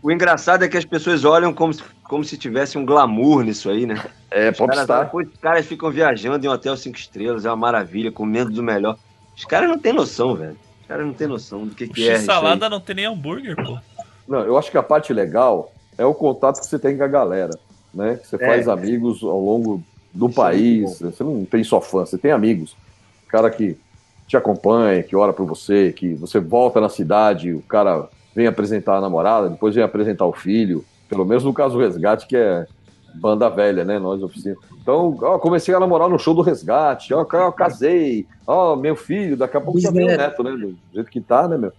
O engraçado é que as pessoas olham como se, como se tivesse um glamour nisso aí, né? É, Os caras, popstar. depois os caras ficam viajando em um hotel cinco estrelas, é uma maravilha, comendo do melhor. Os caras não têm noção, velho. Os caras não têm noção do que, que é. X-salada não tem nem hambúrguer, pô. Não, eu acho que a parte legal é o contato que você tem com a galera, né? Que você É. faz amigos ao longo do é país. Você não tem só fã, você tem amigos. Cara que te acompanha, que ora por você, que você volta na cidade, o cara vem apresentar a namorada, depois vem apresentar o filho. Pelo menos no caso do Resgate, que é banda velha, né? Nós oficina. Então, ó, comecei a namorar no show do Resgate, ó, eu casei, ó, meu filho, daqui a pouco já vem o neto, né? Do jeito que tá, né, meu?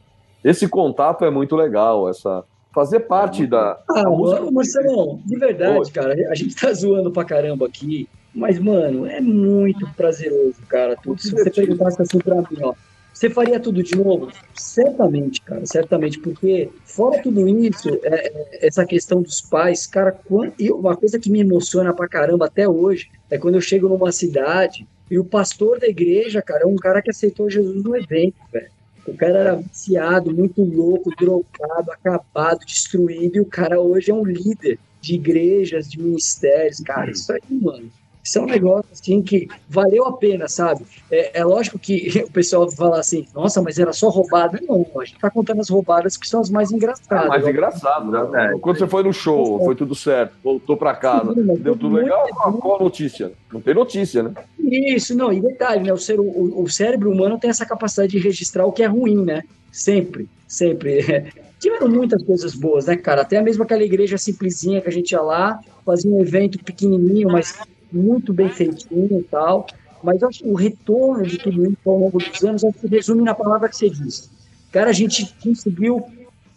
Esse contato é muito legal, essa fazer parte da, Ah, da música. Marcelão, de verdade, Oi. cara, a gente tá zoando pra caramba aqui, mas, mano, é muito prazeroso, cara. Tudo. Se você perguntasse assim pra mim, ó, você faria tudo de novo? Certamente, cara, certamente, porque fora tudo isso, é- é- essa questão dos pais, cara, quan- e uma coisa que me emociona pra caramba até hoje é quando eu chego numa cidade e o pastor da igreja, cara, é um cara que aceitou Jesus no evento, velho. O cara era viciado, muito louco, drogado, acabado, destruído, e o cara hoje é um líder de igrejas, de ministérios. Cara, isso aí, mano. Isso é um negócio assim que valeu a pena, sabe? É, é lógico que (laughs) o pessoal fala assim, nossa, mas era só roubada. Não, a gente tá contando as roubadas que são as mais engraçadas. É mais engraçado, né? Quando você foi no show, foi tudo certo, voltou pra casa, deu tudo legal, qual qual a notícia? Não tem notícia, né? Isso, não, e detalhe, né? O, ser, o, o cérebro humano tem essa capacidade de registrar o que é ruim, né? Sempre, sempre. (laughs) Tiveram muitas coisas boas, né, cara? Até mesmo aquela igreja simplesinha que a gente ia lá, fazia um evento pequenininho, mas muito bem feitinho e tal. Mas acho que o retorno de tudo isso ao longo dos anos acho que resume na palavra que você disse. Cara, a gente conseguiu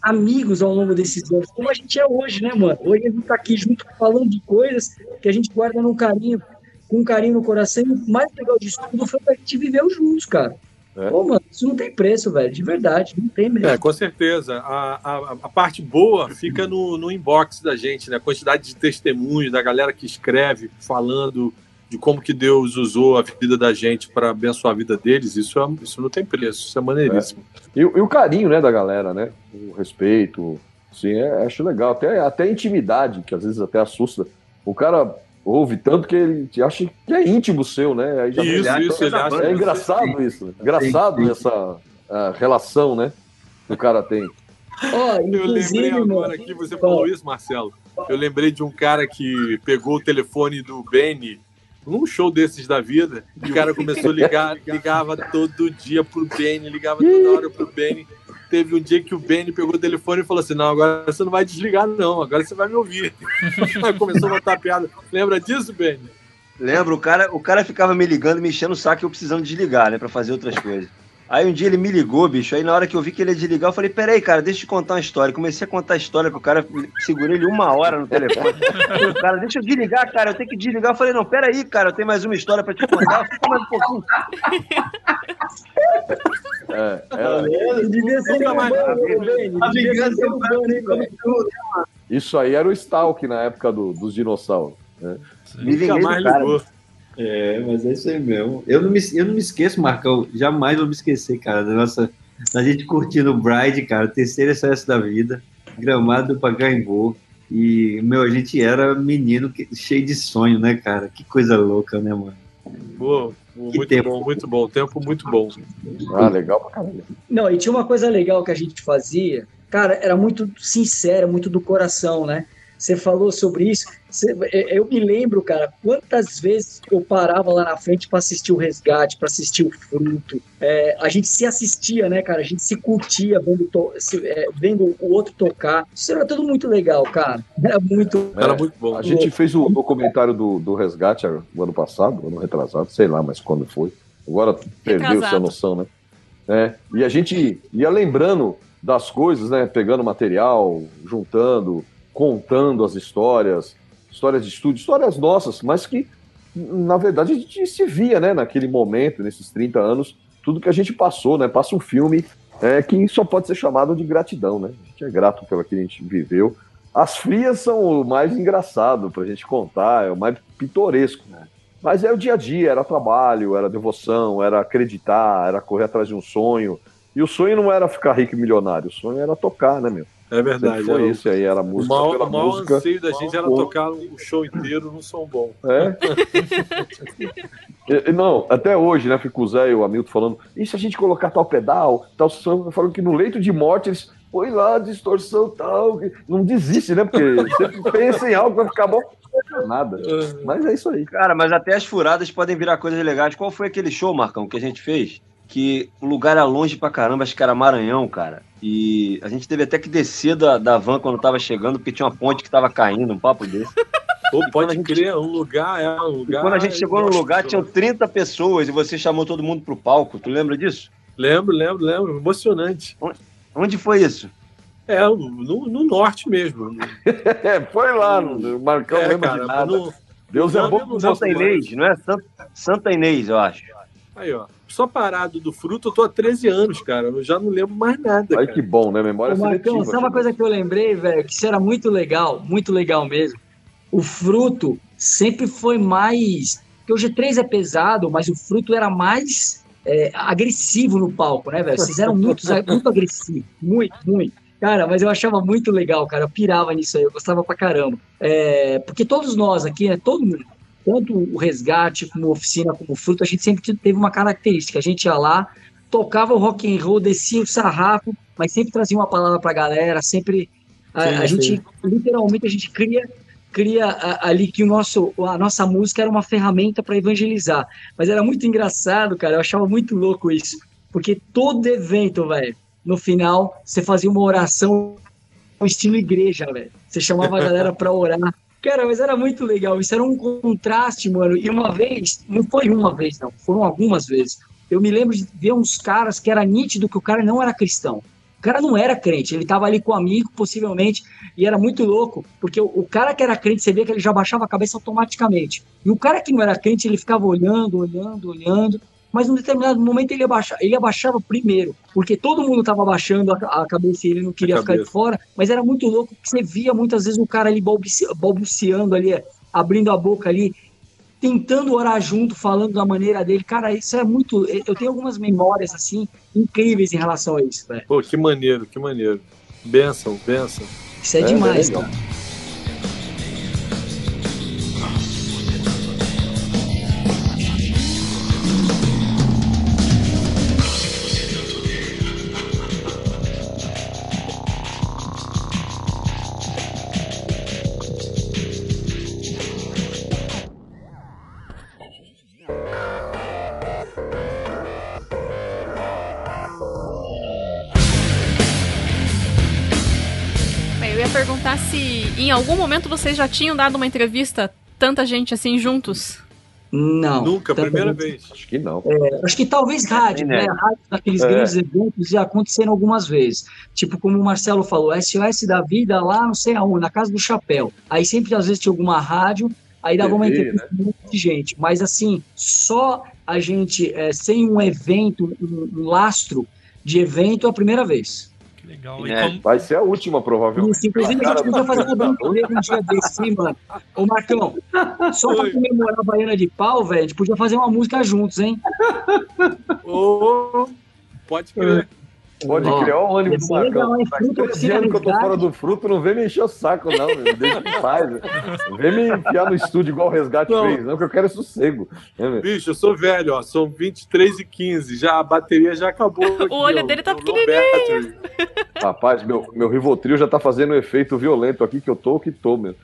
amigos ao longo desses anos, como a gente é hoje, né, mano? Hoje a gente tá aqui junto falando de coisas que a gente guarda num carinho, com um carinho no coração. E o mais legal disso tudo foi que a gente viveu juntos, cara. Pô, mano, isso não tem preço, velho, de verdade, não tem mesmo. É, com certeza. A, a, a parte boa fica no, no inbox da gente, né? A quantidade de testemunhos da galera que escreve falando de como que Deus usou a vida da gente para abençoar a vida deles. Isso, é, isso não tem preço, isso é maneiríssimo. E, o- e o carinho, né, da galera, né? O respeito, sim, é, acho legal. Até, até a intimidade, que às vezes até assusta. O cara ouve tanto que ele te acha que é íntimo seu, né? Aí já- Isso, Então, isso, ele acha- É engraçado isso, né? Engraçado Sim, sim. essa ah, relação, né? Que o cara tem. Ó, Eu lembrei agora que você falou isso, Marcelo. Eu lembrei de um cara que pegou o telefone do Benny num show desses da vida. O cara começou a ligar, ligava todo dia pro Benny, ligava toda hora pro Benny. Teve um dia que o Benny pegou o telefone e falou assim: Não, agora você não vai desligar, não, agora você vai me ouvir. (laughs) Começou a botar piada. Lembra disso, Benny? Lembra, o cara, o cara ficava me ligando, me enchendo o saco e eu precisando desligar, né, pra fazer outras coisas. Aí um dia ele me ligou, bicho. Aí na hora que eu vi que ele ia desligar, eu falei: Peraí, cara, deixa eu te contar uma história. Comecei a contar a história pro cara, segurei ele uma hora no telefone. Falei, o cara, deixa eu desligar, cara, eu tenho que desligar. Eu falei: Não, peraí, cara, eu tenho mais uma história pra te contar. Fica mais um pouquinho. (laughs) É, era- Devia ser mais- Benny? A vingança hein, velho? isso aí era o Stalk na época do- dos dinossauros. né? Me vinguei do mais cara. ligou. É, mas é isso aí mesmo. Eu não me, eu não me esqueço, Marcão. Jamais vou me esquecer, cara, da nossa. Da gente curtindo o Bride, cara, terceiro excesso da vida, gramado do Pacaembu. E, meu, a gente era menino que- cheio de sonho, né, cara? Que coisa louca, né, mano? Pô, muito tempo. bom, muito bom. Tempo muito bom. Ah, legal pra caramba. Não, e tinha uma coisa legal que a gente fazia, cara, era muito sincera, muito do coração, né? Você falou sobre isso. Você- é- eu me lembro, cara, quantas vezes eu parava lá na frente para assistir o resgate, para assistir o fruto. É, a gente se assistia, né, cara? A gente se curtia vendo, to- se- é, vendo o outro tocar. Isso era tudo muito legal, cara. Era muito. Era muito bom. A gente fez o documentário do, do Resgate o ano passado, ano retrasado, sei lá, mas quando foi. Agora perdeu-se a Retrasado. noção, né? É, e a gente ia lembrando das coisas, né? Pegando material, juntando, contando as histórias, histórias de estúdio, histórias nossas, mas que, na verdade, a gente se via, né? Naquele momento, nesses 30 anos, tudo que a gente passou, né? Passa um filme é, que só pode ser chamado de gratidão, né? A gente é grato pelo que a gente viveu. As frias são o mais engraçado pra gente contar, é o mais pitoresco. né? Mas é o dia a dia, era trabalho, era devoção, era acreditar, era correr atrás de um sonho. E o sonho não era ficar rico e milionário, o sonho era tocar, né, meu? É verdade. Sempre foi era o- isso aí, era a O música maior, pela o maior música. anseio da gente era Pô. tocar o show inteiro num som bom. É. (laughs) E- não, até hoje, né? Fico o Zé e o Hamilton falando, e se a gente colocar tal pedal, tal som, falando que no leito de morte eles põe lá distorção tal. que- Não desiste, né? Porque sempre (laughs) pensa em algo, vai ficar bom, nada. Mas é isso aí. Cara, mas até as furadas podem virar coisas legais. Qual foi aquele show, Marcão, que a gente fez? Que o lugar era longe pra caramba, acho que era Maranhão, cara. E a gente teve até que descer da, da van quando tava chegando, porque tinha uma ponte que tava caindo, um papo desse. Pô, pode crer, um lugar, é um E lugar. quando a gente chegou no lugar, tinham 30 pessoas e você chamou todo mundo pro palco. Tu lembra disso? Lembro, lembro, lembro. Emocionante. Onde foi isso? É, no, no norte mesmo. É, foi lá, no Marcão É, lembra cara, de nada. no- Deus é bom Santa Inês, não é? Santa, Santa Inês, eu acho. Aí, ó. Só parado do fruto, eu tô há 13 anos, cara. Eu já não lembro mais nada. Ai, cara. que bom, né? Memória Ô, Marcão, seletiva. sabe uma coisa que eu lembrei, velho? Que isso era muito legal, muito legal mesmo. O fruto sempre foi mais. Porque o G3 é pesado, mas o fruto era mais é, agressivo no palco, né, velho? Vocês eram muito, (laughs) muito agressivos. Muito, muito. Cara, mas eu achava muito legal, cara. Eu pirava nisso aí, eu gostava pra caramba. É, porque todos nós aqui, né? Todo mundo, tanto o resgate, como a oficina, como o fruto, a gente sempre teve uma característica. A gente ia lá, tocava o rock and roll, descia o sarrafo, mas sempre trazia uma palavra pra galera, sempre a, Sim, a sim. gente literalmente a gente cria cria a- ali que o nosso a nossa música era uma ferramenta para evangelizar. Mas era muito engraçado, cara, eu achava muito louco isso, porque todo evento, velho, no final você fazia uma oração estilo igreja, velho. Você chamava a galera para orar. (laughs) Cara, mas era muito legal. Isso era um contraste, mano. E uma vez, não foi uma vez, não, foram algumas vezes. Eu me lembro de ver uns caras que era nítido que o cara não era cristão. O cara não era crente, ele tava ali com um amigo, possivelmente, e era muito louco, porque o, o cara que era crente, você vê que ele já baixava a cabeça automaticamente. E o cara que não era crente, ele ficava olhando, olhando, olhando, mas num determinado momento ele, abaixa, ele abaixava primeiro, porque todo mundo tava abaixando a, a cabeça e ele não queria ficar de fora, mas era muito louco que você via muitas vezes o cara ali balbuci- balbuciando ali, abrindo a boca ali, tentando orar junto, falando da maneira dele. Cara, isso é muito. Eu tenho algumas memórias assim incríveis em relação a isso, velho. Pô, que maneiro, que maneiro. Benção, benção. Isso é, É, demais, é cara. Vocês já tinham dado uma entrevista tanta gente assim juntos. Não. Nunca, Também primeira vez. Acho que não. É, acho que talvez rádio, né? inédito. Rádio naqueles É. grandes eventos já aconteceram algumas vezes. Tipo, como o Marcelo falou, SOS da vida lá não sei aonde, na casa do chapéu. Aí sempre às vezes tinha alguma rádio, aí dava uma entrevista monte de gente. Mas assim, só a gente, é, sem um evento, um, um lastro de evento, é a primeira vez. Legal. E É. como- Vai ser a última, provavelmente. Isso, inclusive, a gente podia fazer uma brincadeira um dia desse, hein, mano? Ô, Marcão, só pra Oi. comemorar a Baiana de Pau, velho, a gente podia fazer uma música juntos, hein? Ô, pode crer. Pode criar o ânimo do ser Marcão. hein? Faz Fruta, 13 oficina, anos que eu tô fora do fruto, não vem me encher o saco, não, meu. Deixa em paz. Vem me enfiar no estúdio igual o Resgate Não. fez, não, que eu quero é sossego. né, meu? Bicho, eu sou velho, ó. São 23 e 15. Já, a bateria já acabou. (laughs) aqui, olho ó. dele tá battery. Rapaz, meu, meu Rivotril já tá fazendo um efeito violento aqui, que eu tô que tô, meu.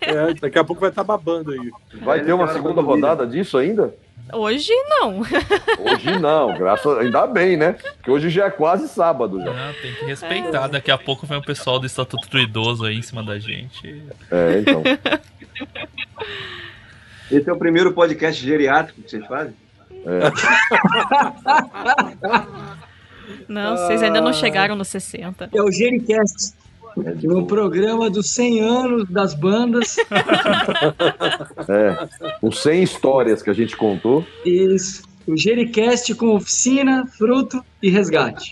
É, daqui a pouco vai estar babando aí. Vai ter uma segunda rodada disso ainda? Hoje não. (laughs) Hoje não, graças ainda bem, né? Porque hoje já é quase sábado já. Ah, tem que respeitar. Daqui a pouco vem o pessoal do Estatuto do Idoso aí em cima da gente. É, então. (laughs) Esse é o primeiro podcast geriátrico que vocês fazem? É. (laughs) Não, vocês ainda não chegaram nos 60. É o Gericast. No programa dos 100 anos das bandas. (laughs) É. Com 100 histórias que a gente contou. Isso. O Gericast com oficina, fruto e resgate.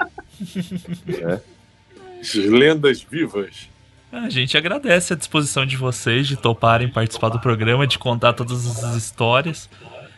As lendas vivas. A gente agradece a disposição de vocês de toparem participar do programa, de contar todas as histórias.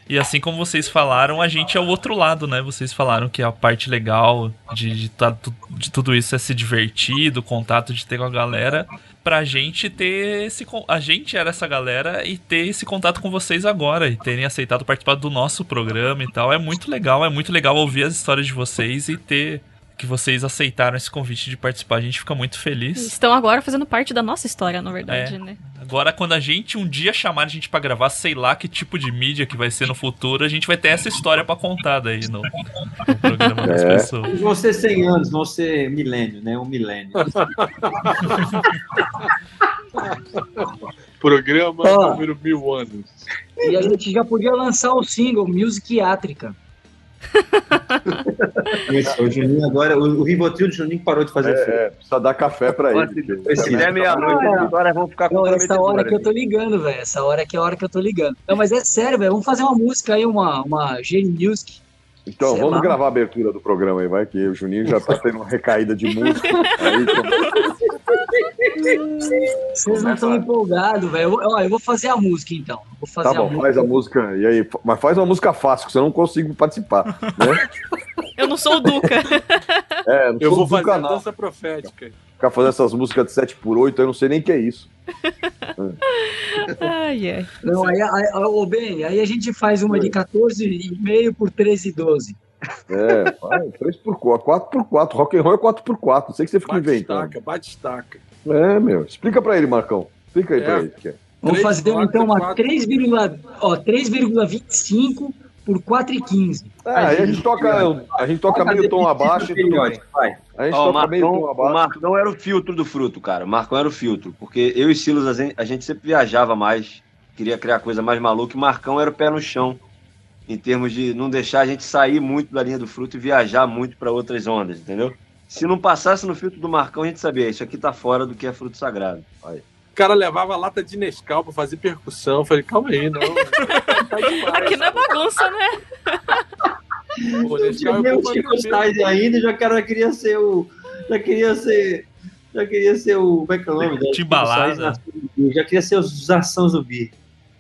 E assim como vocês falaram, a gente é o outro lado, né? Vocês falaram que a parte legal de, de, tá de tudo isso é se divertir, do contato de ter com a galera. Pra gente ter esse. A gente era essa galera e ter esse contato com vocês agora. E terem aceitado participar do nosso programa e tal. É muito legal, é muito legal ouvir as histórias de vocês e ter. Que vocês aceitaram esse convite de participar. A gente fica muito feliz. Estão agora fazendo parte da nossa história, na verdade, É. né? Agora, quando a gente um dia chamar a gente pra gravar, sei lá que tipo de mídia que vai ser no futuro, a gente vai ter essa história pra contar daí no, no programa das É. pessoas. Vão ser 100 anos, vão ser milênio, né? Um milênio. (laughs) Programa número mil anos. E a gente já podia lançar o single Musiquiátrica. (laughs) Esse, o Juninho agora, o, o Rivotril do Juninho parou de fazer. É, é, precisa dar café pra ele. porque- Se der meia-noite, horas vão ficar Não, essa hora que eu tô ligando, velho. Essa hora que é a hora que eu tô ligando. Não, mas é sério, velho. Vamos fazer uma música aí, uma, uma Gene Music. Então, Sei vamos lá. gravar a abertura do programa aí, vai, que o Juninho já tá tendo uma recaída de música. Aí, então, Vocês não estão empolgados, velho. Eu vou- Ó, eu vou fazer a música, então. Vou fazer tá bom, a música. faz a música. E aí, mas faz uma música fácil, que eu não consigo participar. Né? Eu não sou o Duca. É, não Eu sou vou fazer a canal. dança profética. Ficar fazendo essas músicas de 7x8, eu não sei nem o que é isso. (laughs) Ai, ai. Não, aí, aí, ô, bem, aí a gente faz uma de 14,5 por 13,12. É, vai, 3x4, 4x4, rock and roll é 4x4, não sei que você fica Bate inventando. estaca, bate estaca. É, meu, explica pra ele, Marcão. Explica aí É. pra ele. Que é. Vamos fazer então uma quatro. 3, ó, 3,25 por 4,15. Ah, aí a gente toca, a gente toca meio tom abaixo e periódico, vai. A gente Ó, toca meio tom Marcão, o abaixo. Marcão era o filtro do fruto, cara. O Marcão era o filtro. Porque eu e Silas, a gente, a gente sempre viajava mais, queria criar coisa mais maluca, e o Marcão era o pé no chão. Em termos de não deixar a gente sair muito da linha do fruto e viajar muito para outras ondas, entendeu? Se não passasse no filtro do Marcão, a gente sabia, isso aqui tá fora do que é fruto sagrado. Aí. O cara levava lata de Nescau pra fazer percussão. Eu falei, calma aí, não. (laughs) Tá demais. Aqui não é bagunça, né? (laughs) Pô, Nescau é Eu bom pra Chico beber. Sainz ainda, já, cara, já queria ser o. Já queria ser. Já queria ser o. Como é que é o nome? Timbalada. Já queria ser o Zação Zumbi.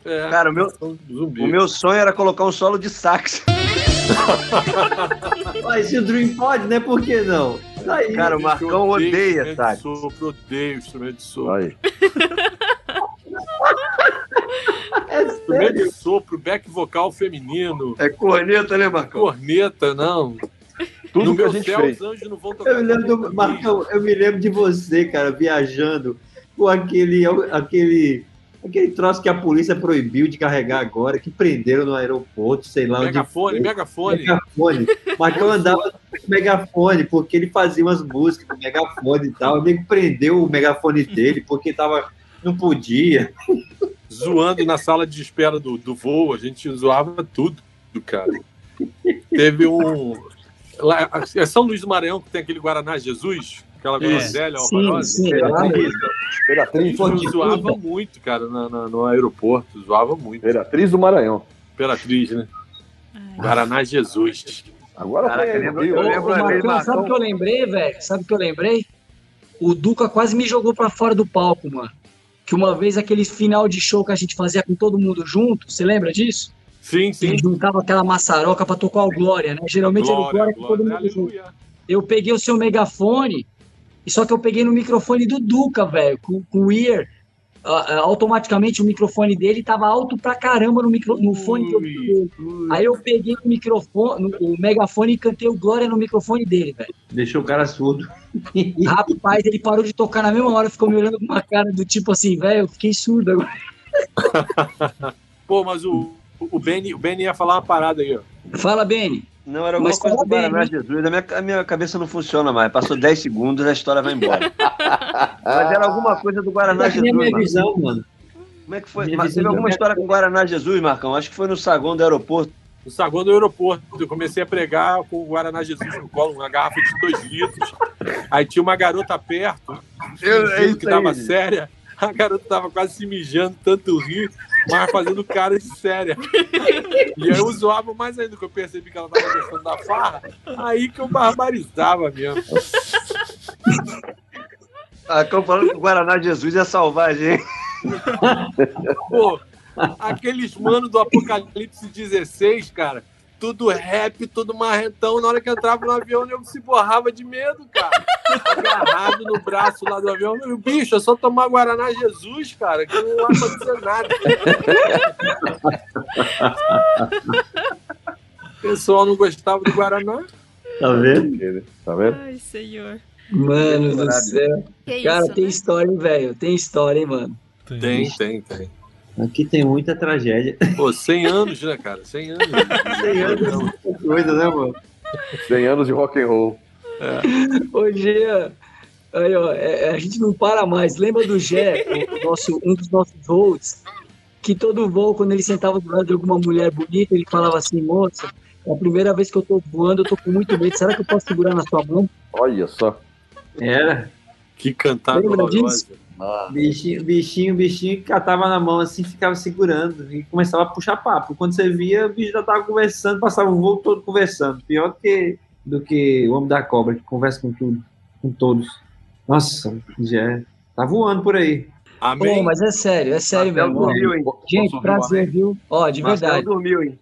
É, Cara, o meu, zumbi. o meu sonho era colocar um solo de sax. (laughs) Mas se o Dream pode, né? Por que não? Tá aí. Cara, o Marcão odeia instrumento de sax. Sopro, odeio instrumento de sopro. Aí. (laughs) é Instrumento sério. de sopro, back vocal feminino, É corneta, né, Marcão? corneta, não. Tudo no que a meu gente céu, fez. os anjos não vão tocar. Eu me lembro do. Marcão, eu me lembro de você, cara, viajando com aquele. aquele. Aquele troço que a polícia proibiu de carregar agora, que prenderam no aeroporto, sei lá onde. Megafone, foi. megafone. Megafone. Marcão andava com megafone, porque ele fazia umas músicas com megafone e tal. O nego prendeu o megafone dele, porque tava, não podia. zoando na sala de espera do, do voo, a gente zoava tudo, cara. Teve um. Lá, é São Luís do Maranhão que tem aquele Guaraná Jesus, aquela É. groselha Sim, horrorosa. sim, lá mesmo. A Imperatriz, gente zoava muito, cara, na- na- no aeroporto, zoava muito. Imperatriz do Maranhão. Imperatriz, né? Guaraná Jesus. Agora Caraca, eu lembro- eu lembro uma vez, Marcão, sabe o que eu lembrei, velho? Sabe o que eu lembrei? O Duca quase me jogou pra fora do palco, mano. Que uma vez aquele final de show que a gente fazia com todo mundo junto, você lembra disso? Sim, sim. Que juntava aquela maçaroca pra tocar o Glória, né? Geralmente era o Glória com todo mundo junto. Eu peguei o seu megafone, e só que eu peguei no microfone do Duca, velho, com, com o ear. Ah, automaticamente o microfone dele tava alto pra caramba no, micro, no fone que eu peguei. Aí eu peguei o microfone, no- o megafone e cantei o Glória no microfone dele, velho. Deixou o cara surdo. Rapaz, ele parou de tocar na mesma hora, ficou me olhando com uma cara do tipo assim, velho, eu fiquei surdo agora. (laughs) Pô, mas o, o, Benny, o Benny ia falar uma parada aí, ó. Fala, Benny. Não, era alguma Mas coisa do bem, Guaraná né? Jesus. A minha, a minha cabeça não funciona mais. Passou 10 segundos, a história vai embora. (laughs) Mas era alguma coisa do Guaraná nem Jesus. a minha visão, mano. Como é que foi? Mas teve alguma história com Guaraná Jesus, Marcão? Acho que foi no saguão do aeroporto. No saguão do aeroporto, eu comecei a pregar com o Guaraná Jesus no colo, uma garrafa de dois litros. Aí tinha uma garota perto, Eu- é que tava aí. séria. A garota tava quase se mijando, tanto rir, mas fazendo cara de séria. E eu zoava mais ainda, que eu percebi que ela tava gostando da farra. Aí que eu barbarizava mesmo. Marcão falando que o Guaraná Jesus ia salvar a gente. Pô, aqueles mano do Apocalipse 16, cara, tudo rap, tudo marrentão. Na hora que entrava no avião, eu se borrava de medo, cara. Agarrado no braço lá do avião. Meu, bicho, é só tomar Guaraná Jesus, cara, que não vai acontecer nada. O pessoal não gostava do Guaraná. Tá vendo? Tá vendo? Ai, senhor. Mano do céu. Que Cara, isso, tem né? história, hein, velho? Tem história, hein, mano? Tem, tem, tem. Aqui tem muita tragédia. Pô, 100 anos, né, cara? 100 anos. 100 anos. Coisa, né, mano? 100 anos de rock and roll. Ô, Jean, aí, ó, é- é, a gente não para mais. Lembra do Gé, o nosso, um dos nossos voos, que todo voo, quando ele sentava do lado de alguma mulher bonita, ele falava assim, moça, é a primeira vez que eu tô voando, eu tô com muito medo. Será que eu posso segurar na sua mão? Olha só. Era. Que cantada Lembra horrorosa. disso? Bichinho, bichinho, bichinho que catava na mão assim, ficava segurando e começava a puxar papo. Quando você via, o bicho já tava conversando, passava o voo todo conversando. Pior que, do que o Homem da Cobra, que conversa com tudo, com todos. Nossa, já é- tá voando por aí. Amém. Pô, mas é sério, é sério Marcelo mesmo. dormiu, hein? Gente, Posso prazer, viu? Ó, de Marcelo verdade. dormiu, hein?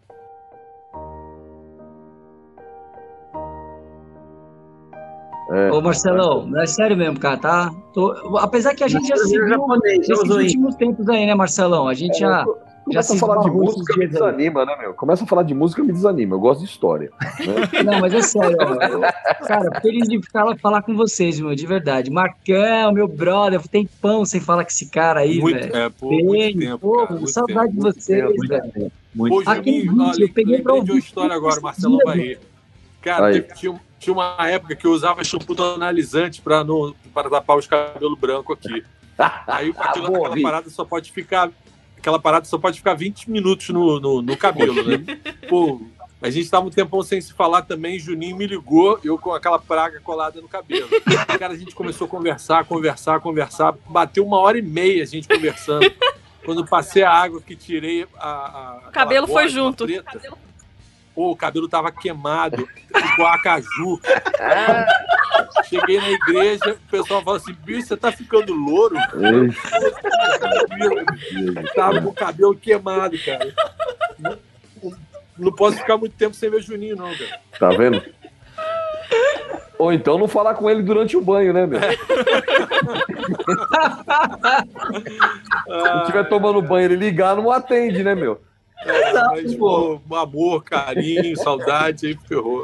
É. Ô, Marcelão, é sério mesmo, cara, tá? Tô- Apesar que a gente já se Marcelo é viu japonês, nesses aí. últimos tempos aí, né, Marcelão? A gente já, já Começa se a falar de música, me desanima, né, meu? Começa a falar de música, me desanima. Eu gosto de história. né? (laughs) Não, mas é sério. Eu- cara, feliz de ficar lá falar com vocês, meu, de verdade. Marcão, meu brother, tem pão sem falar com esse cara aí, Muito, velho. é, pô, muito Bem, tempo, pô, cara, muito saudade tempo. de vocês, muito velho. Muito. Pô, Aquele Juninho, vídeo, eu peguei pra lembrei de uma ouvir história agora, dias, Barreto. Cara, Aí. teve- tinha, tinha uma época que eu usava shampoo tonalizante pra tapar os cabelos brancos aqui. (laughs) Aí aquilo, Boa, aquela Vi. parada só pode ficar. Aquela parada só pode ficar 20 minutos no, no, no cabelo, né? (laughs) Pô, a gente tava um tempão sem se falar também, Juninho me ligou, eu com aquela praga colada no cabelo. Cara, a gente começou a conversar, conversar, conversar. Bateu uma hora e meia a gente conversando. Quando passei a água que tirei a. a O cabelo aquela foi junto. preta, Pô, o cabelo tava queimado, igual a caju. Cheguei na igreja, o pessoal falou assim: bicho, você tá ficando louro? Tava com o cabelo queimado, cara. Não, não posso ficar muito tempo sem ver Juninho, não, cara. Tá vendo? Ou então não falar com ele durante o banho, né, meu? (laughs) Se estiver tomando banho ele ligar, não atende, né, meu? É, mas, pô, amor, carinho, saudade, aí ferrou.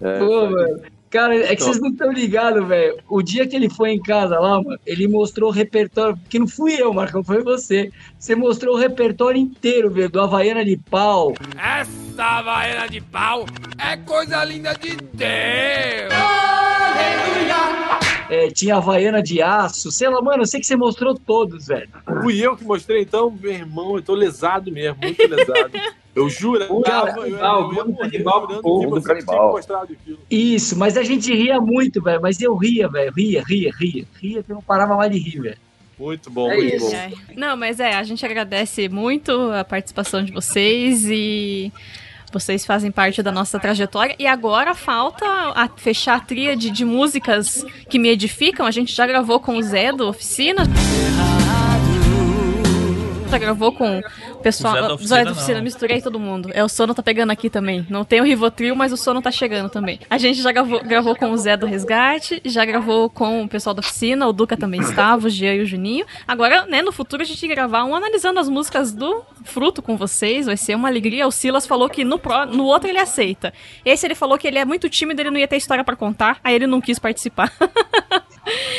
É, Pô, mano. Cara, é que vocês não estão ligados, velho. O dia que ele foi em casa lá, mano, ele mostrou o repertório, que não fui eu, Marcão, foi você. Você mostrou o repertório inteiro, velho, do Havaiana de pau. Essa havaiana de pau é coisa linda de Deus. É, tinha Havaiana de aço. Sei lá, mano, eu sei que você mostrou todos, velho. Fui eu que mostrei, então, meu irmão, eu tô lesado mesmo, muito lesado. (laughs) Eu Cara, eu, eu, eu, canibal, mostrado aquilo. Isso, mas a gente ria muito, velho. Mas eu ria, velho. Ria, ria, ria. Ria que eu não parava mais de rir, velho. Muito bom, É muito isso. bom. Ai. Não, mas é, a gente agradece muito a participação de vocês e vocês fazem parte da nossa trajetória. E agora falta a- fechar a tríade de músicas que me edificam. A gente já gravou com o Zé do Oficina. Já gravou com pessoal. Da o Oficina, Zé da Oficina, misturei todo mundo. É, o sono tá pegando aqui também. Não tem o Rivotril, mas o sono tá chegando também. A gente já gravou, gravou com o Zé do Resgate, já gravou com o pessoal da oficina, o Duca também estava, o Jean e o Juninho. Agora, né, no futuro a gente gravar um analisando as músicas do Fruto com vocês, vai ser uma alegria. O Silas falou que no, pró- no outro ele aceita. Esse ele falou que ele é muito tímido, ele não ia ter história pra contar, aí ele não quis participar. (laughs)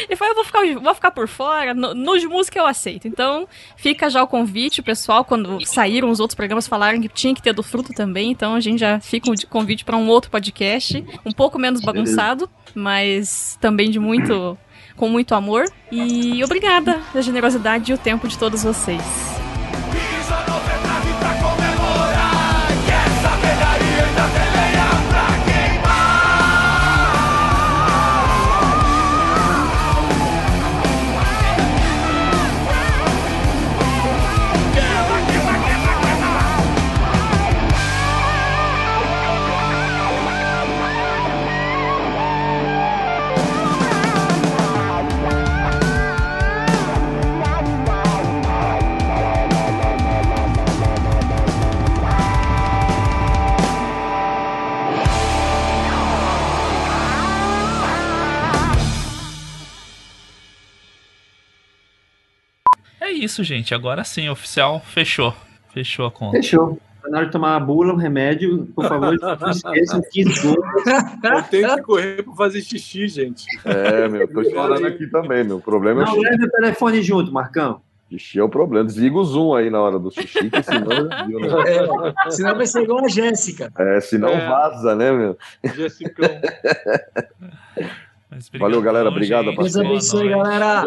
Ele falou, eu vou ficar, vou ficar por fora, no, no de música eu aceito. Então, fica já o convite, o pessoal, quando saíram os outros programas, falaram que tinha que ter do fruto também, então a gente já fica o de- convite para um outro podcast, um pouco menos bagunçado, mas também de muito, com muito amor. E obrigada pela generosidade e o tempo de todos vocês. Isso, gente. Agora sim, oficial, fechou. Fechou a conta. Fechou. Na hora de tomar a bula, um remédio, por favor, não esqueçam 15 gotas. Eu tenho que correr pra fazer xixi, gente. É, meu, tô esperando aqui também, meu. O problema é Não leve o telefone junto, Marcão. Xixi é o problema. Desliga o zoom aí na hora do xixi, que senão. né? É, senão vai ser igual a Jéssica. É, senão É. vaza, né, meu? Jessicão. Mas Valeu, galera. Obrigado. Deus abençoe, galera.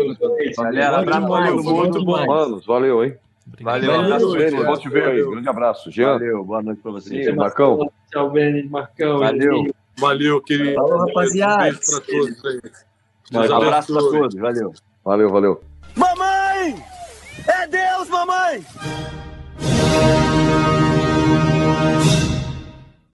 Galera, Bom abraço, valeu, bom muito bom. Manos, valeu, hein? Valeu, Valeu, abraço. Beni, Valeu. volte ver aí. Grande abraço. Jean, Valeu, boa noite pra vocês. Sim, Marcão. Tchau, Beni, Marcão. Valeu. Valeu, querido. Falou, rapaziada. Um beijo pra todos aí. Um abraço pra todos, valeu. Valeu, valeu. Mamãe! É Deus, mamãe!